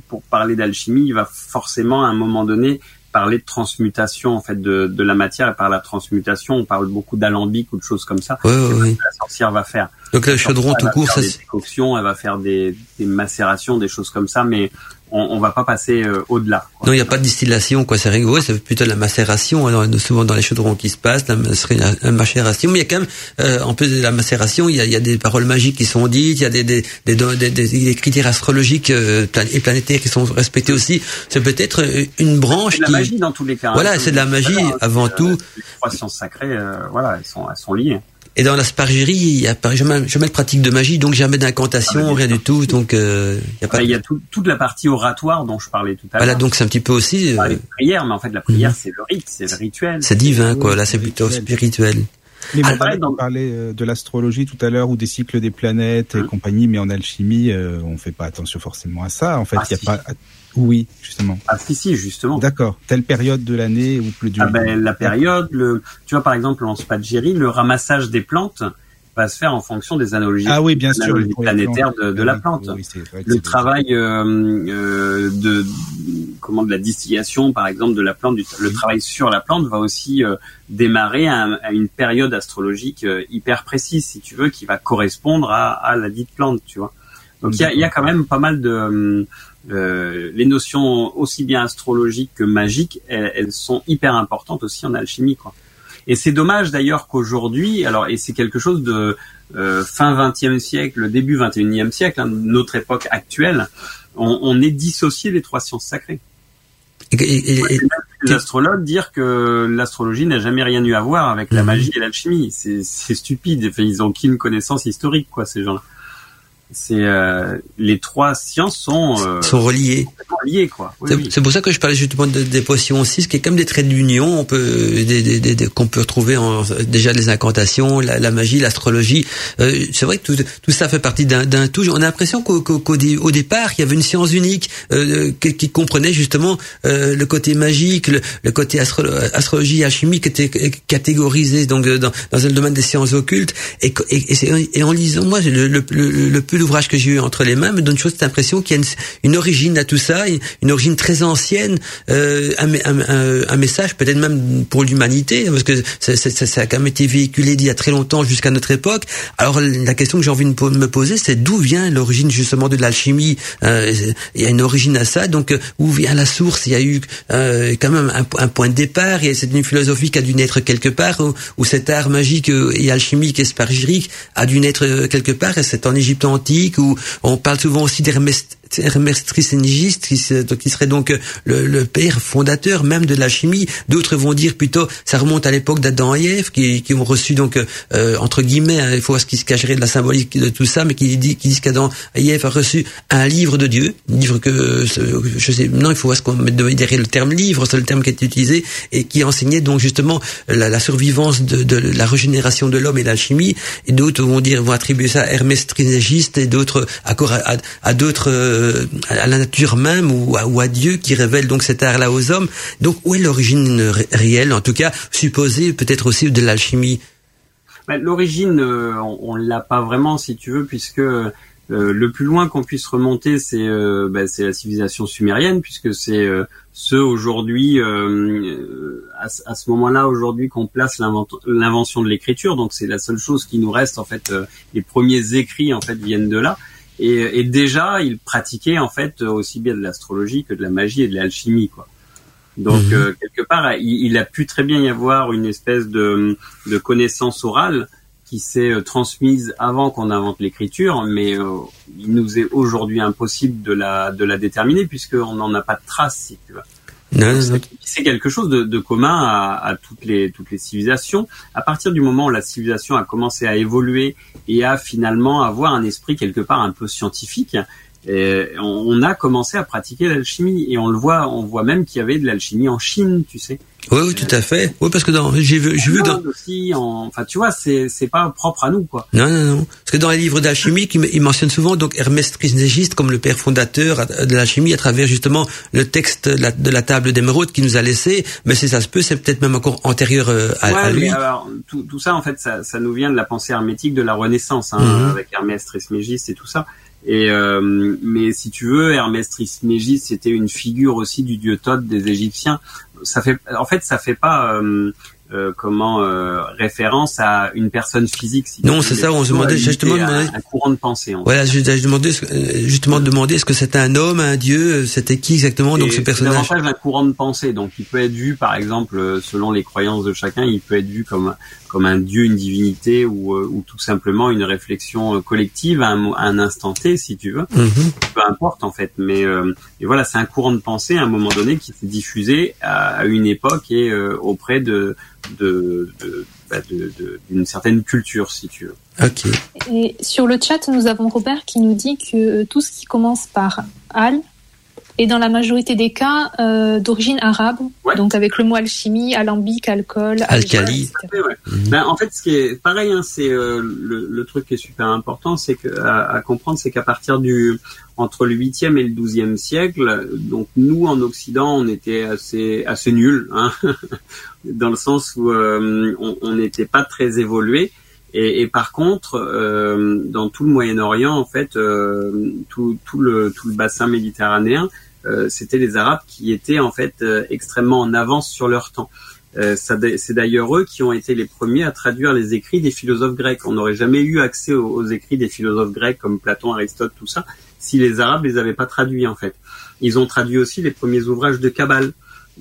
pour parler d'alchimie, il va forcément à un moment donné parler de transmutation en fait de, de la matière et par la transmutation on parle beaucoup d'alambic ou de choses comme ça. Oui, oui, la sorcière va faire. Donc le chaudron tout court ça des décoctions elle va faire des, des macérations des choses comme ça mais on, on va pas passer euh, au-delà. Non, il n'y a pas de distillation, quoi. C'est rigolo, c'est plutôt la macération. Alors, hein, souvent dans les chaudrons qui se passent, la, macération. Mais il y a quand même, euh, en plus de la macération, il y a, il y a des paroles magiques qui sont dites, il y a des, des, des, des, des critères astrologiques euh, et planétaires qui sont respectés aussi. C'est peut-être une branche qui. la magie dans tous les cas. Hein. Voilà, c'est de la magie avant tout. Les trois sciences sacrées, voilà, elles sont, elles sont liées. Et dans la spargerie, il y a jamais, jamais de pratique de magie, donc jamais d'incantation, ah, rien du tout. Donc euh, il y a pas. Il y a toute la partie oratoire dont je parlais tout à l'heure. Voilà, donc c'est un petit peu aussi. Euh... prière, mais en fait la prière mhm. c'est le rite, c'est le rituel. C'est divin, quoi. Là, c'est plutôt spirituel. Mais on parlait, de l'astrologie tout à l'heure ou des cycles des planètes et mhm. compagnie, mais en alchimie, euh, on fait pas attention forcément à ça. En fait, ah, il y a pas oui, justement. Ah si, si, justement. D'accord. Telle période de l'année ou plus du. Ah ben la période, le, tu vois par exemple en Spadgéry, le ramassage des plantes va se faire en fonction des analogies, ah oui, bien sûr, planétaires de, de, la plante. le travail euh, euh, de comment de la distillation, par exemple, de la plante, le travail sur la plante va aussi euh, démarrer à, à, une période astrologique euh, hyper précise, si tu veux, qui va correspondre à, à la dite plante, tu vois. Donc il y a, y a, quand même pas mal de euh, les notions aussi bien astrologiques que magiques, elles, elles, sont hyper importantes aussi en alchimie, quoi. Et c'est dommage d'ailleurs qu'aujourd'hui, alors et c'est quelque chose de euh, fin 20e siècle, début 21e siècle, hein, notre époque actuelle, on, on est dissocié des trois sciences sacrées. Et- et- et- Les astrologues dire que l'astrologie n'a jamais rien eu à voir avec la Mhm. magie et l'alchimie, c'est c'est stupide. Enfin, ils ont aucune connaissance historique, quoi, ces gens-là. C'est euh, les trois sciences sont, euh, sont reliés. complètement liées, quoi. Oui, C'est oui. c'est pour ça que je parlais justement de- des potions aussi, ce qui est comme des traits d'union, on peut des, des- des- des- qu'on peut retrouver en, déjà les incantations, la, la magie, l'astrologie. Euh, c'est vrai que tout, tout ça fait partie d'un d'un tout. On a l'impression qu'au qu'au- qu'au dé- au départ, il y avait une science unique euh, qui, qui comprenait justement euh, le côté magique, le, le côté astro- astrologie, alchimie, qui était catégorisé donc euh, dans, dans le domaine des sciences occultes. Et, et, et et en lisant, moi, le, le, le, le peu d'ouvrages que j'ai eu entre les mains me donne chose cette impression qu'il y a une, une origine à tout ça, une, origine très ancienne, euh, un, un, un, message peut-être même pour l'humanité, parce que ça, ça, ça, a quand même été véhiculé d'il y a très longtemps jusqu'à notre époque. Alors la question que j'ai envie de me poser, c'est d'où vient l'origine justement de l'alchimie euh, Il y a une origine à ça, donc euh, où vient la source? Il y a eu euh, quand même un, un point de départ, et c'est une philosophie qui a dû naître quelque part, où, où cet art magique euh, et alchimique et spargirique a dû naître euh, quelque part, et c'est en Égypte antique, où on parle souvent aussi d'Hermès Trismégiste, qui, se- qui serait donc le, le père fondateur même de la chimie. D'autres vont dire plutôt, ça remonte à l'époque d'Adam et Ève, qui, qui ont reçu donc euh, entre guillemets, hein, il faut voir ce qui se cacherait de la symbolique de tout ça, mais qui, dit, disent qu'Adam et Ève a reçu un livre de Dieu, un livre que je sais, non, il faut voir ce qu'on met derrière le terme livre, c'est le terme qui est utilisé et qui enseignait donc justement la, la survivance de, de, la régénération de l'homme et l'alchimie. Et d'autres vont dire, vont attribuer ça à Hermès et d'autres à, d'autres euh, à la nature même ou à, Dieu qui révèle donc cet art-là aux hommes. Donc où est l'origine ré réelle, en tout cas supposée peut-être aussi de l'alchimie? Bah, L'origine, euh, on, on l'a pas vraiment, si tu veux, puisque euh, le plus loin qu'on puisse remonter, c'est euh, bah, la civilisation sumérienne, puisque c'est ceux aujourd'hui, à, à, ce moment-là, aujourd'hui, qu'on place l'invention de l'écriture. Donc c'est la seule chose qui nous reste en fait. les premiers écrits en fait viennent de là. Et, et, déjà, il pratiquait en fait aussi bien de l'astrologie que de la magie et de l'alchimie, quoi. Donc mmh. euh, quelque part, il, il, a pu très bien y avoir une espèce de, de connaissance orale qui s'est euh, transmise avant qu'on invente l'écriture, mais euh, il nous est aujourd'hui impossible de la de la déterminer puisqu'on n'en a pas de trace, si tu veux. C'est quelque chose de, de commun à, à, toutes les toutes les civilisations. À partir du moment où la civilisation a commencé à évoluer et à finalement avoir un esprit quelque part un peu scientifique, et on a commencé à pratiquer l'alchimie et on le voit, on voit même qu'il y avait de l'alchimie en Chine, tu sais. Oui, oui, tout à fait. Oui, parce que dans, j'ai vu, j'ai vu dans. Aussi, en, enfin, tu vois, c'est, c'est pas propre à nous, quoi. Non, non, non. Parce que dans les livres d'alchimie, il mentionne souvent donc Hermès Trismégiste comme le père fondateur de l'alchimie à travers justement le texte de la, de la table d'émeraude qu'il nous a laissé. Mais si ça se peut, c'est peut-être même encore antérieur euh, à, ouais, à lui. Mais alors, tout, tout ça, en fait, ça, ça nous vient de la pensée hermétique de la Renaissance, hein, mm-hmm. avec Hermès Trismégiste et tout ça. Et euh, mais si tu veux, Hermès Trismégiste, c'était une figure aussi du dieu Thoth des Égyptiens. Ça fait, en fait, ça fait pas euh, euh, comment euh, référence à une personne physique. Si non, c'est ça. On se demandait justement un, un courant de pensée. En voilà, je, je demandais justement demander est-ce que c'était un homme, un dieu, c'était qui exactement donc ce personnage. Davantage un courant de pensée. Donc il peut être vu, par exemple, selon les croyances de chacun, il peut être vu comme comme un dieu, une divinité ou, euh, ou tout simplement une réflexion collective à un, à un instant T, si tu veux. Mm -hmm. Peu importe en fait, mais euh, et voilà, c'est un courant de pensée à un moment donné qui s'est diffusé à, à, une époque et euh, auprès de de, de, bah de, d'une certaine culture, si tu veux. Ok. Et sur le chat, nous avons Robert qui nous dit que tout ce qui commence par al est dans la majorité des cas euh, d'origine arabe, ouais. donc avec le mot alchimie, alambic, alcool, alcali. Ouais, -hmm. ben, en fait, ce qui est pareil, hein, c'est euh, le, le, truc qui est super important, c'est que à, à comprendre, c'est qu'à partir du entre le 8e et le 12e siècle, donc nous en Occident, on était assez assez nuls, hein, [LAUGHS] dans le sens où euh, on n'était pas très évolué. Et, et, par contre, euh, dans tout le Moyen-Orient, en fait, euh, tout, tout, le, tout le bassin méditerranéen, euh, c'était les Arabes qui étaient en fait euh, extrêmement en avance sur leur temps. Euh, c'est d'ailleurs eux qui ont été les premiers à traduire les écrits des philosophes grecs. On n'aurait jamais eu accès aux, aux, écrits des philosophes grecs comme Platon, Aristote, tout ça, si les Arabes les avaient pas traduits en fait. Ils ont traduit aussi les premiers ouvrages de Kabbale.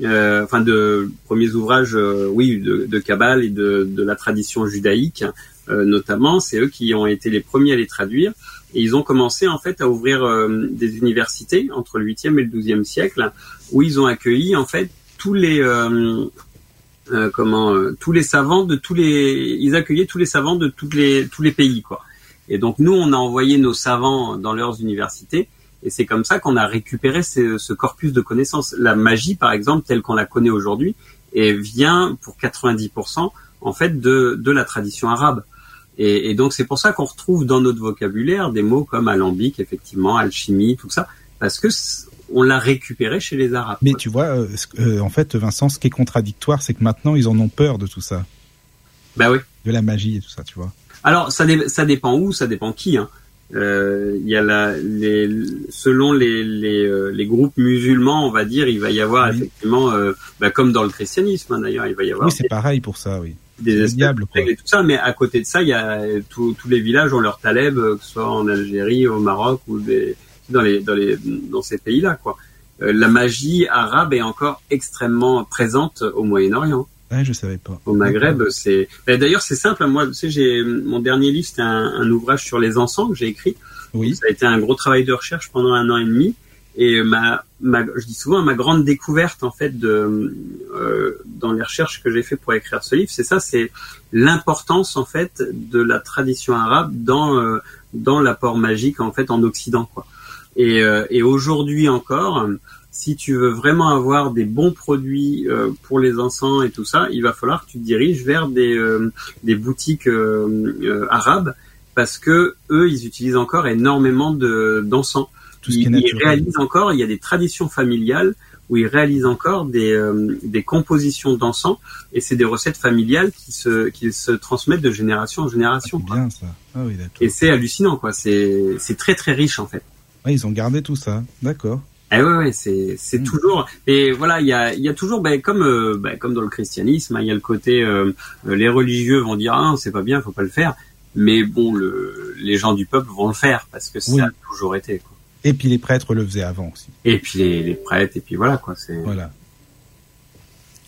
euh, enfin de premiers ouvrages, euh, oui, de, de Kabbale et de, de la tradition judaïque, euh, notamment. C'est eux qui ont été les premiers à les traduire. Et ils ont commencé en fait à ouvrir euh, des universités entre le 8e et le 12e siècle, où ils ont accueilli en fait tous les euh, euh, comment euh, tous les savants de tous les ils accueillaient tous les savants de toutes les tous les pays quoi. Et donc nous on a envoyé nos savants dans leurs universités et c'est comme ça qu'on a récupéré ce, ce corpus de connaissances. La magie par exemple telle qu'on la connaît aujourd'hui et vient pour 90% en fait de de la tradition arabe. Et, et donc c'est pour ça qu'on retrouve dans notre vocabulaire des mots comme alambic effectivement, alchimie, tout ça parce que on l'a récupéré chez les arabes. Mais quoi. tu vois, euh, euh, en fait, Vincent, ce qui est contradictoire, c'est que maintenant, ils en ont peur de tout ça, Bah oui. de la magie et tout ça, tu vois. Alors ça, dé- ça dépend où, ça dépend qui. Hein. Euh, Il y a la, les, selon les, les, les groupes musulmans, on va dire, il va y avoir Oui. effectivement, euh, bah, comme dans le christianisme hein, d'ailleurs, il va y avoir Oui, c'est pareil pour ça, oui. Des, espèces et tout ça. Mais à côté de ça, il y a euh, tous tous les villages ont leur taleb, euh, que ce soit en Algérie, au Maroc ou des, dans les dans les dans ces pays-là, quoi. Euh, la magie arabe est encore extrêmement présente au Moyen-Orient Ouais, je savais pas. au Maghreb, c'est. Ben, D'ailleurs, c'est simple. Moi, tu sais, j'ai mon dernier livre, c'était un, un ouvrage sur les encens que j'ai écrit. Oui. Ça a été un gros travail de recherche pendant un an et demi. Et ma, ma, je dis souvent ma grande découverte en fait de euh, dans les recherches que j'ai fait pour écrire ce livre, c'est ça, c'est l'importance en fait de la tradition arabe dans euh, dans l'apport magique en fait en Occident quoi. Et, euh, et aujourd'hui encore, si tu veux vraiment avoir des bons produits euh, pour les encens et tout ça, il va falloir que tu te diriges vers des, euh, des boutiques euh, arabes parce que eux, ils utilisent encore énormément de d'encens. Tout ce qui est encore, il y a des traditions familiales où ils réalisent encore des, euh, des compositions d'encens et c'est des recettes familiales qui se, qui se transmettent de génération en génération. Bien ça. Ah oui. Et c'est hallucinant, quoi. C'est, c'est très très riche en fait. Ouais, ils ont gardé tout ça. D'accord. Eh ouais, ouais, c'est c'est Mm. toujours et voilà, il y a il y a toujours ben, comme euh, ben, comme dans le christianisme, hein, il y a le côté euh, les religieux vont dire ah c'est pas bien, faut pas le faire, mais bon le les gens du peuple vont le faire parce que ça a toujours été quoi. Et puis les prêtres le faisaient avant aussi. Et puis les, les prêtres et puis voilà quoi, c'est Voilà.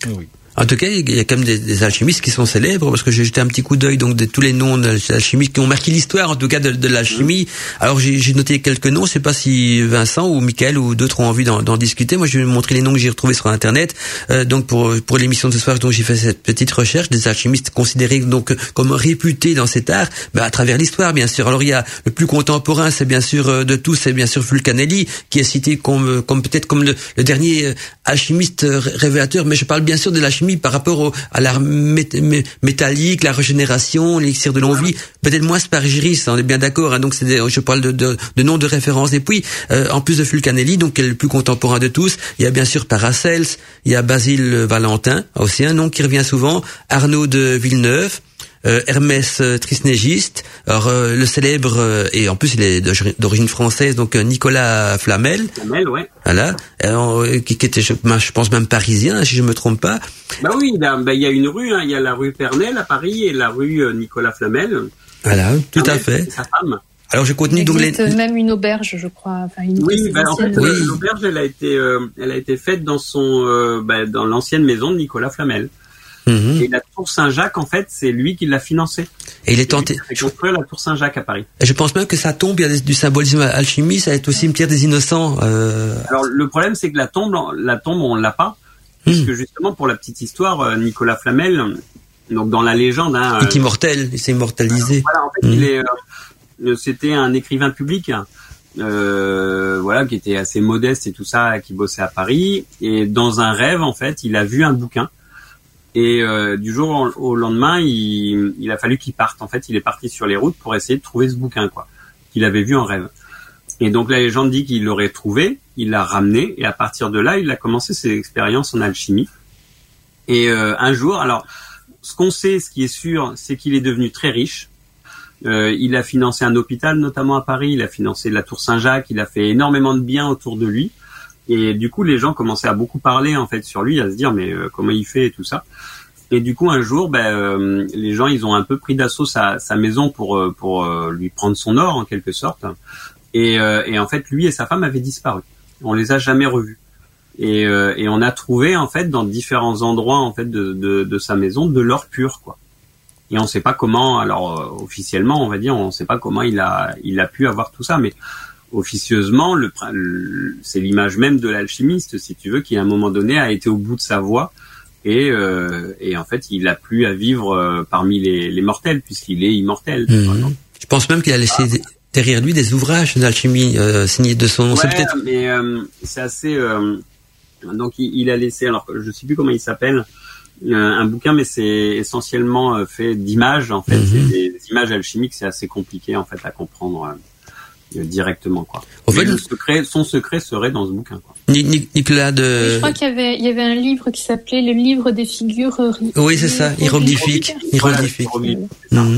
Ah oui. En tout cas, il y a quand même des, des alchimistes qui sont célèbres parce que j'ai jeté un petit coup d'œil donc de tous les noms d'alchimistes qui ont marqué l'histoire en tout cas de, de l'alchimie. Alors j'ai noté quelques noms. Je sais pas si Vincent ou Michael ou d'autres ont envie d'en discuter. Moi, je vais vous montrer les noms que j'ai retrouvés sur internet. Euh, donc pour pour l'émission de ce soir, donc j'ai fait cette petite recherche des alchimistes considérés donc comme réputés dans cet art, bah, à travers l'histoire bien sûr. Alors il y a le plus contemporain, c'est bien sûr euh, de tous, c'est bien sûr Fulcanelli qui est cité comme comme peut-être comme le, le dernier euh, alchimiste révélateur. Mais je parle bien sûr de l'alchimie par rapport au, à l'art mét- mé- métallique, la régénération, l'élixir de longue-vie. Peut-être moins Spargiris, on est bien d'accord. Hein, donc c'est je parle de, de, de noms de référence. Et puis euh, en plus de Fulcanelli, donc qui est le plus contemporain de tous, il y a bien sûr Paracels, il y a Basile Valentin, aussi un nom qui revient souvent, Arnaud de Villeneuve. Euh, Hermès euh, Trismégiste, alors euh, le célèbre euh, et en plus il est d'origine- française donc euh, Nicolas Flamel, Kamel, ouais. voilà, Alors, euh, qui, qui était je, ben, je pense même parisien si je me trompe pas. Bah oui, bah, bah, il y a une rue, hein, il y a la rue Pernel à Paris et la rue euh, Nicolas Flamel. Voilà, tout à fait. Sa femme. Alors j'ai Il contenu donc les même une auberge, je crois. Enfin, une Oui, bah, en fait, Oui. l'auberge, elle a été, euh, elle a été faite dans son, bah, dans l'ancienne maison de Nicolas Flamel. Mhm. Et la tour Saint-Jacques, en fait, c'est lui qui l'a financée. et il est tenté. Il a construit la tour Saint-Jacques à Paris. Et je pense même que ça tombe, il y a du symbolisme alchimie, ça va être aussi cimetière des innocents. Euh... Alors le problème, c'est que la tombe, la tombe, on l'a pas, Hmm. puisque justement pour la petite histoire, euh, Nicolas Flamel, donc dans la légende, hein, Il euh, est immortel, il s'est immortalisé. voilà, en fait, il est, euh, c'était un écrivain public, euh, voilà, qui était assez modeste et tout ça, qui bossait à Paris, et dans un rêve, en fait, il a vu un bouquin. Et euh, du jour au lendemain, il, il a fallu qu'il parte. En fait, il est parti sur les routes pour essayer de trouver ce bouquin, quoi, qu'il avait vu en rêve. Et donc la légende dit qu'il l'aurait trouvé, il l'a ramené, et à partir de là, il a commencé ses expériences en alchimie. Et euh, un jour, alors, ce qu'on sait, ce qui est sûr, c'est qu'il est devenu très riche. Euh, il a financé un hôpital, notamment à Paris. Il a financé la Tour Saint-Jacques. Il a fait énormément de biens autour de lui. Et du coup, les gens commençaient à beaucoup parler en fait sur lui, à se dire mais euh, comment il fait et tout ça. Et du coup, un jour, ben, euh, les gens, ils ont un peu pris d'assaut sa, sa maison pour euh, pour euh, lui prendre son or en quelque sorte. Et, euh, et en fait, lui et sa femme avaient disparu. On les a jamais revus. Et, euh, et on a trouvé en fait dans différents endroits en fait de, de, de sa maison de l'or pur quoi. Et on ne sait pas comment. Alors officiellement, on va dire, on ne sait pas comment il a il a pu avoir tout ça, mais officieusement, le, le- c'est l'image même de l'alchimiste, si tu veux, qui à un moment donné a été au bout de sa voie et, euh, et en fait, il a plus à vivre euh, parmi les, les mortels puisqu'il est immortel. Mhm. Je pense même qu'il a laissé derrière lui des ouvrages d'alchimie euh, signés de son nom. C'est Ouais, peut-être mais euh, c'est assez. euh, donc il, il a laissé, alors je sais plus comment il s'appelle, un bouquin, mais c'est essentiellement fait d'images. En fait, Mhm. c'est des, des images alchimiques, c'est assez compliqué en fait à comprendre directement quoi. En Mais fait, le secret, son secret serait dans ce bouquin. Quoi. Ni- Ni- Nicolas de. Je crois qu'il y avait, il y avait un livre qui s'appelait le livre des figures. euh, Oui, c'est ça, hiéroglyphique. Hiéroglyphique. Voilà.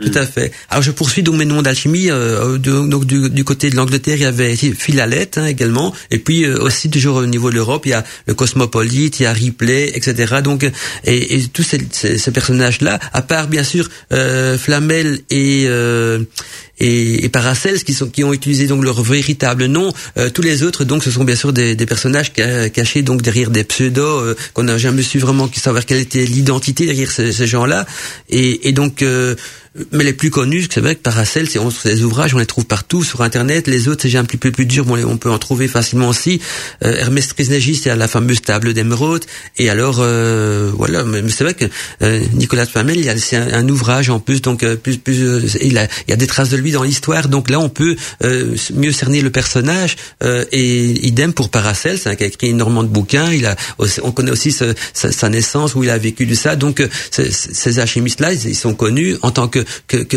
Tout à fait. Alors je poursuis donc mes noms d'alchimie. Euh, donc du, du côté de l'Angleterre, il y avait Philalette hein, également, et puis euh, aussi toujours au niveau de l'Europe, il y a le Cosmopolite, il y a Ripley, etc. Donc et, et tous ces, ces, personnages-là, à part bien sûr euh, Flamel et euh, et, et Paracels qui sont qui ont utilisé donc leur véritable nom. Euh, tous les autres donc ce sont bien sûr des, des personnages ca- cachés donc derrière des pseudos euh, qu'on n'a jamais su vraiment savoir quelle était l'identité derrière ces, ces gens-là. Et, et donc euh, mais les plus connus, c'est vrai que Paracels, c'est des ouvrages, on les trouve partout sur Internet. Les autres, c'est déjà un petit peu plus dur, mais on, peut en trouver facilement aussi. Euh, Hermès Trismégiste, a la fameuse table d'émeraude. Et alors, euh, voilà, mais, c'est vrai que euh, Nicolas Flamel, il a c'est un, ouvrage en plus, donc euh, plus, plus, euh, il, a, il y a des traces de lui dans l'histoire. Donc là, on peut euh, mieux cerner le personnage. Et idem pour Paracels, hein, qui a écrit énormément de bouquins. Il a, on connaît aussi sa, sa naissance où il a vécu de ça. Donc ces- alchimistes-là, ils sont connus en tant que que- que-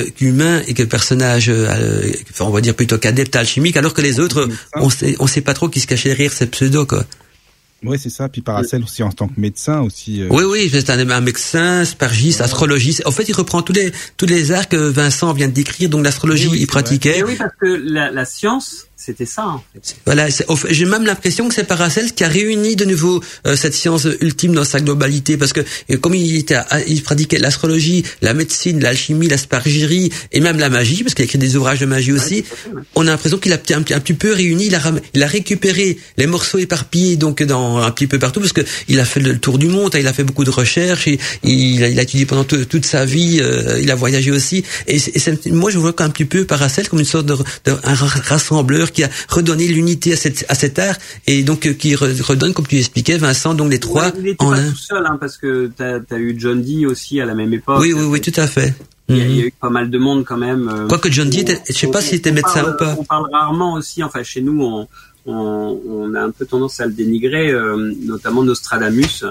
et que personnages, euh, enfin, on va dire plutôt qu'adeptes alchimiques, alors que les autres, on sait, on sait pas trop qui se cachait derrière ces pseudos, quoi. Oui, c'est ça. Puis Paracel aussi en tant que médecin aussi. euh, Oui, oui, c'est un, un médecin, spargiste, astrologiste. En fait, il reprend tous les tous les arts que Vincent vient de décrire. Donc l'astrologie, oui, il pratiquait. Et oui, parce que la, la science, c'était ça. En fait. Voilà, j'ai même l'impression que c'est Paracels qui a réuni de nouveau euh, cette science ultime dans sa globalité, parce que euh, comme il était, il pratiquait l'astrologie, la médecine, l'alchimie, l'aspargirie et même la magie, parce qu'il a écrit des ouvrages de magie aussi. On a l'impression qu'il a un, petit- un petit peu réuni, il a, il a récupéré les morceaux éparpillés donc dans un petit peu partout, parce que il a fait le tour du monde, hein, il a fait beaucoup de recherches, et, il, a, il a étudié pendant tout- toute sa vie, euh, il a voyagé aussi. Et, moi, je vois un petit peu Paracels comme une sorte de, de un ra- qui a redonné l'unité à, cette, à cet art et donc euh, qui re- redonne, comme tu expliquais, Vincent, donc les trois Ouais, il était en pas un. tout seul, hein, parce que t'as as eu John Dee aussi à la même époque. Oui, oui, oui, tout à fait. Il y, a, il y a Mhm. eu pas mal de monde quand même. euh, Quoique John Dee était- je sais pas s'il était on médecin parle- ou pas. On parle rarement aussi, enfin chez nous, on, on, on a un peu tendance à le dénigrer, euh, notamment Nostradamus.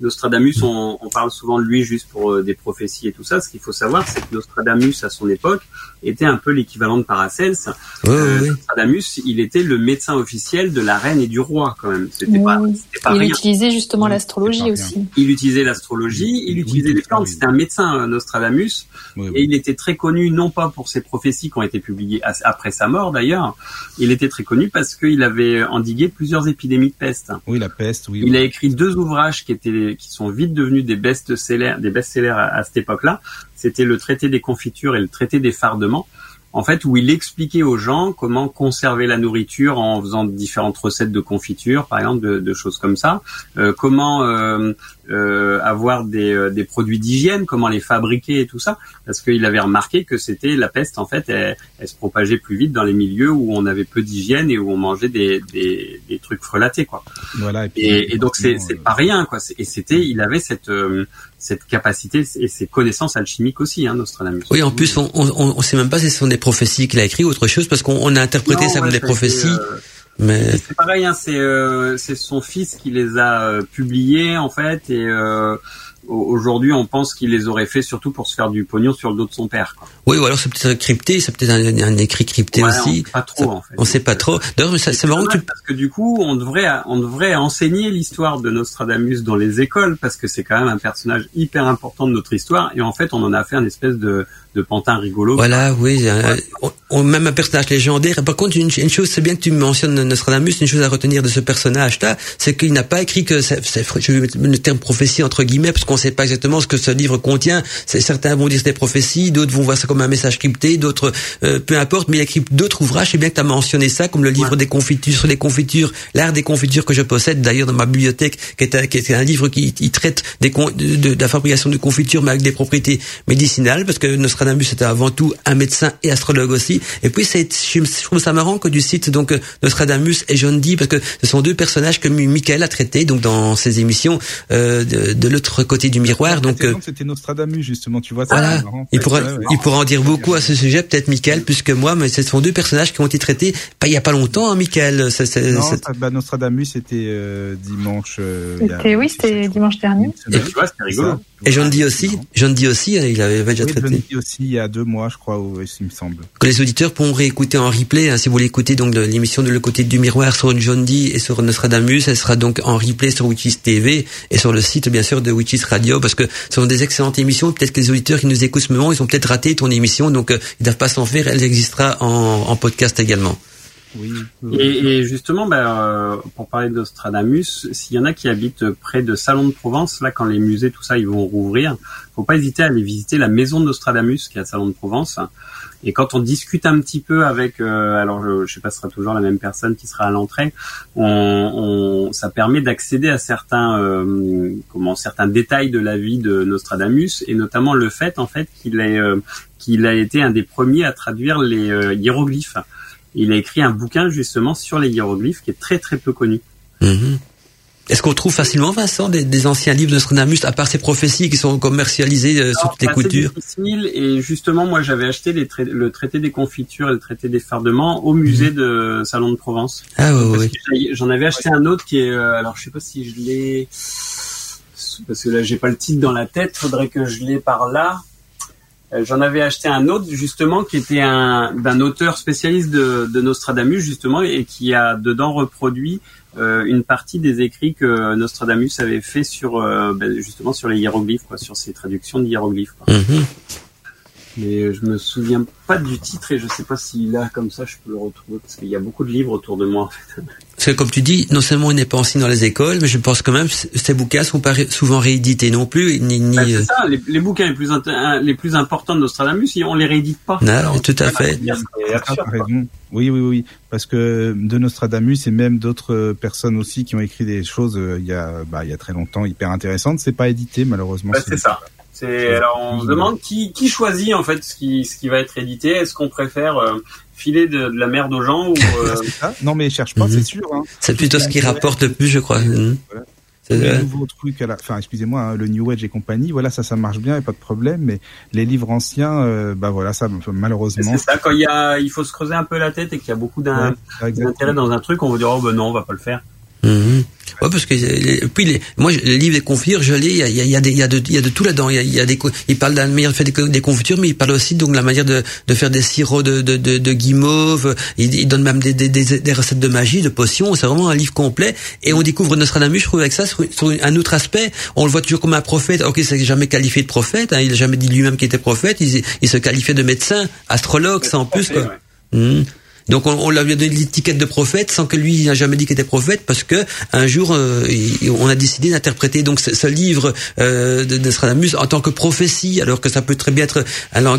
Nostradamus, on, on parle souvent de lui juste pour des prophéties et tout ça. Ce qu'il faut savoir, c'est que Nostradamus, à son époque, était un peu l'équivalent de Paracels. Oui, Euh, oui, oui. Nostradamus, il était le médecin officiel de la reine et du roi, quand même. C'était pas, Oui. c'était pas Il rien. utilisait justement Oui, l'astrologie aussi. Il utilisait l'astrologie, il utilisait oui, les plantes. oui. C'était un médecin, euh, Nostradamus. oui, oui. Et il était très connu, non pas pour ses prophéties qui ont été publiées après sa mort d'ailleurs, il était très connu parce qu'il avait endigué plusieurs épidémies de peste. Oui, la peste, oui. Il oui. a écrit deux ouvrages qui étaient, qui sont vite devenus des best-sellers, des best-sellers à, à cette époque-là. C'était le traité des confitures et le traité des fardements. En fait, où il expliquait aux gens comment conserver la nourriture en faisant différentes recettes de confiture, par exemple, de, de choses comme ça. Euh, comment euh, euh, avoir des, euh, des produits d'hygiène, comment les fabriquer et tout ça. Parce qu'il avait remarqué que c'était la peste, en fait, elle, elle se propageait plus vite dans les milieux où on avait peu d'hygiène et où on mangeait des, des, des trucs frelatés, quoi. Voilà. Et, puis, Et, et donc c'est c'est euh, pas rien quoi. Et c'était, il avait cette euh, cette capacité et ses connaissances alchimiques aussi, hein, Nostradamus. Oui, en plus, on, on sait même pas si ce sont des prophéties qu'il a écrit ou autre chose, parce qu'on on a interprété Non, ça comme ouais, des prophéties, euh, mais c'est pareil, hein, c'est euh, son fils qui les a euh, publiés en fait, et euh, aujourd'hui on pense qu'il les aurait fait surtout pour se faire du pognon sur le dos de son père. Quoi. oui, ou alors c'est peut-être crypté, c'est peut-être un, un écrit crypté Ouais, aussi. on sait pas trop Ça- en fait. On sait pas trop. D'ailleurs, c'est marrant que tu parce que du coup, on devrait on devrait enseigner l'histoire de Nostradamus dans les écoles parce que c'est quand même un personnage hyper important de notre histoire et en fait, on en a fait un espèce de de pantin rigolo. Voilà, oui, euh, on, on- même un personnage légendaire. Par contre, une, une chose, c'est bien que tu mentionnes Nostradamus, une chose à retenir de ce personnage-là, c'est qu'il n'a pas écrit que, c'est, c'est- je vais mettre le terme prophétie entre guillemets, parce qu'on on sait pas exactement ce que ce livre contient. Certains vont dire c'est des prophéties, d'autres vont voir ça comme un message crypté, d'autres, euh, peu importe, mais il a écrit d'autres ouvrages. C'est bien que tu as mentionné ça, comme le livre des confitures sur les confitures, l'art des confitures que je possède d'ailleurs dans ma bibliothèque, qui est un, qui est un livre qui, qui traite des de- de la fabrication de confitures, mais avec des propriétés médicinales, parce que Nostradamus était avant tout un médecin et astrologue aussi. Et puis c'est, je, trouve ça marrant que du site donc euh, Nostradamus et John Dee, parce que ce sont deux personnages que Mi- Michael a traités donc dans ses émissions euh, de, de l'autre côté du miroir. Donc euh, Précédente, c'était Nostradamus justement, tu vois. ça, voilà, marrant. il pourra, Ouais, ouais. il pourra en dire beaucoup à ce sujet, peut-être Michael, plus que moi, mais ce sont deux personnages qui ont été traités pas il y a pas longtemps, hein, Michael. Non, bah, Nostradamus c'était euh, dimanche. euh, il y a- C'était, oui, c'était dimanche dernier. Et tu vois, c'était rigolo. Et John Dee aussi, John Dee aussi, hein, il avait déjà Oui, traité. John Dee aussi il y a deux mois, je crois, il me semble. que les auditeurs pourront réécouter en replay. hein, si vous voulez écouter donc de l'émission de Le Côté du Miroir sur John Dee et sur Nostradamus, elle sera donc en replay sur Witches TV et sur le site bien sûr de Witches Radio parce que ce sont des excellentes émissions. Peut-être que les auditeurs qui nous écoutent ce moment, ils ont peut-être raté ton émission, donc euh, ils doivent pas s'en faire. Elle existera en, en podcast également. Oui. Et, et justement, euh, pour parler de Nostradamus, s'il y en a qui habitent près de Salon de Provence, là, quand les musées, tout ça, ils vont rouvrir, faut pas hésiter à aller visiter la maison de Nostradamus, qui est à Salon de Provence. Et quand on discute un petit peu avec, euh, alors je, je sais pas, ce sera toujours la même personne qui sera à l'entrée, on, on- ça permet d'accéder à certains, euh, comment, certains détails de la vie de Nostradamus, et notamment le fait, en fait, qu'il est, euh, qu'il a été un des premiers à traduire les euh, hiéroglyphes. Il a écrit un bouquin justement sur les hiéroglyphes qui est très très peu connu. Mhm. Est-ce qu'on trouve facilement, Vincent, des, des anciens livres de Nostradamus, à part ces prophéties qui sont commercialisées euh, sur toutes les coutures difficile et justement moi j'avais acheté les trai- le traité des confitures et le traité des fardements au musée de Salon de Provence. Ah que j'ai- J'en avais acheté un autre qui est euh, alors je sais pas si je l'ai parce que là j'ai pas le titre dans la tête, faudrait que je l'ai par là. Euh, J'en avais acheté un autre justement qui était un d'un auteur spécialiste de, Nostradamus justement et qui a dedans reproduit euh, une partie des écrits que Nostradamus avait fait sur euh, ben, justement sur les hiéroglyphes quoi, sur ses traductions de hiéroglyphes. Mhm. Mais euh, je me souviens pas du titre et je sais pas s'il là comme ça je peux le retrouver parce qu'il y a beaucoup de livres autour de moi. En fait. Parce que comme tu dis, non seulement il n'est pas enseigné dans les écoles, mais je pense quand même que ces bouquins sont pas ré- souvent réédités non plus, ni, ni Bah, euh, c'est ça, les, les bouquins les plus les plus importants de Nostradamus, on les réédite pas. Non, Alors, tout à fait. Ah, absurde. Oui, oui, oui, parce que de Nostradamus et même d'autres euh, personnes aussi qui ont écrit des choses euh, il y a, bah, il y a très longtemps, hyper intéressantes, c'est pas édité malheureusement. Ouais, c'est ça. C'est alors on se demande qui, qui choisit en fait ce qui ce qui va être édité. Est-ce qu'on préfère euh, filer de, de la merde aux gens ou [LAUGHS] euh. Non, mais cherche pas, Mhm. c'est sûr. Hein. c'est plutôt ce qui rapporte le plus, je crois. Mhm. Voilà. Trucs, à la... enfin, excusez-moi, hein, le New Age et compagnie, voilà, ça, ça marche bien, et pas de problème. Mais les livres anciens, euh, bah voilà, ça, malheureusement. c'est ça quand il y a il faut se creuser un peu la tête et qu'il y a beaucoup Ouais, d'intérêt dans un truc, on va dire oh ben non on va pas le faire. Mhm. Ouais, parce que euh, puis les, moi les livres des confitures, je lis, il y a, il y a, y a des- il y a de, il y a de tout là-dedans. Il y a, il y a des, il parle de la manière de faire des, des confitures, mais il parle aussi donc de la manière de, de faire des sirops de, de, de, de guimauve. Il, il donne même des, des, des, des recettes de magie, de potions. C'est vraiment un livre complet. Et on découvre Nostradamus, je trouve, avec ça sur, sur un autre aspect. On le voit toujours comme un prophète. Ok, il s'est jamais qualifié de prophète. Hein, il a jamais dit lui-même qu'il était prophète. Il, il se qualifiait de médecin, astrologue, ça en plus. Quoi. Ouais. Donc on, on lui a donné l'étiquette de prophète sans que lui n'a jamais dit qu'il était prophète parce que un jour euh, on a décidé d'interpréter donc ce, ce livre euh, de Nostradamus en tant que prophétie alors que ça peut très bien être un, un,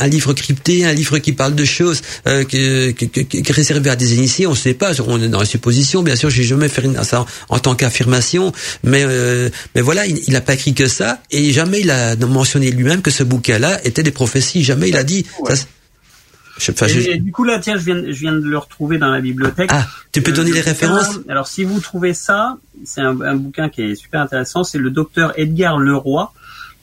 un livre crypté, un livre qui parle de choses euh, que, que, que- qui est réservé à des initiés. On ne sait pas, on est dans la supposition. Bien sûr, j'ai jamais fait ça en, tant qu'affirmation, mais euh, mais voilà, il n'a pas écrit que ça et jamais il a mentionné lui-même que ce bouquin-là était des prophéties. Jamais il a dit. Je, Et, et du coup là tiens je viens je viens de le retrouver dans la bibliothèque. ah, tu peux Euh, donner le les bouquin, références Alors, si vous trouvez ça, c'est un, un bouquin qui est super intéressant. C'est le docteur Edgar Leroy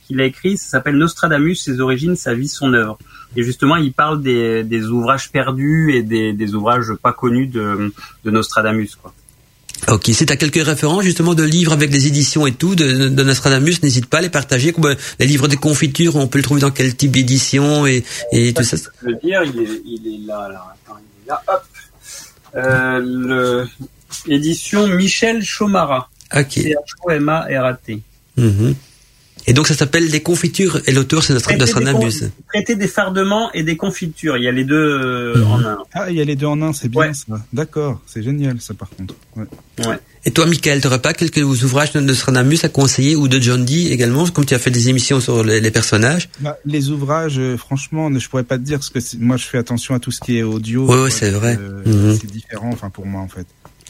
qui l'a écrit. Ça s'appelle Nostradamus, ses origines, sa vie, son œuvre. Et justement, il parle des, des ouvrages perdus et des, des ouvrages pas connus de, de Nostradamus. Quoi. Ok, si tu as quelques références justement de livres avec des éditions et tout de, de Nostradamus, n'hésite pas à les partager. Les livres des confitures, on peut le trouver dans quel type d'édition et, et tout ça. Je veux dire, il est, il est là, là. Attends, il est là. Hop. Euh, le, édition Michel Chomara. Ok. Mhm. Et donc ça s'appelle Les confitures et l'auteur c'est Nostradamus. des, con- traité des fardements et des confitures. Il y a les deux euh, Mhm. en un. Ah, il y a les deux en un, c'est bien Ouais. ça. D'accord, c'est génial ça par contre. Ouais. Ouais. Et toi, Michael, t'aurais pas quelques ouvrages de Nostradamus à conseiller ou de John Dee également, comme tu as fait des émissions sur les, les personnages? Bah, les ouvrages, euh, franchement, je pourrais pas te dire parce que c'est- moi je fais attention à tout ce qui est audio. Quoi, c'est donc, vrai. euh, Mhm. C'est différent, enfin pour moi en fait.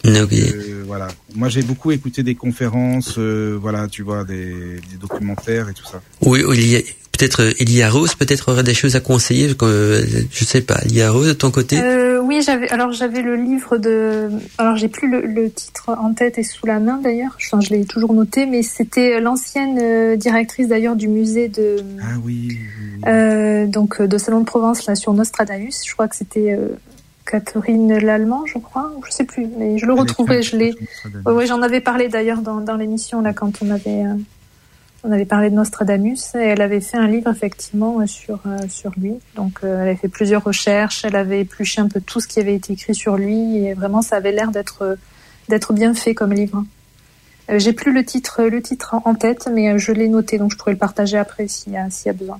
Euh, voilà. Moi j'ai beaucoup écouté des conférences, euh, voilà, tu vois, des, des documentaires et tout ça. Oui, il y a- peut-être euh, Elia Rose, peut-être aurait des choses à conseiller. que, euh, je sais pas. Elia Rose, de ton côté? Euh, oui, j'avais alors j'avais le livre de alors j'ai plus le, le titre en tête et sous la main d'ailleurs. Enfin, je l'ai toujours noté, mais c'était l'ancienne euh, directrice d'ailleurs du musée de Ah oui. oui, oui. euh, donc de Salon de Provence là sur Nostradamus. Je crois que c'était euh, Catherine Lallemand, je crois, je sais plus, mais je le retrouverai. Je l'ai. Ouais, ouais, j'en avais parlé d'ailleurs dans, dans l'émission là quand on avait euh, on avait parlé de Nostradamus et elle avait fait un livre effectivement euh, sur euh, sur lui. Donc euh, elle avait fait plusieurs recherches, elle avait épluché un peu tout ce qui avait été écrit sur lui et vraiment ça avait l'air d'être d'être bien fait comme livre. J'ai plus le titre le titre en- tête, mais je l'ai noté donc je pourrais le partager après s'il y a s'il y a besoin.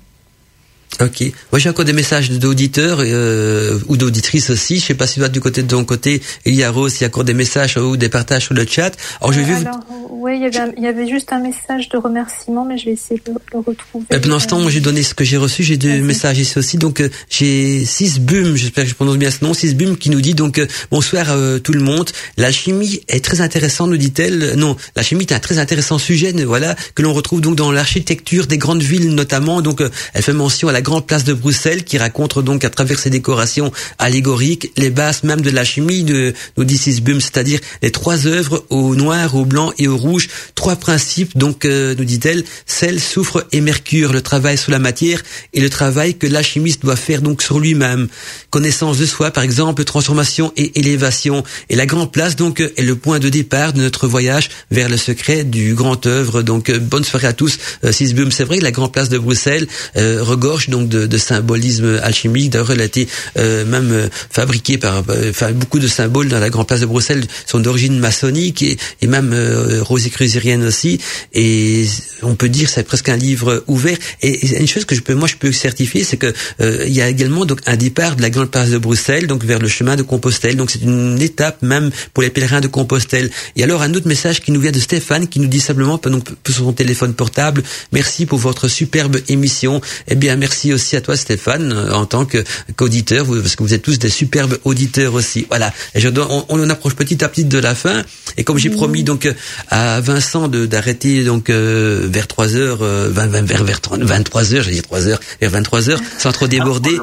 Ok. Moi, j'ai encore des messages d'auditeurs euh, ou d'auditrices aussi. Je sais pas si toi, du côté de ton côté, Elia Rose, il y a encore des messages ou des partages sur le chat. Alors, j'ai Euh, vu. alors, euh, ouais, il y avait un- il y avait juste un message de remerciement, mais je vais essayer de le, retrouver. Euh, Pendant ce temps, moi j'ai donné ce que j'ai reçu, j'ai deux messages ici aussi. Donc euh, j'ai Six Bum, j'espère que je prononce bien ce nom, Six Bum qui nous dit donc euh, bonsoir euh, tout le monde. La chimie est très intéressante, nous dit-elle. Non, la chimie est un très intéressant sujet, euh, voilà, que l'on retrouve donc dans l'architecture des grandes villes notamment. Donc euh, elle fait mention à la grande place de Bruxelles qui raconte donc à travers ses décorations allégoriques les bases même de la chimie de Six Bum, c'est-à-dire les trois œuvres au noir, au blanc et au rouge, trois principes donc euh, nous dit-elle, sel, soufre et mercure, le travail sur la matière et le travail que l'alchimiste doit faire donc sur lui-même. Connaissance de soi par exemple, transformation et élévation. Et la grande place donc est le point de départ de notre voyage vers le secret du grand œuvre. Donc euh, bonne soirée à tous. Euh, Sisbum, c'est vrai que la grande place de Bruxelles euh, regorge donc de, de symbolisme alchimique. D'ailleurs, elle a été euh, même euh, fabriquée par euh, enfin beaucoup de symboles dans la grande place de Bruxelles sont d'origine maçonnique et, et même euh, rosicrucienne aussi. Et on peut dire c'est presque un livre ouvert. Et, une chose que je peux moi je peux certifier, c'est que euh, il y a également donc un départ de la grande place de Bruxelles donc vers le chemin de Compostelle. Donc c'est une étape même pour les pèlerins de Compostelle. Et alors un autre message qui nous vient de Stéphane qui nous dit simplement donc sur son téléphone portable merci pour votre superbe émission. Eh bien merci aussi à toi Stéphane euh, en tant que qu'auditeur parce que vous êtes tous des superbes auditeurs aussi. Voilà. Et je dois, on, on en approche petit à petit de la fin. Et comme j'ai promis donc euh, à Vincent de d'arrêter donc euh, vers 3 heures, euh, 20, 20, vers vers 30 23 heures, j'ai dit 3 heures, vers 23 heures, sans trop déborder.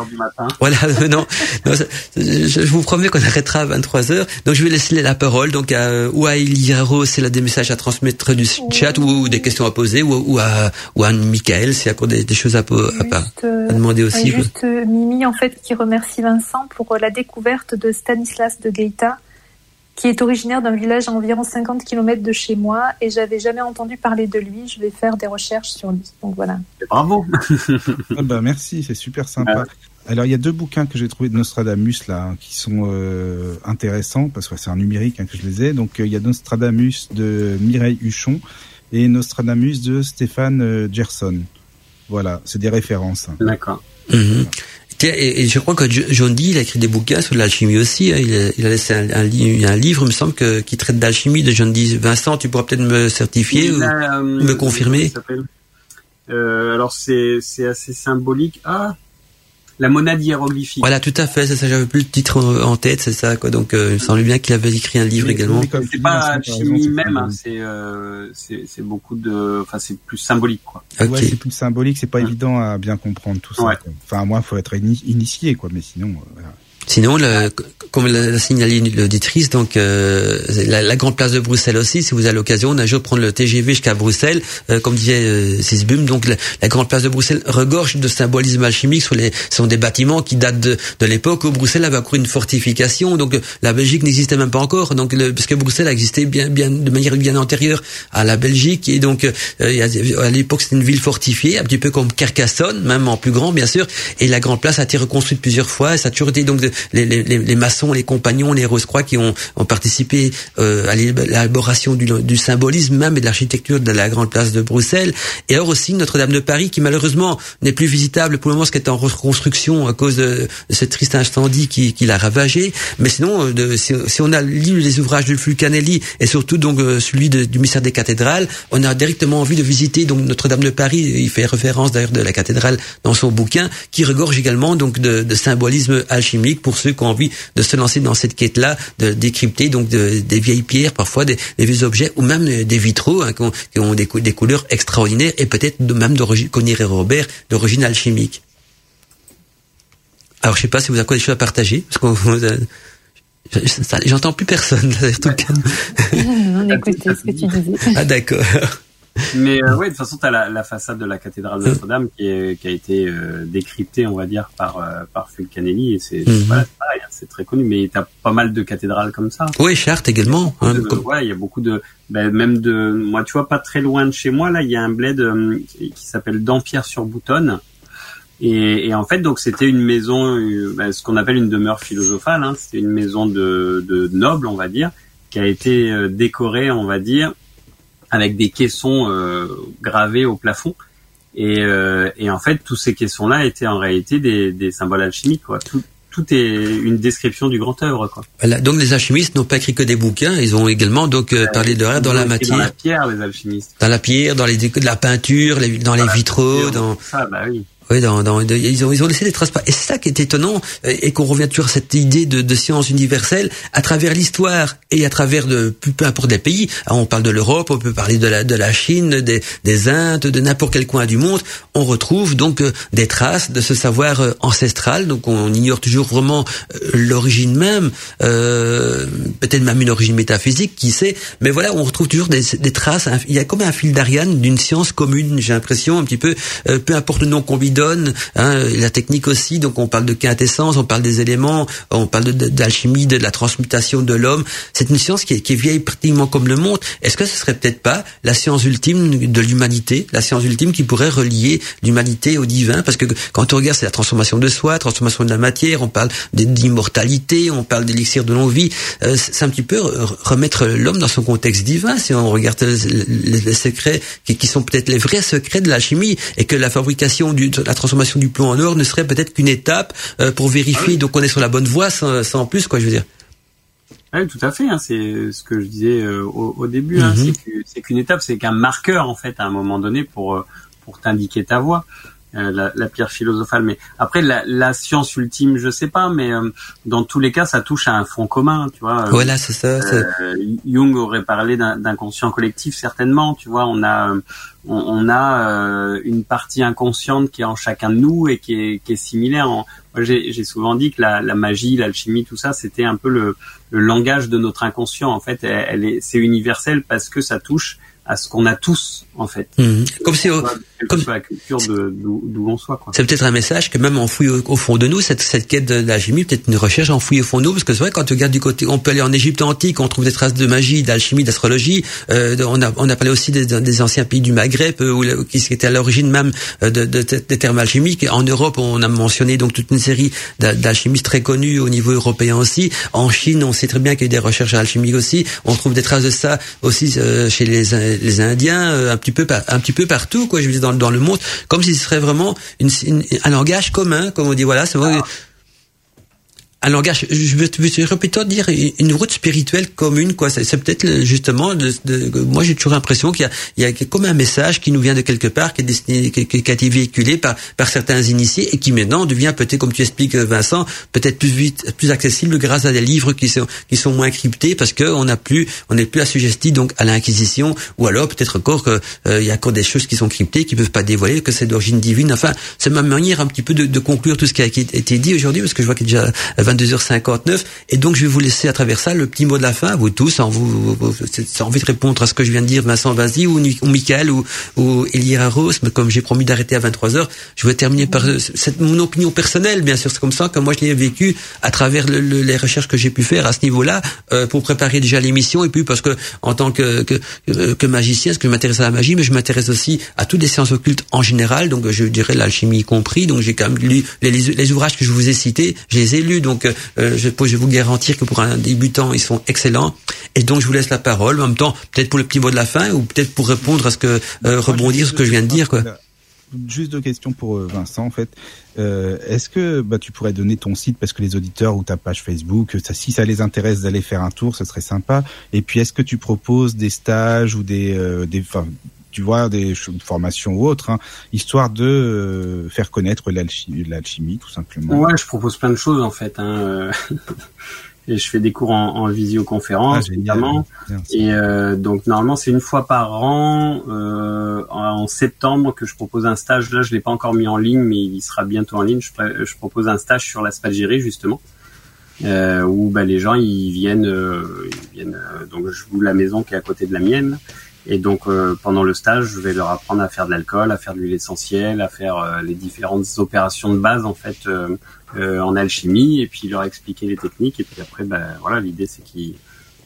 Voilà, [LAUGHS] euh, non, non je, je vous promets qu'on arrêtera à 23 heures. Donc je vais laisser la parole donc à ou à Elia Rose, c'est là des messages à transmettre du chat ou, ou des questions à poser ou, ou à ou à Michael, a encore des, des choses à, à, pas- Juste, euh, à demander aussi. Juste euh, Mimi en fait qui remercie Vincent pour euh, la découverte de Stanislas de Gaeta qui est originaire d'un village à environ 50 km de chez moi et j'avais jamais entendu parler de lui. Je vais faire des recherches sur lui. Donc voilà. Bravo. [LAUGHS] Ah bah merci, c'est super sympa. Alors il y a deux bouquins que j'ai trouvé de Nostradamus là hein, qui sont euh, intéressants parce que c'est un numérique hein, que je les ai. Donc euh, il y a Nostradamus de Mireille Huchon et Nostradamus de Stéphane euh, Gerson. Voilà, c'est des références. D'accord. Mhm. Et, et je crois que Jo- John Dee, il a écrit des bouquins sur l'alchimie aussi. hein. Il, a, il a laissé un, livre, il me semble, que, qui traite d'alchimie de John Dee. Vincent, tu pourras peut-être me certifier ou... a, euh, me confirmer Euh, alors c'est c'est assez symbolique. Ah, la monade hiéroglyphique. Voilà, tout à fait, c'est ça. J'avais plus le titre en en tête, c'est ça. Quoi. Donc, euh, il me semblait bien qu'il avait écrit un livre Mais- également. C'est pas alchimie c'est même, hein, c'est euh, c'est c'est beaucoup de, enfin c'est plus symbolique quoi. Ouais, c'est plus symbolique, c'est pas Ouais. évident à bien comprendre tout ça. Ouais. quoi. Enfin, moi, faut être ini- initié, quoi. Mais sinon, euh, voilà. Sinon, le, comme l'a signalé l'auditrice, donc euh, la, la grande place de Bruxelles aussi, si vous avez l'occasion d'un jour prendre le TGV jusqu'à Bruxelles, euh, comme disait euh, Sisbum, donc la, grande place de Bruxelles regorge de symbolisme alchimique sur les sont des bâtiments qui datent de, de l'époque où Bruxelles avait encore une fortification, donc euh, la Belgique n'existait même pas encore, donc le, parce que Bruxelles a existé bien bien de manière bien antérieure à la Belgique. Et donc euh, y a- à l'époque c'était une ville fortifiée, un petit peu comme Carcassonne, même en plus grand bien sûr, et la grande place a été reconstruite plusieurs fois, et ça a toujours été donc les, les, les maçons, les compagnons, les Rose-Croix qui ont, ont participé euh, à l'élaboration du, du, symbolisme même et de l'architecture de la grande place de Bruxelles. Et alors aussi Notre-Dame de Paris qui malheureusement n'est plus visitable pour le moment, ce qui est en reconstruction à cause de, ce triste incendie qui, qui l'a ravagé. Mais sinon, euh, de, si, si, on a lu les ouvrages de Fulcanelli et surtout donc euh, celui de, du mystère des cathédrales, on a directement envie de visiter donc Notre-Dame de Paris. Il fait référence d'ailleurs de la cathédrale dans son bouquin, qui regorge également donc de, de symbolisme alchimique pour ceux qui ont envie de se lancer dans cette quête-là, de décrypter donc de, des vieilles pierres, parfois des, des, vieux objets ou même des vitraux hein, qui, ont, qui ont des, des, couleurs extraordinaires et peut-être même d'origine, et Robert, d'origine alchimique. Alors je sais pas si vous avez quoi des choses à partager, parce qu'on J'entends plus personne. [LAUGHS] Là, tout [LAUGHS] on écoutait ce que tu disais. Ah d'accord. Mais euh, ouais, de toute façon, tu as la, la, façade de la cathédrale Notre-Dame qui, est, qui a été euh, décryptée, on va dire, par, euh, par Fulcanelli. Et c'est mm -hmm. pareil, c'est très connu. Mais tu as pas mal de cathédrales comme ça. Oui, Chartres également. Hein, de, comme... Ouais, il y a beaucoup de... Ben, même de... Moi, tu vois, pas très loin de chez moi, là, il y a un bled euh, qui s'appelle Dampierre-sur-Boutonne. Et, et, en fait, donc c'était une maison, euh, ben, ce qu'on appelle une demeure philosophale. Hein, c'était une maison de, de nobles, on va dire, qui a été euh, décorée, on va dire, avec des caissons euh, gravés au plafond. Et, euh, et, en fait, tous ces caissons-là étaient en réalité des, des symboles alchimiques. Quoi. Tout, tout est une description du grand œuvre. Quoi. Voilà, donc les alchimistes n'ont pas écrit que des bouquins, ils ont également donc euh, parlé de dans la matière. Dans la pierre, les alchimistes. Dans la pierre, dans les de la peinture, les, dans, dans les vitraux, dans. Ah bah oui. Oui, dans, dans, ils, ont, ils ont laissé des traces. Et c'est ça qui est étonnant, et qu'on revient toujours à cette idée de, de science universelle, à travers l'histoire et à travers de peu importe des pays. on parle de l'Europe, on peut parler de la, de la Chine, des, des Indes, de n'importe quel coin du monde. On retrouve donc des traces de ce savoir ancestral. Donc on ignore toujours vraiment l'origine même, euh, peut-être même une origine métaphysique, qui sait. Mais voilà, on retrouve toujours des, des traces. Il y a comme un fil d'Ariane d'une science commune. J'ai l'impression un petit peu, euh, peu importe le nom qu'on lui hein, la technique aussi. Donc on parle de quintessence, on parle des éléments, on parle d'alchimie, de, la transmutation de l'homme. C'est une science qui est, vieille pratiquement comme le monde. Est-ce que ce serait peut-être pas la science ultime de l'humanité, la science ultime qui pourrait relier l'humanité au divin? Parce que quand on regarde, c'est la transformation de soi, transformation de la matière. On parle d'immortalité, on parle d'élixir de longue-vie. Euh, c'est un petit peu remettre l'homme dans son contexte divin. Si on regarde les, secrets qui, sont peut-être les vrais secrets de l'alchimie et que la fabrication du la transformation du plomb en or ne serait peut-être qu'une étape euh, pour vérifier donc on est sur la bonne voie sans, sans plus quoi je veux dire. Oui, tout à fait. Hein, c'est ce que je disais euh, au, au, début. Mm -hmm. hein, c'est qu'une étape, c'est qu'un marqueur en fait à un moment donné pour euh, pour t'indiquer ta voie. Euh, la, la, pierre philosophale. Mais après, la, la, science ultime, je sais pas, mais euh, dans tous les cas, ça touche à un fond commun, tu vois. Voilà, c'est ça. Jung aurait parlé d'inconscient collectif, certainement, tu vois. On a, on, on a une partie inconsciente qui est en chacun de nous et qui est, qui est similaire. Moi, j'ai souvent dit que la, la magie, l'alchimie, tout ça, c'était un peu le, le, langage de notre inconscient. En fait, elle, elle est, c'est universel parce que ça touche à ce qu'on a tous en fait. Mmh. Comme c'est comme la culture d'où on soit. C'est peut-être un message que même enfoui au, au, fond de nous, cette, cette quête de l'alchimie, peut-être une recherche enfouie au fond de nous, parce que c'est vrai quand tu regardes du côté, on peut aller en Égypte antique, on trouve des traces de magie, d'alchimie, d'astrologie. Euh, on a on a parlé aussi des, des anciens pays du Maghreb euh, où, qui étaient à l'origine même de, de, de, des termes alchimiques. En Europe, on a mentionné donc toute une série d'alchimistes très connus au niveau européen aussi. En Chine, on sait très bien qu'il y a eu des recherches alchimiques aussi. On trouve des traces de ça aussi euh, chez les les Indiens, euh, un petit peu un petit peu partout quoi. Je veux dire dans, dans le monde, comme si ce serait vraiment un langage commun, comme on dit. Voilà, un langage, je veux, je plutôt dire une route spirituelle commune, quoi. C'est peut-être justement, de, de, moi j'ai toujours l'impression qu'il y, y a, comme un message qui nous vient de quelque part, qui est destiné, qui, qui a été véhiculé par, par certains initiés et qui maintenant devient peut-être, comme tu expliques Vincent, peut-être plus vite, plus accessible grâce à des livres qui sont, qui sont moins cryptés parce que on n'a plus, on n'est plus assujetti donc à l'inquisition ou alors peut-être encore qu'il euh, y a encore des choses qui sont cryptées, qui peuvent pas dévoiler, que c'est d'origine divine. Enfin, c'est ma manière un petit peu de, de conclure tout ce qui a été dit aujourd'hui parce que je vois qu'il y a déjà 22h59. Et donc, je vais vous laisser à travers ça le petit mot de la fin, vous tous, en vous, sans envie de répondre à ce que je viens de dire, Vincent, vas-y, ou, ou Michael, ou, ou Elira Rose, mais comme j'ai promis d'arrêter à 23h, je vais terminer par cette, mon opinion personnelle, bien sûr. C'est comme ça que moi, je l'ai vécu à travers le, le, les recherches que j'ai pu faire à ce niveau-là, euh, pour préparer déjà l'émission, et puis parce que, en tant que, que, que magicien, parce que je m'intéresse à la magie, mais je m'intéresse aussi à toutes les sciences occultes en général, donc je dirais l'alchimie compris, donc j'ai quand même lu les, les, ouvrages que je vous ai cités, je les ai lus, donc donc euh, je peux je vais vous garantir que pour un débutant, ils sont excellents. Et donc je vous laisse la parole. En même temps, peut-être pour le petit mot de la fin ou peut-être pour répondre à ce que euh, rebondir ce que je viens de dire, quoi. Juste deux questions pour euh, Vincent en fait. Euh, Est-ce que bah, tu pourrais donner ton site parce que les auditeurs ou ta page Facebook, ça, si ça les intéresse d'aller faire un tour, ce serait sympa. Et puis est-ce que tu proposes des stages ou des, euh, tu vois, des formations ou autres, hein, histoire de euh, faire connaître l'alchimie, tout simplement. Ouais, je propose plein de choses en fait. Hein. euh, [LAUGHS] Et je fais des cours en, en Ah, visioconférence, génial. évidemment. Bien. Et euh, donc normalement c'est une fois par an, euh, en septembre, que je propose un stage. Là, je l'ai pas encore mis en ligne, mais il sera bientôt en ligne. Je, propose un stage sur la justement, euh, où bah, les gens ils viennent, euh, ils viennent. euh, donc je loue la maison qui est à côté de la mienne. Et donc euh, pendant le stage, je vais leur apprendre à faire de l'alcool, à faire de l'huile essentielle, à faire euh, les différentes opérations de base en fait euh, euh, en alchimie, et puis leur expliquer les techniques. Et puis après, bah, voilà, l'idée c'est qu'ils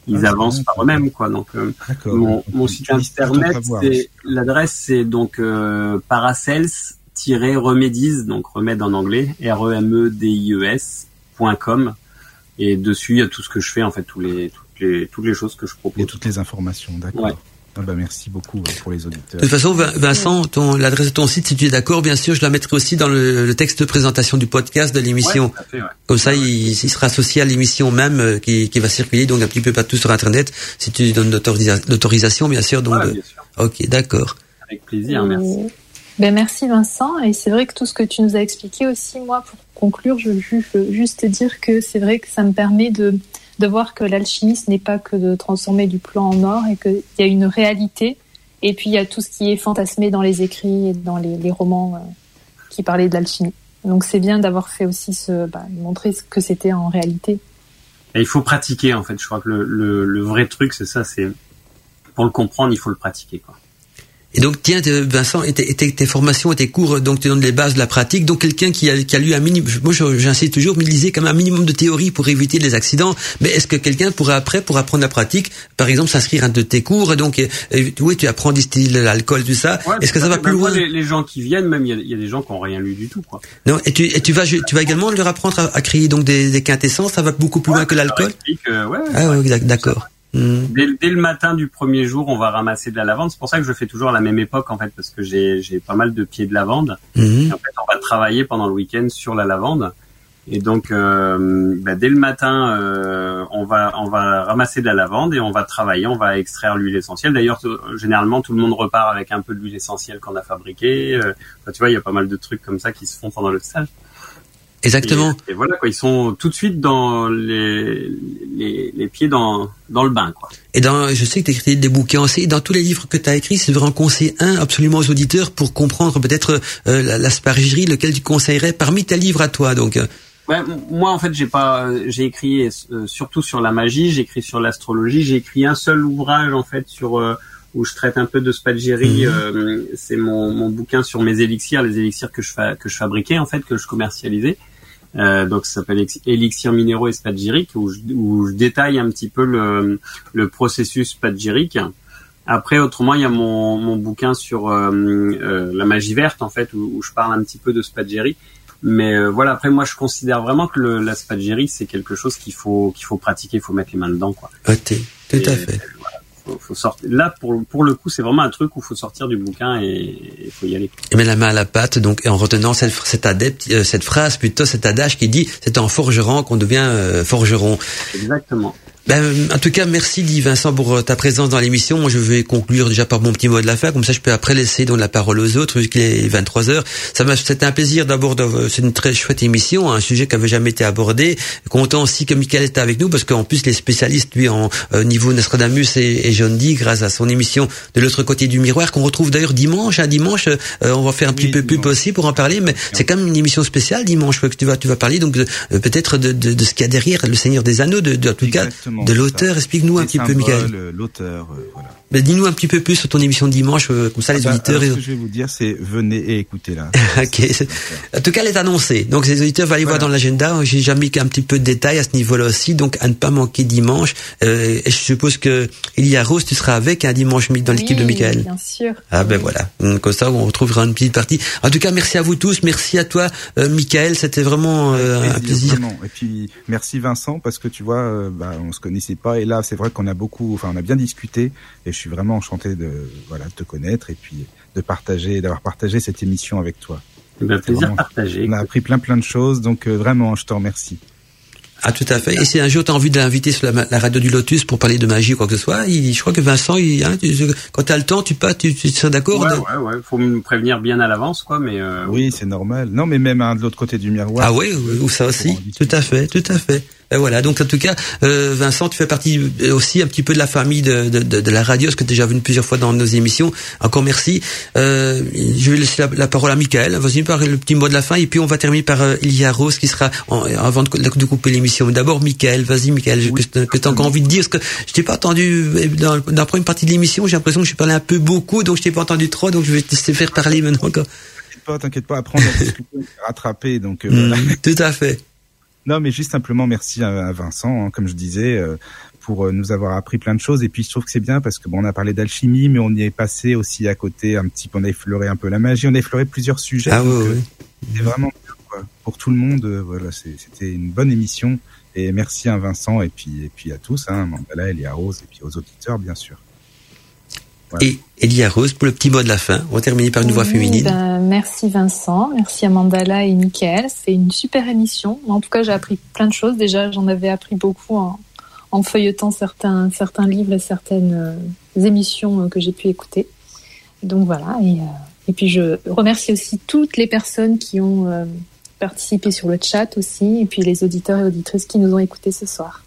ils Ah, c'est avancent par eux-mêmes quoi. Donc euh, mon, mon site internet, c'est l'adresse c'est donc euh, paracels-remedies, donc remède en anglais, r e m e d i e s.com et dessus il y a tout ce que je fais en fait tous les toutes les toutes les choses que je propose. toutes les informations, d'accord. Ouais. Ah bah merci beaucoup euh, pour les auditeurs. De toute façon, Vin- Vincent, ton, l'adresse de ton site, si tu es d'accord, bien sûr, je la mettrai aussi dans le, le texte de présentation du podcast de l'émission. Ouais, tout à fait, ouais. Comme ça, il, il sera associé à l'émission même euh, qui, qui va circuler, donc un petit peu partout sur Internet, si tu donnes l'autorisa- l'autorisation, bien sûr. Donc, Ouais, bien sûr. ok, d'accord. Avec plaisir, merci. Euh, Ben merci Vincent. Et c'est vrai que tout ce que tu nous as expliqué aussi, moi, pour conclure, je veux ju- je veux juste dire que c'est vrai que ça me permet de, de voir que l'alchimie, ce n'est pas que de transformer du plomb en or et qu'il y a une réalité. Et puis il y a tout ce qui est fantasmé dans les écrits et dans les, les romans euh, qui parlaient de l'alchimie. Donc c'est bien d'avoir fait aussi ce, bah, montrer ce que c'était en réalité. Et il faut pratiquer en fait. Je crois que le, le, le vrai truc c'est ça, c'est pour le comprendre, il faut le pratiquer quoi. Et donc, tiens, euh, Vincent, et tes, et tes- tes formations et tes cours, euh, donc tu donnes les bases de la pratique. Donc, quelqu'un qui a, qui a lu un minimum, moi j'insiste toujours, mais lisez comme un minimum de théorie pour éviter les accidents. Mais est-ce que quelqu'un pourrait après, pour apprendre la pratique, par exemple, s'inscrire à un de tes cours, et donc, euh, oui, tu apprends distiller l'alcool, tout ça. Ouais, est-ce que ça va même plus loin? les, les gens qui viennent, même il y a, il y a des gens qui ont rien lu du tout quoi. Non, et tu, et tu vas, tu vas également leur apprendre à, à créer donc des, des quintessences. Ça va beaucoup plus loin que l'alcool? euh, ouais, Ah ouais, d'ac- d'accord. Hmm. Dès, dès le matin du premier jour, on va ramasser de la lavande. C'est pour ça que je fais toujours à la même époque, en fait, parce que j'ai pas mal de pieds de lavande. Mhm. Et en fait, on va travailler pendant le week-end sur la lavande. Et donc, euh, bah, dès le matin, euh, on va on va ramasser de la lavande et on va travailler, on va extraire l'huile essentielle. D'ailleurs, généralement, tout le monde repart avec un peu de l'huile essentielle qu'on a fabriquée. Euh, tu vois, il y a pas mal de trucs comme ça qui se font pendant le stage. Exactement. Et, et voilà, quoi, ils sont tout de suite dans les les, les pieds dans dans le bain, quoi. Et dans, je sais que tu as écrit des bouquins aussi. Dans tous les livres que tu as écrits, si tu devrais en conseiller un absolument aux auditeurs pour comprendre peut-être euh, la- l'aspergerie, lequel tu conseillerais parmi tes livres à toi. Donc, euh, Ouais, moi en fait j'ai pas, j'ai écrit euh, surtout sur la magie, j'ai écrit sur l'astrologie, j'ai écrit un seul ouvrage en fait sur euh, où je traite un peu de spagyrie. Mhm. euh, c'est mon, mon bouquin sur mes élixirs, les élixirs que je fa- que je fabriquais en fait, que je commercialisais. Euh, donc ça s'appelle Élixirs minéraux et spagyriques où je, où je détaille un petit peu le, le processus spagyrique. Après, autrement, il y a mon, mon bouquin sur euh, euh, la magie verte, en fait, où, où je parle un petit peu de spagyrie. Mais euh, voilà, après, moi, je considère vraiment que le, la spagyrie, c'est quelque chose qu'il faut qu'il faut pratiquer, il faut mettre les mains dedans, quoi. ah, t'es- tout à fait. Faut, faut sortir. Là, pour pour le coup, c'est vraiment un truc où il faut sortir du bouquin et il faut y aller. Et mettre la main à la pâte, donc et en retenant cette, cette adepte, euh, cette phrase plutôt, cet adage qui dit c'est en forgeron qu'on devient euh, forgeron. Exactement. Ben, en tout cas, merci dit Vincent pour euh, ta présence dans l'émission. Moi, je vais conclure déjà par mon petit mot de la fin, comme ça je peux après laisser donc la parole aux autres, vu qu'il est 23 heures. Ça m'a, c'était un plaisir d'abord. de- C'est une très chouette émission, un sujet qui avait jamais été abordé. Content aussi que Michael était avec nous, parce qu'en plus les spécialistes, lui, en euh, niveau Nostradamus et, et John Dee, grâce à son émission de l'autre côté du miroir, qu'on retrouve d'ailleurs dimanche. Un dimanche, euh, on va faire un petit Oui, peu plus dimanche. aussi pour en parler, mais c'est quand même une émission spéciale dimanche que tu vas, tu vas parler donc euh, peut-être de, de, de ce qu'il y a derrière le Seigneur des Anneaux, de, de en tout cas de l'auteur. Explique-nous un petit peu, Michael. L'auteur, euh, voilà. Ben, dis-nous un petit peu plus sur ton émission de dimanche, euh, comme ça les Ah bah, auditeurs. alors, ce que je vais vous dire, c'est venez et écoutez-la. [LAUGHS] Ok. En tout cas, elle est annoncée. Donc, les auditeurs vont aller voir Voilà. dans l'agenda. J'ai déjà mis un petit peu de détails à ce niveau-là aussi. Donc, à ne pas manquer dimanche. Euh, et je suppose que Elia Rose, tu seras avec un dimanche mi- dans l'équipe de Oui, Michael. Bien sûr. Ah ben voilà, comme ça on retrouvera une petite partie. En tout cas, merci à vous tous, merci à toi, euh, Michael, c'était vraiment euh, un plaisir. vraiment. Et puis merci Vincent parce que tu vois, euh, bah, on se connaissait pas et là c'est vrai qu'on a beaucoup, enfin on a bien discuté et je suis vraiment enchanté de voilà de te connaître et puis de partager, d'avoir partagé cette émission avec toi. Ben, plaisir Vraiment. partagé. On a appris plein plein de choses donc euh, vraiment je te remercie. Ah tout à fait. Et si un jour tu as envie de l'inviter sur la, la radio du Lotus pour parler de magie ou quoi que ce soit, il, je crois que Vincent, il, hein, tu- quand tu as le temps, tu pas, tu, tu seras d'accord Ouais, de- ouais, ouais. Faut me prévenir bien à l'avance, quoi. Mais euh, Oui c'est normal. Non mais même hein, de l'autre côté du miroir. Ah oui, ou ça aussi, tout à fait, tout à fait. Et voilà, donc en tout cas, euh, Vincent, tu fais partie aussi un petit peu de la famille de, de, de, de la radio, ce que tu as déjà vu plusieurs fois dans nos émissions. Encore merci. Euh, je vais laisser la, la parole à Michael. Vas-y, par le petit mot de la fin, et puis on va terminer par euh, Ilia Rose qui sera en- avant de, de couper l'émission. Mais D'abord, Michael, vas-y, Michael, Oui. que, tu as encore envie de dire, parce que je t'ai pas entendu dans, dans la première partie de l'émission. J'ai l'impression que je parlais un peu beaucoup, donc je t'ai pas entendu trop, donc je vais te faire parler maintenant. T'inquiète pas, t'inquiète pas. Après on a discuté, on s'est rattrapé donc. euh, voilà. Mm, tout à fait. Non, mais juste simplement merci à, à Vincent, hein, comme je disais, euh, pour euh, nous avoir appris plein de choses. Et puis je trouve que c'est bien parce que bon, on a parlé d'alchimie, mais on y est passé aussi à côté un petit peu. On a effleuré un peu la magie, on a effleuré plusieurs sujets. Ah donc, ouais, euh. C'était vraiment quoi. pour tout le monde. euh, voilà, c'était une bonne émission. Et merci à Vincent et puis et puis à tous, hein, Mandala, Elia Rose et puis aux auditeurs bien sûr. Et Elia Rose pour le petit mot de la fin. On va terminer par une voix féminine. ben, merci Vincent, merci à Mandala et Mickaël. C'est une super émission. En tout cas, j'ai appris plein de choses. Déjà, j'en avais appris beaucoup en, en feuilletant certains, certains livres et certaines euh, émissions euh, que j'ai pu écouter. Donc voilà. Et, euh, et puis, je remercie aussi toutes les personnes qui ont euh, participé sur le chat aussi, et puis les auditeurs et auditrices qui nous ont écoutés ce soir.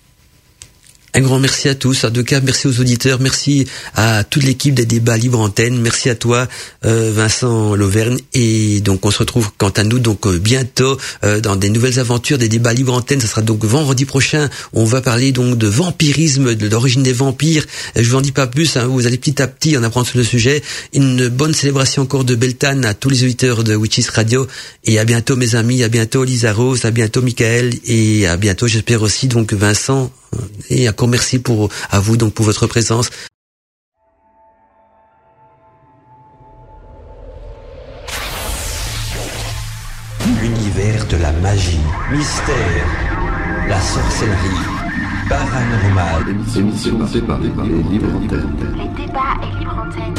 Un grand merci à tous. Tout cas, merci aux auditeurs, merci à toute l'équipe des débats libre antenne, merci à toi, euh, Vincent Lauvergne. Et donc, on se retrouve quant à nous donc euh, bientôt euh, dans des nouvelles aventures des débats libre antenne. Ça sera donc vendredi prochain. On va parler donc de vampirisme, de l'origine des vampires. Je vous en dis pas plus. hein, vous allez petit à petit en apprendre sur le sujet. Une bonne célébration encore de Beltane à tous les auditeurs de Witches Radio. Et à bientôt, mes amis. À bientôt, Lisa Rose. À bientôt, Michael. Et à bientôt, j'espère aussi donc Vincent. Et encore merci pour à vous donc pour votre présence. L'univers de la magie, mystère, la sorcellerie, paranormal. Émission présentée par les libres antennes. Les débats et libre antenne.